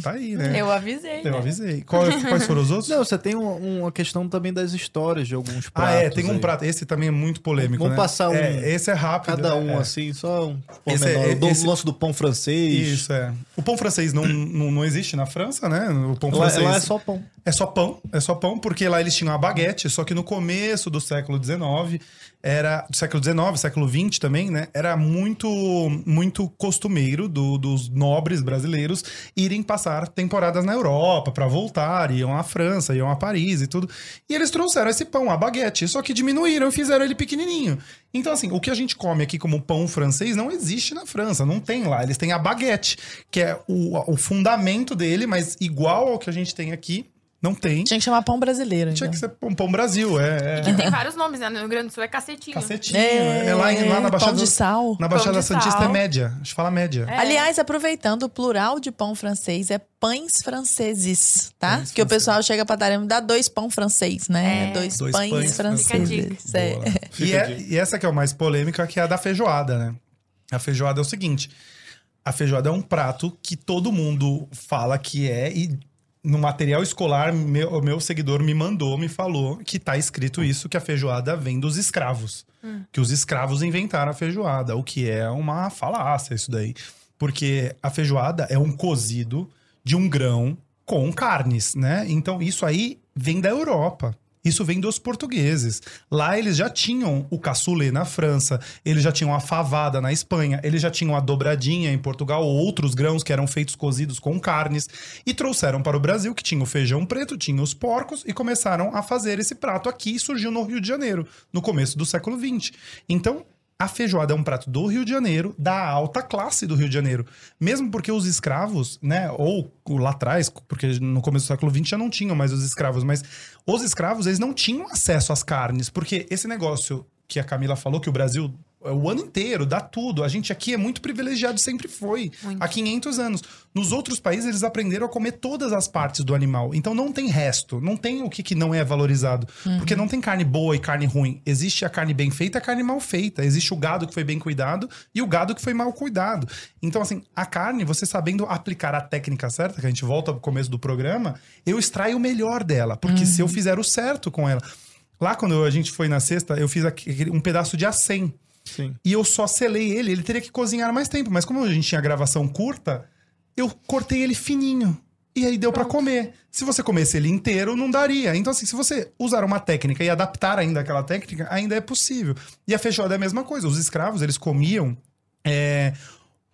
Tá aí, né? Eu avisei. Eu né? avisei. Qual- quais foram os outros? Não, você tem um- uma questão também das histórias de alguns Ah, pratos. é, tem um aí. prato. Esse também é muito polêmico. Vamos né? passar um- É, esse é rápido. Cada um, é. assim, só um pormenor. é- o do- esse- lance do pão francês. Isso, é. O pão francês não, não, não existe na França, né? O pão Lá, francês. lá é só pão. É só pão, é só pão, porque lá eles tinham a baguete, só que no começo do século XIX, era do século XIX, século XX também, né? Era muito muito costumeiro do- dos nobres brasileiros irem passar temporadas na Europa para voltar, iam à França, iam a Paris e tudo. E eles trouxeram esse pão, a baguete, só que diminuíram e fizeram ele pequenininho. Então assim, o que a gente come aqui como pão francês não existe na França, não tem lá. Eles têm a baguete, que é o, o fundamento dele, mas igual ao que a gente tem aqui, não tem. Tinha que chamar pão brasileiro. Tinha então. que ser pão, pão Brasil, é. é. Tem vários nomes, né? No Rio Grande do Sul é cacetinho. Cacetinho. É, lá, em- lá na Baixada. Pão de sal. Na Baixada Santista sal. é média. A gente fala média. É. Aliás, aproveitando, o plural de pão francês é pães franceses, tá? Pães que o pessoal chega pra padaria e dá dois pão francês, né? É. Dois, Dois pães, pães franceses. É. E, é- e essa que é o mais polêmica, que é a da feijoada, né? A feijoada é o seguinte: a feijoada é um prato que todo mundo fala que é e no material escolar meu, o meu seguidor me mandou, me falou que tá escrito isso que a feijoada vem dos escravos, que os escravos inventaram a feijoada, o que é uma falácia isso daí, porque a feijoada é um cozido de um grão com carnes, né? Então isso aí vem da Europa. Isso vem dos portugueses. Lá eles já tinham o cassoulet na França, eles já tinham a favada na Espanha, eles já tinham a dobradinha em Portugal, outros grãos que eram feitos cozidos com carnes, e trouxeram para o Brasil, que tinha o feijão preto, tinha os porcos, e começaram a fazer esse prato aqui, e surgiu no Rio de Janeiro, no começo do século XX. Então, a feijoada é um prato do Rio de Janeiro, da alta classe do Rio de Janeiro. Mesmo porque os escravos, né, ou lá atrás, porque no começo do século XX já não tinham mais os escravos, mas os escravos, eles não tinham acesso às carnes, porque esse negócio que a Camila falou, que o Brasil, o ano inteiro, dá tudo. A gente aqui é muito privilegiado, sempre foi. Muito. Há 500 anos. Nos outros países, eles aprenderam a comer todas as partes do animal. Então não tem resto. Não tem o que, que não é valorizado. Porque não tem carne boa e carne ruim. Existe a carne bem feita e a carne mal feita. Existe o gado que foi bem cuidado e o gado que foi mal cuidado. Então, assim, a carne, você sabendo aplicar a técnica certa, que a gente volta pro começo do programa, eu extraio o melhor dela. Porque se eu fizer o certo com ela. Lá, quando a gente foi na sexta, eu fiz um pedaço de acém. Sim. E eu só selei ele, ele teria que cozinhar mais tempo. Mas como a gente tinha gravação curta, eu cortei ele fininho. E aí deu pra comer. Se você comesse ele inteiro, não daria. Então, assim, se você usar uma técnica e adaptar ainda aquela técnica, ainda é possível. E a feijoada é a mesma coisa. Os escravos, eles comiam é,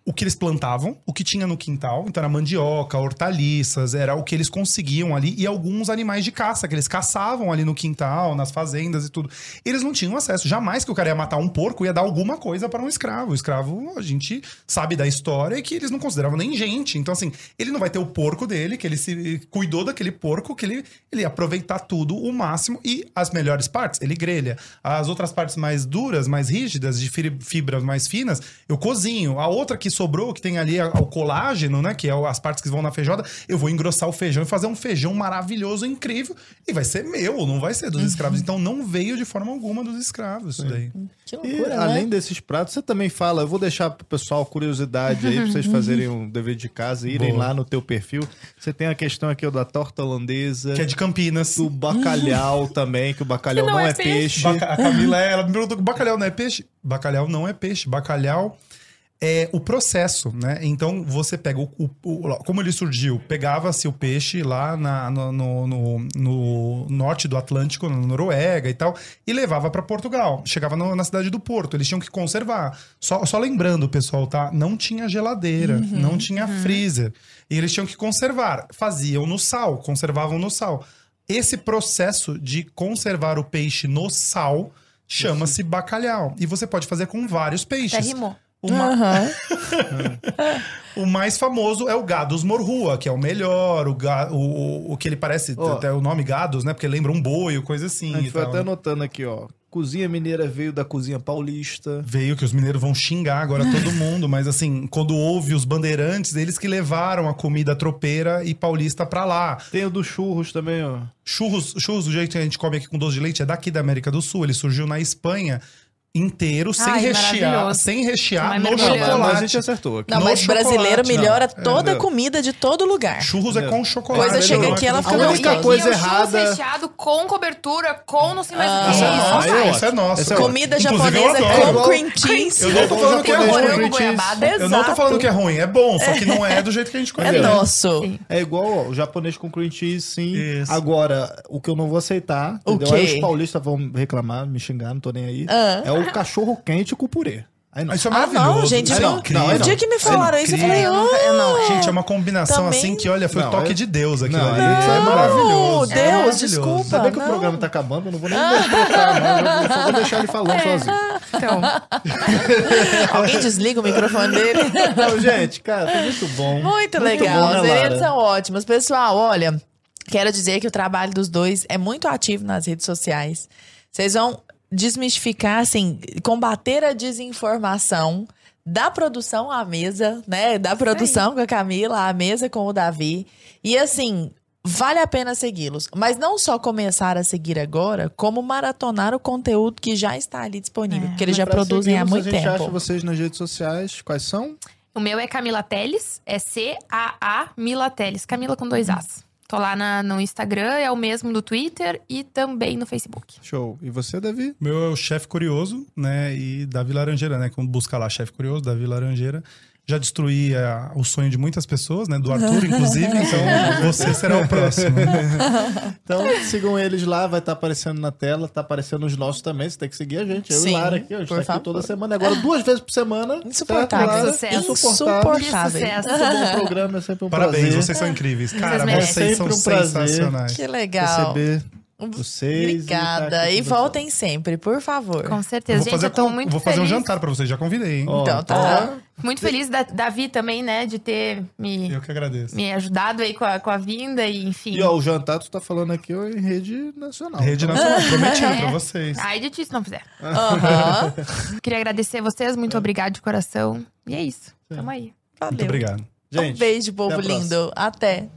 o que eles plantavam, o que tinha no quintal. Então era mandioca, hortaliças, era o que eles conseguiam ali. E alguns animais de caça, que eles caçavam ali no quintal, nas fazendas e tudo. Eles não tinham acesso. Jamais que o cara ia matar um porco, ia dar alguma coisa para um escravo. O escravo, a gente sabe da história que eles não consideravam nem gente. Então, assim, ele não vai ter o porco dele, que ele se cuidou daquele porco, que ele, ele ia aproveitar tudo o máximo. E as melhores partes, ele grelha. As outras partes mais duras, mais rígidas, de fi- fibras mais finas, eu cozinho. A outra que sobrou, que tem ali o colágeno, né? Que é as partes que vão na feijoada, eu vou engrossar o feijão e fazer um feijão maravilhoso, incrível. E vai ser meu, não vai ser dos escravos. Então não veio de forma alguma dos escravos isso daí. Que E loucura, além né? desses pratos, você também fala, eu vou deixar pro pessoal curiosidade aí, pra vocês fazerem um dever de casa, irem Boa. lá no teu perfil. Você tem a questão aqui ó, da torta holandesa, Que é de Campinas. do bacalhau também, que o bacalhau Que não, não é, é peixe. peixe. A Camila, ela me perguntou: bacalhau não é peixe? Bacalhau não é peixe. Bacalhau é o processo, né? Então você pega o. o- o- como ele surgiu? Pegava-se o peixe lá na- no, no- no- no norte do Atlântico, na Noruega e tal, e levava para Portugal. Chegava no- na cidade do Porto. Eles tinham que conservar. Só, só lembrando, pessoal, tá? Não tinha geladeira, não tinha freezer. E eles tinham que conservar. Faziam no sal, conservavam no sal. Esse processo de conservar o peixe no sal chama-se bacalhau. E você pode fazer com vários Até peixes. rimou. O, ma- o mais famoso é o Gados morrua, que é o melhor, o, ga- o, o- o que ele parece, Ó. até o nome Gados, né? Porque lembra um boi, coisa assim. A gente e foi tal. até anotando aqui, ó. Cozinha mineira veio da cozinha paulista. Veio que os mineiros vão xingar agora todo mundo, mas assim, quando houve os bandeirantes, eles que levaram a comida tropeira e paulista pra lá. Tem o do churros também, ó. Churros, churros, do jeito que a gente come aqui com doce de leite, é daqui da América do Sul. Ele surgiu na Espanha inteiro, sem Ai, rechear, sem rechear no. Mas a chocolate. gente acertou aqui. Não, No mas brasileiro chocolate, melhora não. toda a É. comida de todo lugar. Churros é Entendeu? com chocolate. Coisa chega é aqui, com ela fica A única coisa o churros errada- recheado com cobertura, com não sei mais o Ah, que. Isso é Ah, Isso nosso, eu isso é nosso. É Comida japonesa com cream cheese. Eu não tô falando que é ruim. Eu não tô falando que é ruim, é bom, só que não é do jeito que a gente É conhece. nosso. Sim. É igual o japonês com cream cheese, sim. Agora, o que eu não vou aceitar, O entendeu? Aí quê? os paulistas vão reclamar, me xingar, não tô nem aí. Ah. É o cachorro quente com purê. Aí não. Isso é Ah, maravilhoso. não, gente. Isso é incrível. o dia que me falaram isso, eu falei, Eu não, é. Gente, é uma combinação Também- assim que, olha, foi o Não, toque é- de Deus aquilo Não, ali. é- Isso é Não, maravilhoso. Deus, É maravilhoso. desculpa. Saber que não. o programa tá acabando, eu não vou nem me não. Eu só vou deixar ele falando sozinho. Então, Alguém desliga o microfone dele. Não, gente, cara, foi muito bom. Muito bom, legal. né, Os meninos Lara? são ótimos. Pessoal, olha, quero dizer que o trabalho dos dois é muito ativo nas redes sociais. Vocês vão desmistificar, assim, combater a desinformação da produção à mesa, né? Da produção com a Camila, à mesa com o Davi. E assim, vale a pena segui-los. Mas não só começar a seguir agora, como maratonar o conteúdo que já está ali disponível. É. porque eles já produzem há muito A gente tempo. acha vocês nas redes sociais. Quais são? O meu é Camila Teles, é C-A-A Mila Teles, Camila com dois As. Tô lá na- no Instagram, é o mesmo no Twitter e também no Facebook. Show. E você, Davi? Meu é o chefe curioso, né? E Davi Laranjeira, né? Como busca lá chefe curioso, Davi Laranjeira. Já destruí é, o sonho de muitas pessoas, né? Do Arthur, inclusive. Então você será o próximo. Então, sigam eles lá, vai estar aparecendo na tela, tá aparecendo os nossos também. Você tem que seguir a gente. Eu Sim, e Lara aqui, a gente por tá aqui toda semana. Agora, duas vezes por semana. Insuportável. certo, Lara? Sucesso. Insuportável. Insuportável. sucesso. Bom programa, é sempre um Parabéns, prazer vocês são incríveis. Cara, merecem. vocês são Sempre um sensacionais. Que legal. receber vocês. Obrigada. E voltem sempre, por favor. Com Eu certeza. vou Gente, fazer, eu tô com- muito vou fazer um feliz. jantar pra vocês, já convidei, hein? Ó, Então, tá. Muito feliz da Davi também, né, de ter me, Eu que agradeço. me ajudado aí com a, com a vinda e enfim. E ó, o jantar tu tá falando aqui ó, em rede nacional. Rede Nacional, prometi pra vocês. Ai de ti se não fizer. Aham. Queria agradecer vocês, muito obrigado de coração. E é isso. Tamo aí. Valeu. Muito obrigado. Gente, um beijo, povo até a próxima. lindo. Até.